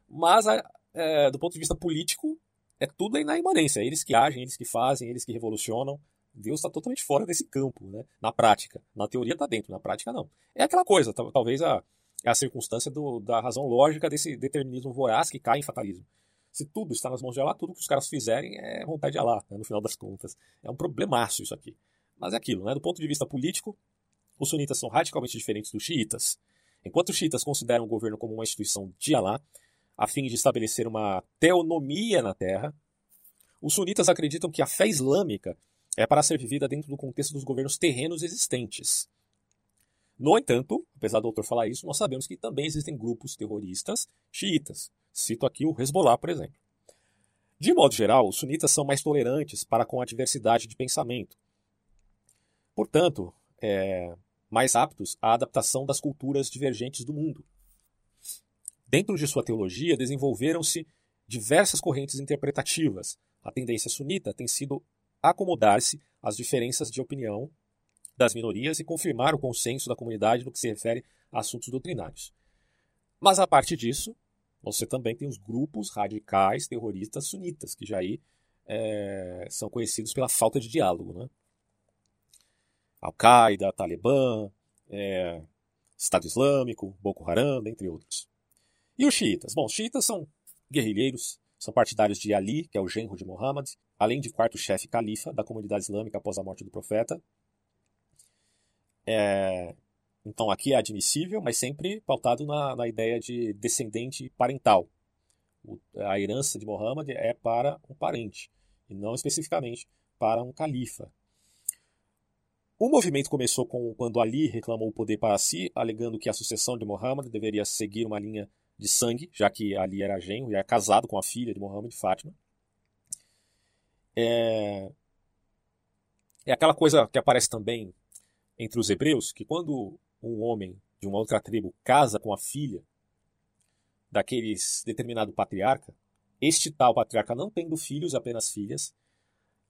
mas é, do ponto de vista político é tudo na imanência. Eles que agem, eles que fazem, eles que revolucionam. Deus está totalmente fora desse campo, né? Na prática, na teoria está dentro, na prática não. É aquela coisa, talvez a, a circunstância do, da razão lógica desse determinismo voraz que cai em fatalismo. Se tudo está nas mãos de Allah, tudo que os caras fizerem é vontade de Allah, né, no final das contas. É um problemaço isso aqui. Mas é aquilo, né? Do ponto de vista político, os sunitas são radicalmente diferentes dos xiitas. Enquanto os xiitas consideram o governo como uma instituição de Alá, a fim de estabelecer uma teonomia na terra, os sunitas acreditam que a fé islâmica é para ser vivida dentro do contexto dos governos terrenos existentes. No entanto, apesar do autor falar isso, nós sabemos que também existem grupos terroristas xiitas. Cito aqui o Hezbollah, por exemplo. De modo geral, os sunitas são mais tolerantes para com a diversidade de pensamento. Portanto, é, mais aptos à adaptação das culturas divergentes do mundo. Dentro de sua teologia, desenvolveram-se diversas correntes interpretativas. A tendência sunita tem sido acomodar-se às diferenças de opinião das minorias e confirmar o consenso da comunidade no que se refere a assuntos doutrinários. Mas a parte disso, você também tem os grupos radicais terroristas sunitas, que já aí é, são conhecidos pela falta de diálogo. Né? Al-Qaeda, Talibã, é, Estado Islâmico, Boko Haram, entre outros. E os xiitas? Bom, os xiitas são guerrilheiros, são partidários de Ali, que é o genro de Muhammad, além de quarto-chefe califa da comunidade islâmica após a morte do profeta. É, então aqui é admissível, mas sempre pautado na, na ideia de descendente parental. O, a herança de Muhammad é para um parente, e não especificamente para um califa. O movimento começou com quando Ali reclamou o poder para si, alegando que a sucessão de Muhammad deveria seguir uma linha de sangue, já que Ali era genro e era casado com a filha de Muhammad, Fátima. É... é aquela coisa que aparece também entre os hebreus, que quando um homem de uma outra tribo casa com a filha daqueles determinado patriarca, este tal patriarca não tendo filhos, apenas filhas,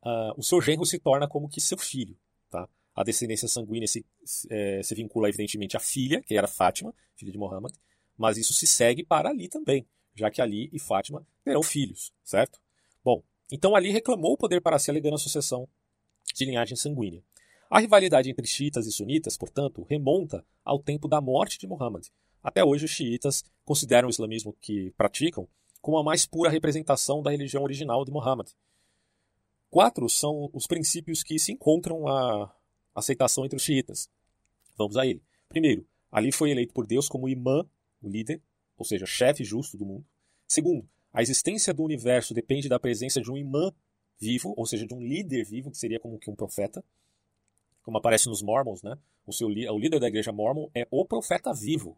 uh, o seu genro se torna como que seu filho. Tá? A descendência sanguínea se, é, se vincula, evidentemente, à filha, que era Fátima, filha de Muhammad, mas isso se segue para Ali também, já que Ali e Fátima terão filhos, certo? Bom, então Ali reclamou o poder para si, alegando a sucessão de linhagem sanguínea. A rivalidade entre xiitas e sunitas, portanto, remonta ao tempo da morte de Muhammad. Até hoje, os xiitas consideram o islamismo que praticam como a mais pura representação da religião original de Muhammad. Quatro são os princípios que se encontram a aceitação entre os xiitas. Vamos a ele. Primeiro, Ali foi eleito por Deus como imã, o líder, ou seja, chefe justo do mundo. Segundo, a existência do universo depende da presença de um imã vivo, ou seja, de um líder vivo, que seria como que um profeta como aparece nos Mormons, né? O, seu, o líder da igreja Mormon é o profeta vivo,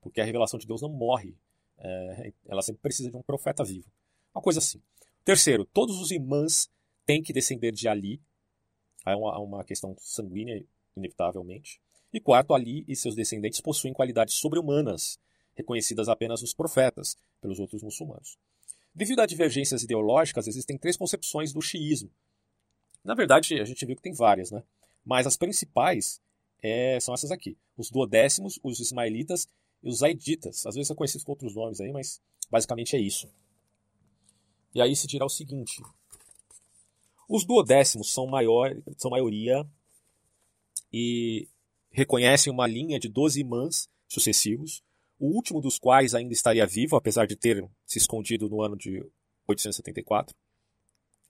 porque a revelação de Deus não morre. É, ela sempre precisa de um profeta vivo. Uma coisa assim. Terceiro, todos os imãs têm que descender de Ali. É uma, uma questão sanguínea, inevitavelmente. E quarto, Ali e seus descendentes possuem qualidades sobre-humanas, reconhecidas apenas nos profetas, pelos outros muçulmanos. Devido a divergências ideológicas, existem três concepções do xiismo. Na verdade, a gente viu que tem várias, né? Mas as principais é, são essas aqui: os duodécimos, os ismaelitas e os zaiditas. Às vezes são conhecidos com outros nomes aí, mas basicamente é isso. E aí se dirá o seguinte: os duodécimos são, maior, são maioria e reconhecem uma linha de 12 imãs sucessivos, o último dos quais ainda estaria vivo, apesar de ter se escondido no ano de 874.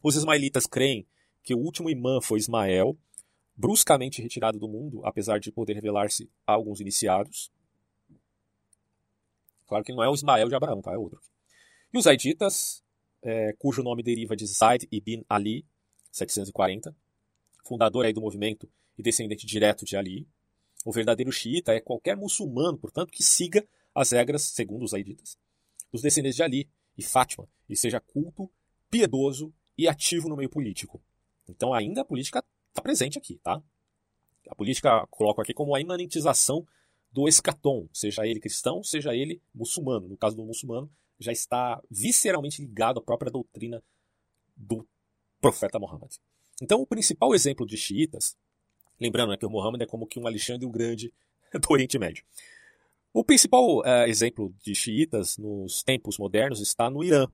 Os ismaelitas creem que o último imã foi Ismael, bruscamente retirado do mundo, apesar de poder revelar-se a alguns iniciados. Claro que não é o Ismael de Abraão, tá? É outro. E os Zaiditas, é, cujo nome deriva de Zaid ibn Ali, 740, fundador aí do movimento e descendente direto de Ali. O verdadeiro xiita é qualquer muçulmano, portanto, que siga as regras, segundo os Zaiditas, dos descendentes de Ali e Fátima, e seja culto, piedoso e ativo no meio político. Então ainda a política está presente aqui, tá? A política coloca aqui como a imanentização do escatom, seja ele cristão, seja ele muçulmano. No caso do muçulmano, já está visceralmente ligado à própria doutrina do profeta Muhammad. Então, o principal exemplo de xiitas, lembrando né, que o Muhammad é como que um Alexandre o Grande [laughs] do Oriente Médio. O principal uh, exemplo de xiitas nos tempos modernos está no Irã,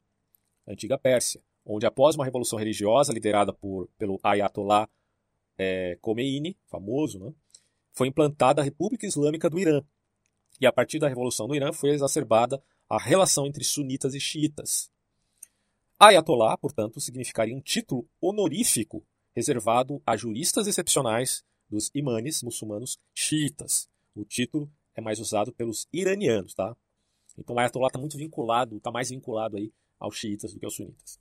antiga Pérsia, onde após uma revolução religiosa liderada por, pelo Ayatollah é, Khomeini, famoso, né, foi implantada a República Islâmica do Irã. E a partir da Revolução do Irã foi exacerbada a relação entre sunitas e xiitas. Ayatollah, portanto, significaria um título honorífico reservado a juristas excepcionais dos imanes muçulmanos xiitas. O título é mais usado pelos iranianos, tá? Então Ayatollah está muito vinculado, está mais vinculado aí aos xiitas do que aos sunitas.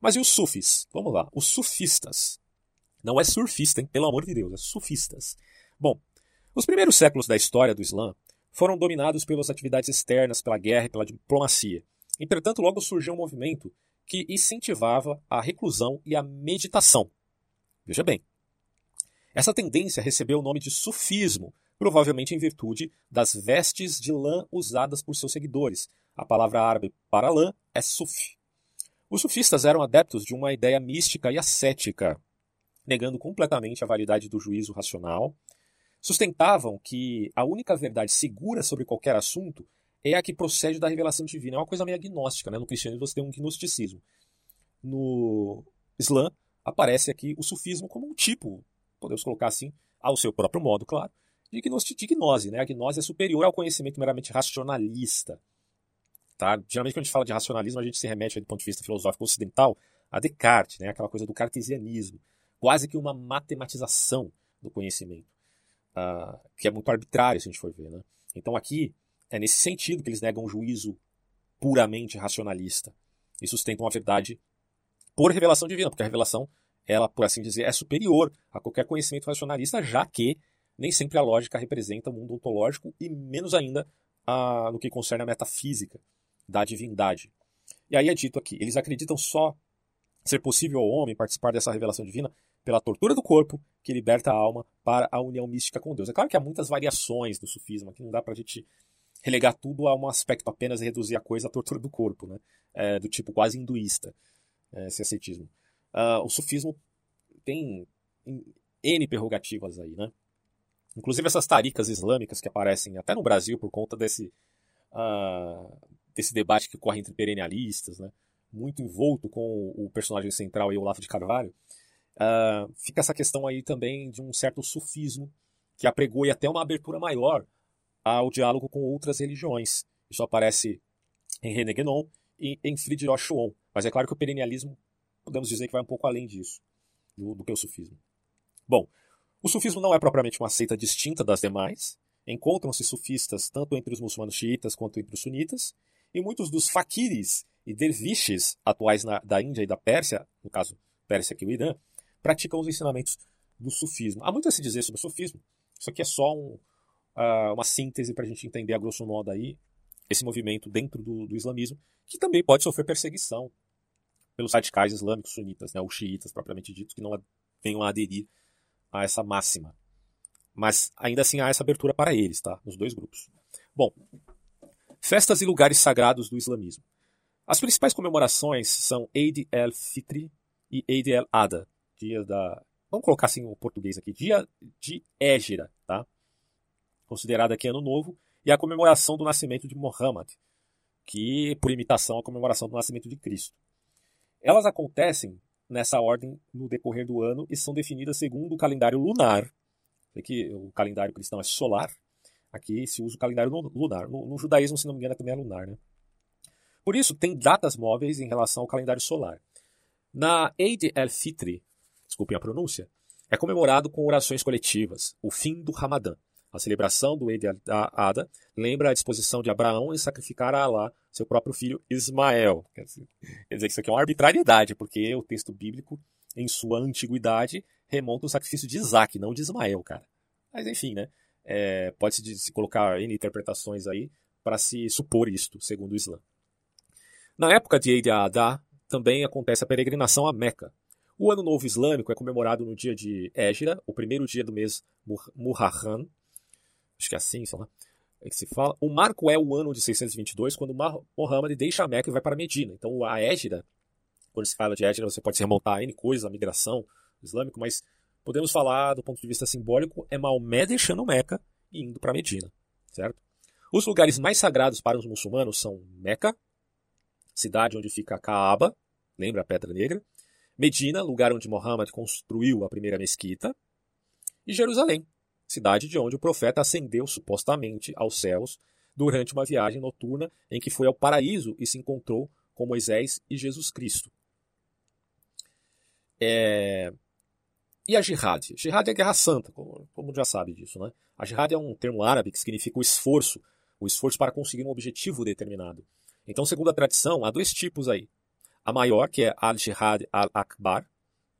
Mas e os sufis? Vamos lá, os sufistas. Não é surfista, hein? Pelo amor de Deus, é sufistas. Bom, Os primeiros séculos da história do Islã foram dominados pelas atividades externas, pela guerra e pela diplomacia. Entretanto, logo surgiu um movimento que incentivava a reclusão e a meditação. Veja bem, essa tendência recebeu o nome de sufismo, provavelmente em virtude das vestes de lã usadas por seus seguidores. A palavra árabe para lã é suf. Os sufistas eram adeptos de uma ideia mística e ascética, negando completamente a validade do juízo racional. Sustentavam que a única verdade segura sobre qualquer assunto é a que procede da revelação divina. É uma coisa meio agnóstica, né? No cristianismo você tem um gnosticismo. No Islã aparece aqui o sufismo como um tipo, podemos colocar assim, ao seu próprio modo, claro, de gnose. Né? A gnose é superior ao conhecimento meramente racionalista. Tá? Geralmente, quando a gente fala de racionalismo, a gente se remete, do ponto de vista filosófico ocidental, a Descartes, né? aquela coisa do cartesianismo. Quase que uma matematização do conhecimento, uh, que é muito arbitrário, se a gente for ver. Né? Então, aqui, é nesse sentido que eles negam um juízo puramente racionalista e sustentam a verdade por revelação divina, porque a revelação, ela, por assim dizer, é superior a qualquer conhecimento racionalista, já que nem sempre a lógica representa o mundo ontológico e menos ainda a, no que concerne a metafísica da divindade. E aí é dito aqui, eles acreditam só ser possível ao homem participar dessa revelação divina pela tortura do corpo que liberta a alma para a união mística com Deus. É claro que há muitas variações do sufismo, que não dá para a gente relegar tudo a um aspecto apenas e reduzir a coisa à tortura do corpo, né? É, do tipo quase hinduísta, é, esse ascetismo. Uh, o sufismo tem N prerrogativas aí, né? Inclusive essas taricas islâmicas que aparecem até no Brasil por conta desse, uh, desse debate que ocorre entre perennialistas, né? muito envolto com o personagem central, aí, Olavo de Carvalho, uh, fica essa questão aí também de um certo sufismo que apregou e até uma abertura maior ao diálogo com outras religiões. Isso aparece em René Guénon e em Friedrich Schwann. Mas é claro que o perennialismo, podemos dizer que vai um pouco além disso, do, do que o sufismo. Bom, o sufismo não é propriamente uma seita distinta das demais. Encontram-se sufistas tanto entre os muçulmanos xiitas quanto entre os sunitas. E muitos dos faquires e derviches atuais na, da Índia e da Pérsia, no caso Pérsia aqui o Irã, praticam os ensinamentos do sufismo. Há muito a se dizer sobre o sufismo. Isso aqui é só um, uh, uma síntese para a gente entender a grosso modo aí esse movimento dentro do, do, islamismo, que também pode sofrer perseguição pelos radicais islâmicos sunitas, né, ou xiitas propriamente dito, que não venham a aderir a essa máxima. Mas ainda assim há essa abertura para eles, tá? Nos dois grupos. Bom, festas e lugares sagrados do islamismo. As principais comemorações são Eid el-Fitr e Eid el-Adha, dia da... Vamos colocar assim o português aqui, dia de Égira, tá? Considerada aqui Ano Novo, e a comemoração do nascimento de Muhammad, que por imitação a comemoração do nascimento de Cristo. Elas acontecem nessa ordem no decorrer do ano e são definidas segundo o calendário lunar. Aqui o calendário cristão é solar, aqui se usa o calendário lunar. No, no judaísmo, se não me engano, também é lunar. Né? Por isso, tem datas móveis em relação ao calendário solar. Na Eid el-Fitr, desculpem a pronúncia, é comemorado com orações coletivas, o fim do Ramadã. A celebração do Eid al-Adha lembra a disposição de Abraão em sacrificar a Alá seu próprio filho Ismael. Quer dizer, que isso aqui é uma arbitrariedade, porque o texto bíblico, em sua antiguidade, remonta o sacrifício de Isaac, não de Ismael, cara. Mas enfim, né? É, Pode-se se colocar N interpretações aí para se supor isto, segundo o Islã. Na época de Eid al-Adha, também acontece a peregrinação a Meca. O Ano Novo Islâmico é comemorado no dia de Égira, o primeiro dia do mês Muharram, acho que é assim, sei lá, é que se fala. O marco é o ano de 622, quando Muhammad deixa a Meca e vai para Medina. Então a Égira, quando se fala de Égira, você pode se remontar a N coisas, a migração islâmica, mas podemos falar do ponto de vista simbólico, é Maomé deixando Meca e indo para Medina, certo? Os lugares mais sagrados para os muçulmanos são Meca, cidade onde fica a Kaaba, lembra a Pedra Negra, Medina, lugar onde Muhammad construiu a primeira mesquita, e Jerusalém, cidade de onde o profeta ascendeu supostamente aos céus durante uma viagem noturna em que foi ao paraíso e se encontrou com Moisés e Jesus Cristo. É... E a jihad? Jihad é guerra santa, como, como já sabe disso. Né? A jihad é um termo árabe que significa o esforço, o esforço para conseguir um objetivo determinado. Então, segundo a tradição, há dois tipos aí. A maior, que é al-jihad al-akbar,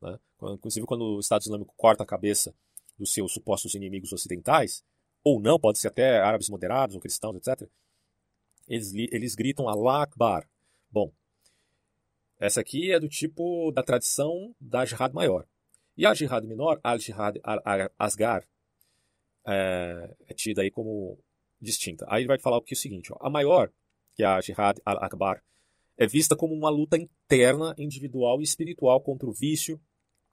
né? inclusive quando o Estado Islâmico corta a cabeça dos seus supostos inimigos ocidentais, ou não, pode ser até árabes moderados ou cristãos, etc., eles, eles gritam Allah Akbar. Bom, essa aqui é do tipo da tradição da jihad maior. E a jihad menor, al-jihad al-asgar, é, é, tida aí como distinta. Aí ele vai falar o que é o seguinte, ó, a maior, que é a jihad al-akbar, é vista como uma luta interna, individual e espiritual contra o vício,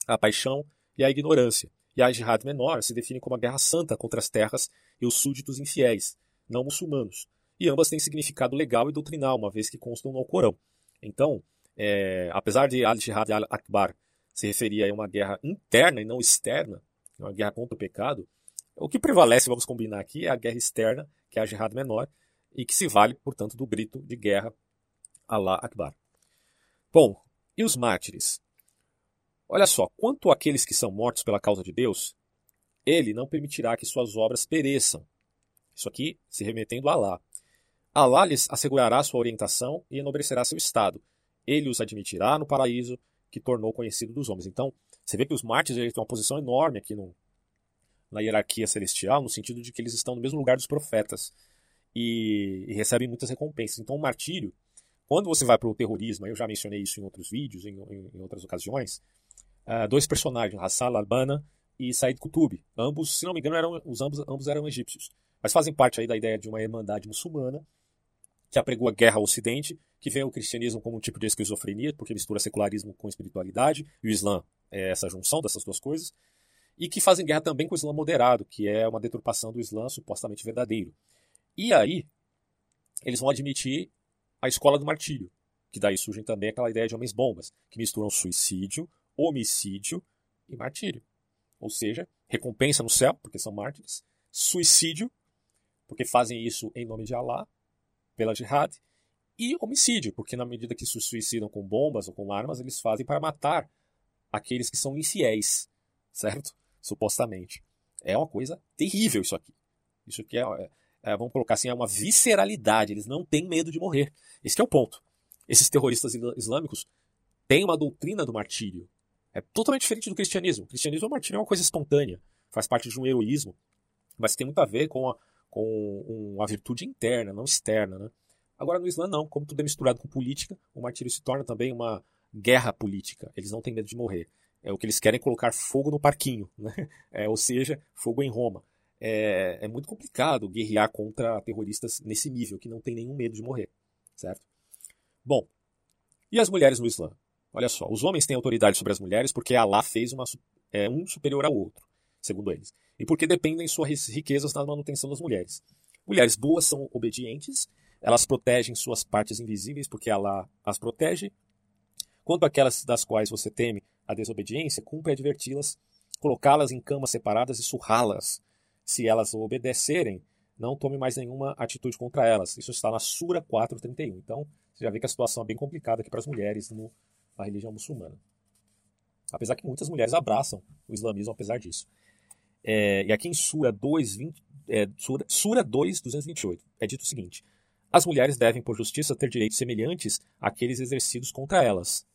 a paixão e a ignorância. E a jihad menor se define como a guerra santa contra as terras e os súditos infiéis, não muçulmanos. E ambas têm significado legal e doutrinal, uma vez que constam no Alcorão. Então, é, apesar de al-jihad al-akbar se referir a uma guerra interna e não externa, uma guerra contra o pecado, o que prevalece, vamos combinar aqui, é a guerra externa, que é a jihad menor, e que se vale, portanto, do grito de guerra Allah Akbar. Bom, e os mártires? Olha só, quanto àqueles que são mortos pela causa de Deus, ele não permitirá que suas obras pereçam. Isso aqui se remetendo a Allah. Allah lhes assegurará sua orientação e enobrecerá seu estado. Ele os admitirá no paraíso que tornou conhecido dos homens. Então, você vê que os mártires têm uma posição enorme aqui no, na hierarquia celestial, no sentido de que eles estão no mesmo lugar dos profetas e, e recebem muitas recompensas. Então, o martírio, quando você vai para o terrorismo, eu já mencionei isso em outros vídeos, em, em, em outras ocasiões, uh, dois personagens, Hassan Albana e Said Qutb. Ambos, se não me engano, eram, os ambos, ambos eram egípcios. Mas fazem parte aí da ideia de uma irmandade muçulmana que apregou a guerra ao Ocidente, que vê o cristianismo como um tipo de esquizofrenia, porque mistura secularismo com espiritualidade, e o Islã é essa junção dessas duas coisas, e que fazem guerra também com o Islã moderado, que é uma deturpação do Islã supostamente verdadeiro. E aí, eles vão admitir a escola do martírio, que daí surge também aquela ideia de homens-bombas, que misturam suicídio homicídio e martírio. Ou seja, recompensa no céu, porque são mártires, suicídio, porque fazem isso em nome de Allah, pela jihad, e homicídio, porque na medida que se suicidam com bombas ou com armas, eles fazem para matar aqueles que são infiéis, certo? [laughs] Supostamente. É uma coisa terrível isso aqui. Isso aqui é, é, é vamos colocar assim, é uma visceralidade. Eles não têm medo de morrer. Esse é o ponto. Esses terroristas islâmicos têm uma doutrina do martírio. É totalmente diferente do cristianismo. O cristianismo, o martírio é uma coisa espontânea, faz parte de um heroísmo, mas tem muito a ver com, a, com uma virtude interna, não externa. Né? Agora, no Islã, não. Como tudo é misturado com política, o martírio se torna também uma guerra política. Eles não têm medo de morrer. É o que eles querem colocar fogo no parquinho, né? [laughs] É, ou seja, fogo em Roma. É, é muito complicado guerrear contra terroristas nesse nível, que não tem nenhum medo de morrer, certo? Bom, e as mulheres no Islã? Olha só, os homens têm autoridade sobre as mulheres porque Allah fez uma, é, um superior ao outro, segundo eles. E porque dependem suas riquezas na manutenção das mulheres. Mulheres boas são obedientes, elas protegem suas partes invisíveis porque Allah as protege. Quanto àquelas das quais você teme a desobediência, cumpre adverti-las, colocá-las em camas separadas e surrá-las. Se elas obedecerem, não tome mais nenhuma atitude contra elas. Isso está na Sura 431. Então, você já vê que a situação é bem complicada aqui para as mulheres no a religião muçulmana. Apesar que muitas mulheres abraçam o islamismo apesar disso. É, e aqui em Sura 2, 20, é, Sura, Sura 2, 228, é dito o seguinte: As mulheres devem, por justiça, ter direitos semelhantes àqueles exercidos contra elas.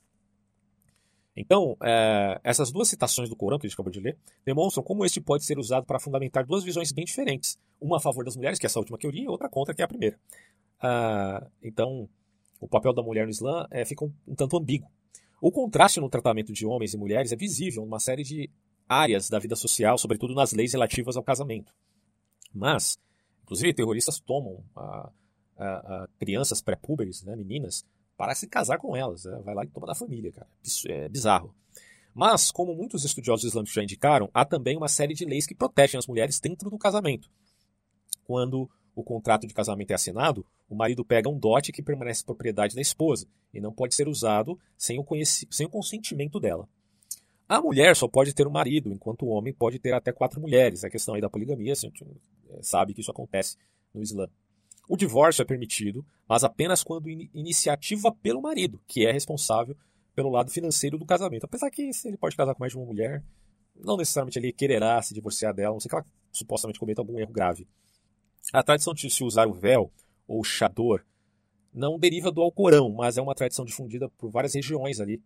Então, é, essas duas citações do Corão que a gente acabou de ler demonstram como este pode ser usado para fundamentar duas visões bem diferentes. Uma a favor das mulheres, que é essa última que eu li, e outra contra, que é a primeira. Ah, então, o papel da mulher no Islã é, fica um, um tanto ambíguo. O contraste no tratamento de homens e mulheres é visível numa série de áreas da vida social, sobretudo nas leis relativas ao casamento. Mas, inclusive, terroristas tomam a, a, a crianças pré-púberes, né, meninas, para se casar com elas. Né? Vai lá e toma da família, cara. É bizarro. Mas, como muitos estudiosos islâmicos já indicaram, há também uma série de leis que protegem as mulheres dentro do casamento. Quando o contrato de casamento é assinado, o marido pega um dote que permanece propriedade da esposa e não pode ser usado sem o, sem o consentimento dela. A mulher só pode ter um marido, enquanto o homem pode ter até quatro mulheres. A questão aí da poligamia, a gente é, sabe que isso acontece no Islã. O divórcio é permitido, mas apenas quando in iniciativa pelo marido, que é responsável pelo lado financeiro do casamento. Apesar que se ele pode casar com mais de uma mulher, não necessariamente ele quererá se divorciar dela, não sei que ela supostamente cometa algum erro grave. A tradição de se usar o véu, ou chador, não deriva do Alcorão, mas é uma tradição difundida por várias regiões ali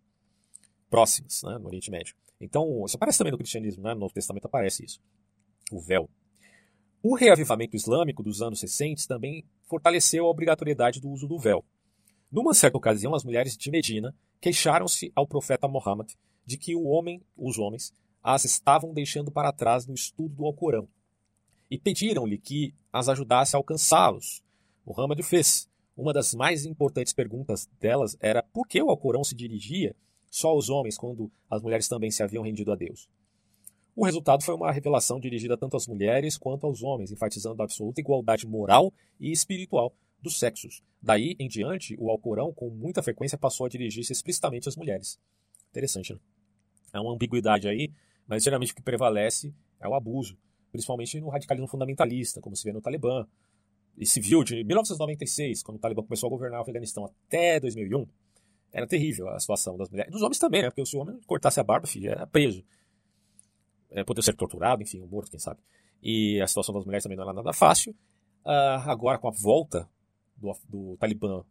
próximas, né, no Oriente Médio. Então, isso aparece também no cristianismo, né? no Novo Testamento aparece isso. O véu. O reavivamento islâmico dos anos recentes também fortaleceu a obrigatoriedade do uso do véu. Numa certa ocasião, as mulheres de Medina queixaram-se ao profeta Muhammad de que o homem, os homens, as estavam deixando para trás no estudo do Alcorão e pediram-lhe que as ajudasse a alcançá-los. Muhammad o fez. Uma das mais importantes perguntas delas era por que o Alcorão se dirigia só aos homens quando as mulheres também se haviam rendido a Deus. O resultado foi uma revelação dirigida tanto às mulheres quanto aos homens, enfatizando a absoluta igualdade moral e espiritual dos sexos. Daí em diante, o Alcorão, com muita frequência, passou a dirigir-se explicitamente às mulheres. Interessante, né? É uma ambiguidade aí, mas geralmente o que prevalece é o abuso, principalmente no radicalismo fundamentalista, como se vê no Talibã. E se viu de 1996, quando o Talibã começou a governar o Afeganistão, até 2001, era terrível a situação das mulheres. Dos homens também, né? Porque se o homem cortasse a barba, filho, era preso. É, poderia ser torturado, enfim, morto, quem sabe. E a situação das mulheres também não era nada fácil. Uh, agora, com a volta do, do Talibã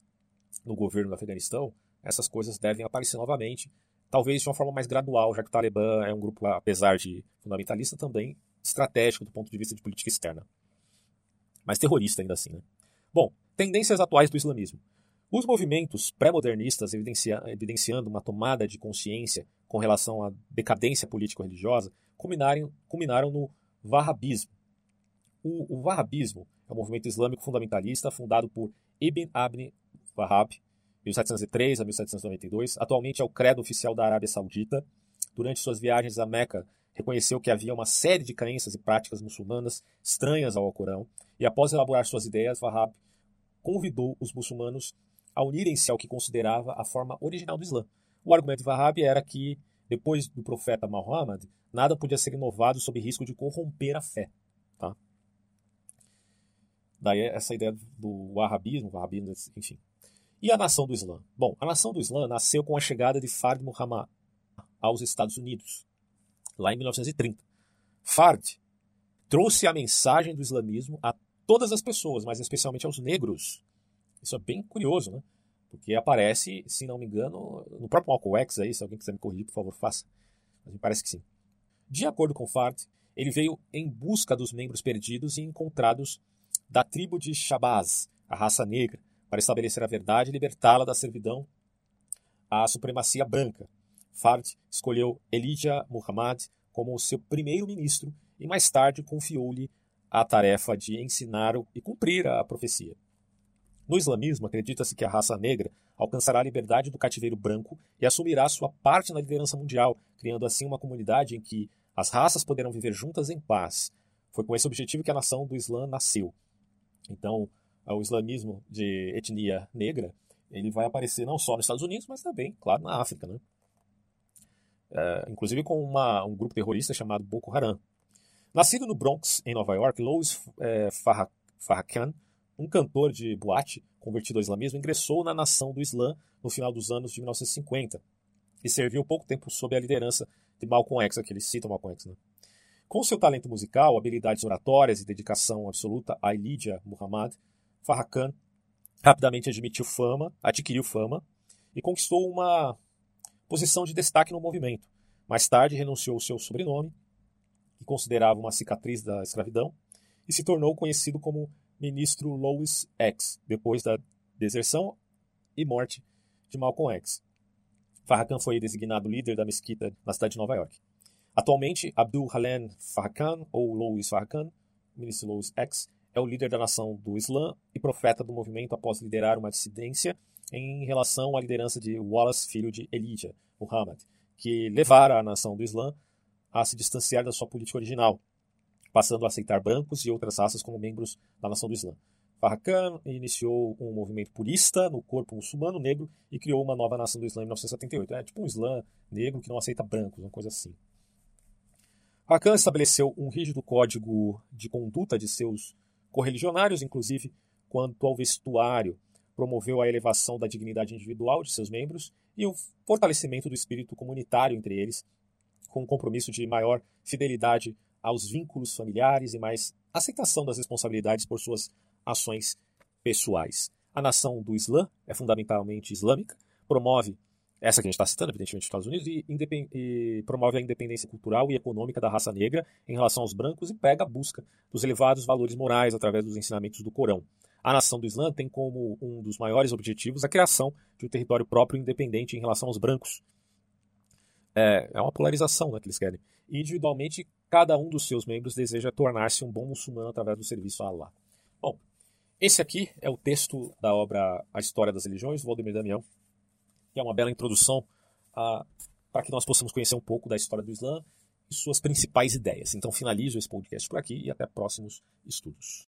no governo do Afeganistão, essas coisas devem aparecer novamente talvez de uma forma mais gradual, já que o Talibã é um grupo, apesar de fundamentalista, também estratégico do ponto de vista de política externa. Mas terrorista ainda assim. Né? Bom, tendências atuais do islamismo. Os movimentos pré-modernistas evidencia, evidenciando uma tomada de consciência com relação à decadência político-religiosa culminaram, culminaram no Wahhabismo. O, o Wahhabismo é um movimento islâmico fundamentalista fundado por Ibn Abd Wahhab 1703 a 1792. Atualmente é o credo oficial da Arábia Saudita. Durante suas viagens a Meca, reconheceu que havia uma série de crenças e práticas muçulmanas estranhas ao Alcorão, e após elaborar suas ideias, Wahhab convidou os muçulmanos a unirem-se ao que considerava a forma original do Islã. O argumento de Wahhab era que, depois do profeta Muhammad, nada podia ser inovado sob risco de corromper a fé. Tá? Daí essa ideia do wahhabismo, wahhabismo enfim. E a nação do Islã? Bom, a nação do Islã nasceu com a chegada de Fard Muhammad aos Estados Unidos, lá em 1930. Fard trouxe a mensagem do islamismo a todas as pessoas, mas especialmente aos negros. Isso é bem curioso, né? Porque aparece, se não me engano, no próprio Malcolm X aí, se alguém quiser me corrigir, por favor, faça. Mas me parece que sim. De acordo com Fard, ele veio em busca dos membros perdidos e encontrados da tribo de Shabazz, a raça negra, para estabelecer a verdade e libertá-la da servidão à supremacia branca. Fard escolheu Elijah Muhammad como seu primeiro-ministro e mais tarde confiou-lhe a tarefa de ensinar e cumprir a profecia. No islamismo, acredita-se que a raça negra alcançará a liberdade do cativeiro branco e assumirá sua parte na liderança mundial, criando assim uma comunidade em que as raças poderão viver juntas em paz. Foi com esse objetivo que a nação do Islã nasceu. Então, o islamismo de etnia negra, ele vai aparecer não só nos Estados Unidos, mas também, claro, na África. Né? É, inclusive com uma, um grupo terrorista chamado Boko Haram. Nascido no Bronx, em Nova York, Louis é, Farrakhan, um cantor de boate convertido ao islamismo, ingressou na nação do Islã no final dos anos de 1950 e serviu pouco tempo sob a liderança de Malcolm X, aqui ele cita Malcolm X. Né? Com seu talento musical, habilidades oratórias e dedicação absoluta a Elijah Muhammad, Farrakhan rapidamente admitiu fama, adquiriu fama e conquistou uma posição de destaque no movimento. Mais tarde renunciou ao seu sobrenome, que considerava uma cicatriz da escravidão, e se tornou conhecido como ministro Louis X, depois da deserção e morte de Malcolm X. Farrakhan foi designado líder da mesquita na cidade de Nova York. Atualmente, Abdul Halen Farrakhan, ou Louis Farrakhan, ministro Louis X, é o líder da nação do Islã e profeta do movimento após liderar uma dissidência em relação à liderança de Wallace, filho de Elijah Muhammad, que levara a nação do Islã a se distanciar da sua política original, passando a aceitar brancos e outras raças como membros da nação do Islã. Farrakhan iniciou um movimento purista no corpo muçulmano negro e criou uma nova nação do Islã em 1978. É tipo um Islã negro que não aceita brancos, uma coisa assim. Farrakhan estabeleceu um rígido código de conduta de seus correligionários, inclusive quanto ao vestuário, promoveu a elevação da dignidade individual de seus membros e o fortalecimento do espírito comunitário entre eles, com um compromisso de maior fidelidade aos vínculos familiares e mais aceitação das responsabilidades por suas ações pessoais. A nação do Islã é fundamentalmente islâmica, promove essa que a gente está citando, evidentemente, dos Estados Unidos, e, e, promove a independência cultural e econômica da raça negra em relação aos brancos e pega a busca dos elevados valores morais através dos ensinamentos do Corão. A nação do Islã tem como um dos maiores objetivos a criação de um território próprio independente em relação aos brancos. É, é uma polarização né, que eles querem. Individualmente, cada um dos seus membros deseja tornar-se um bom muçulmano através do serviço a Allah. Bom, esse aqui é o texto da obra A História das Religiões, do Valdemir Damião, que é uma bela introdução para que nós possamos conhecer um pouco da história do Islã e suas principais ideias. Então finalizo esse podcast por aqui e até próximos estudos.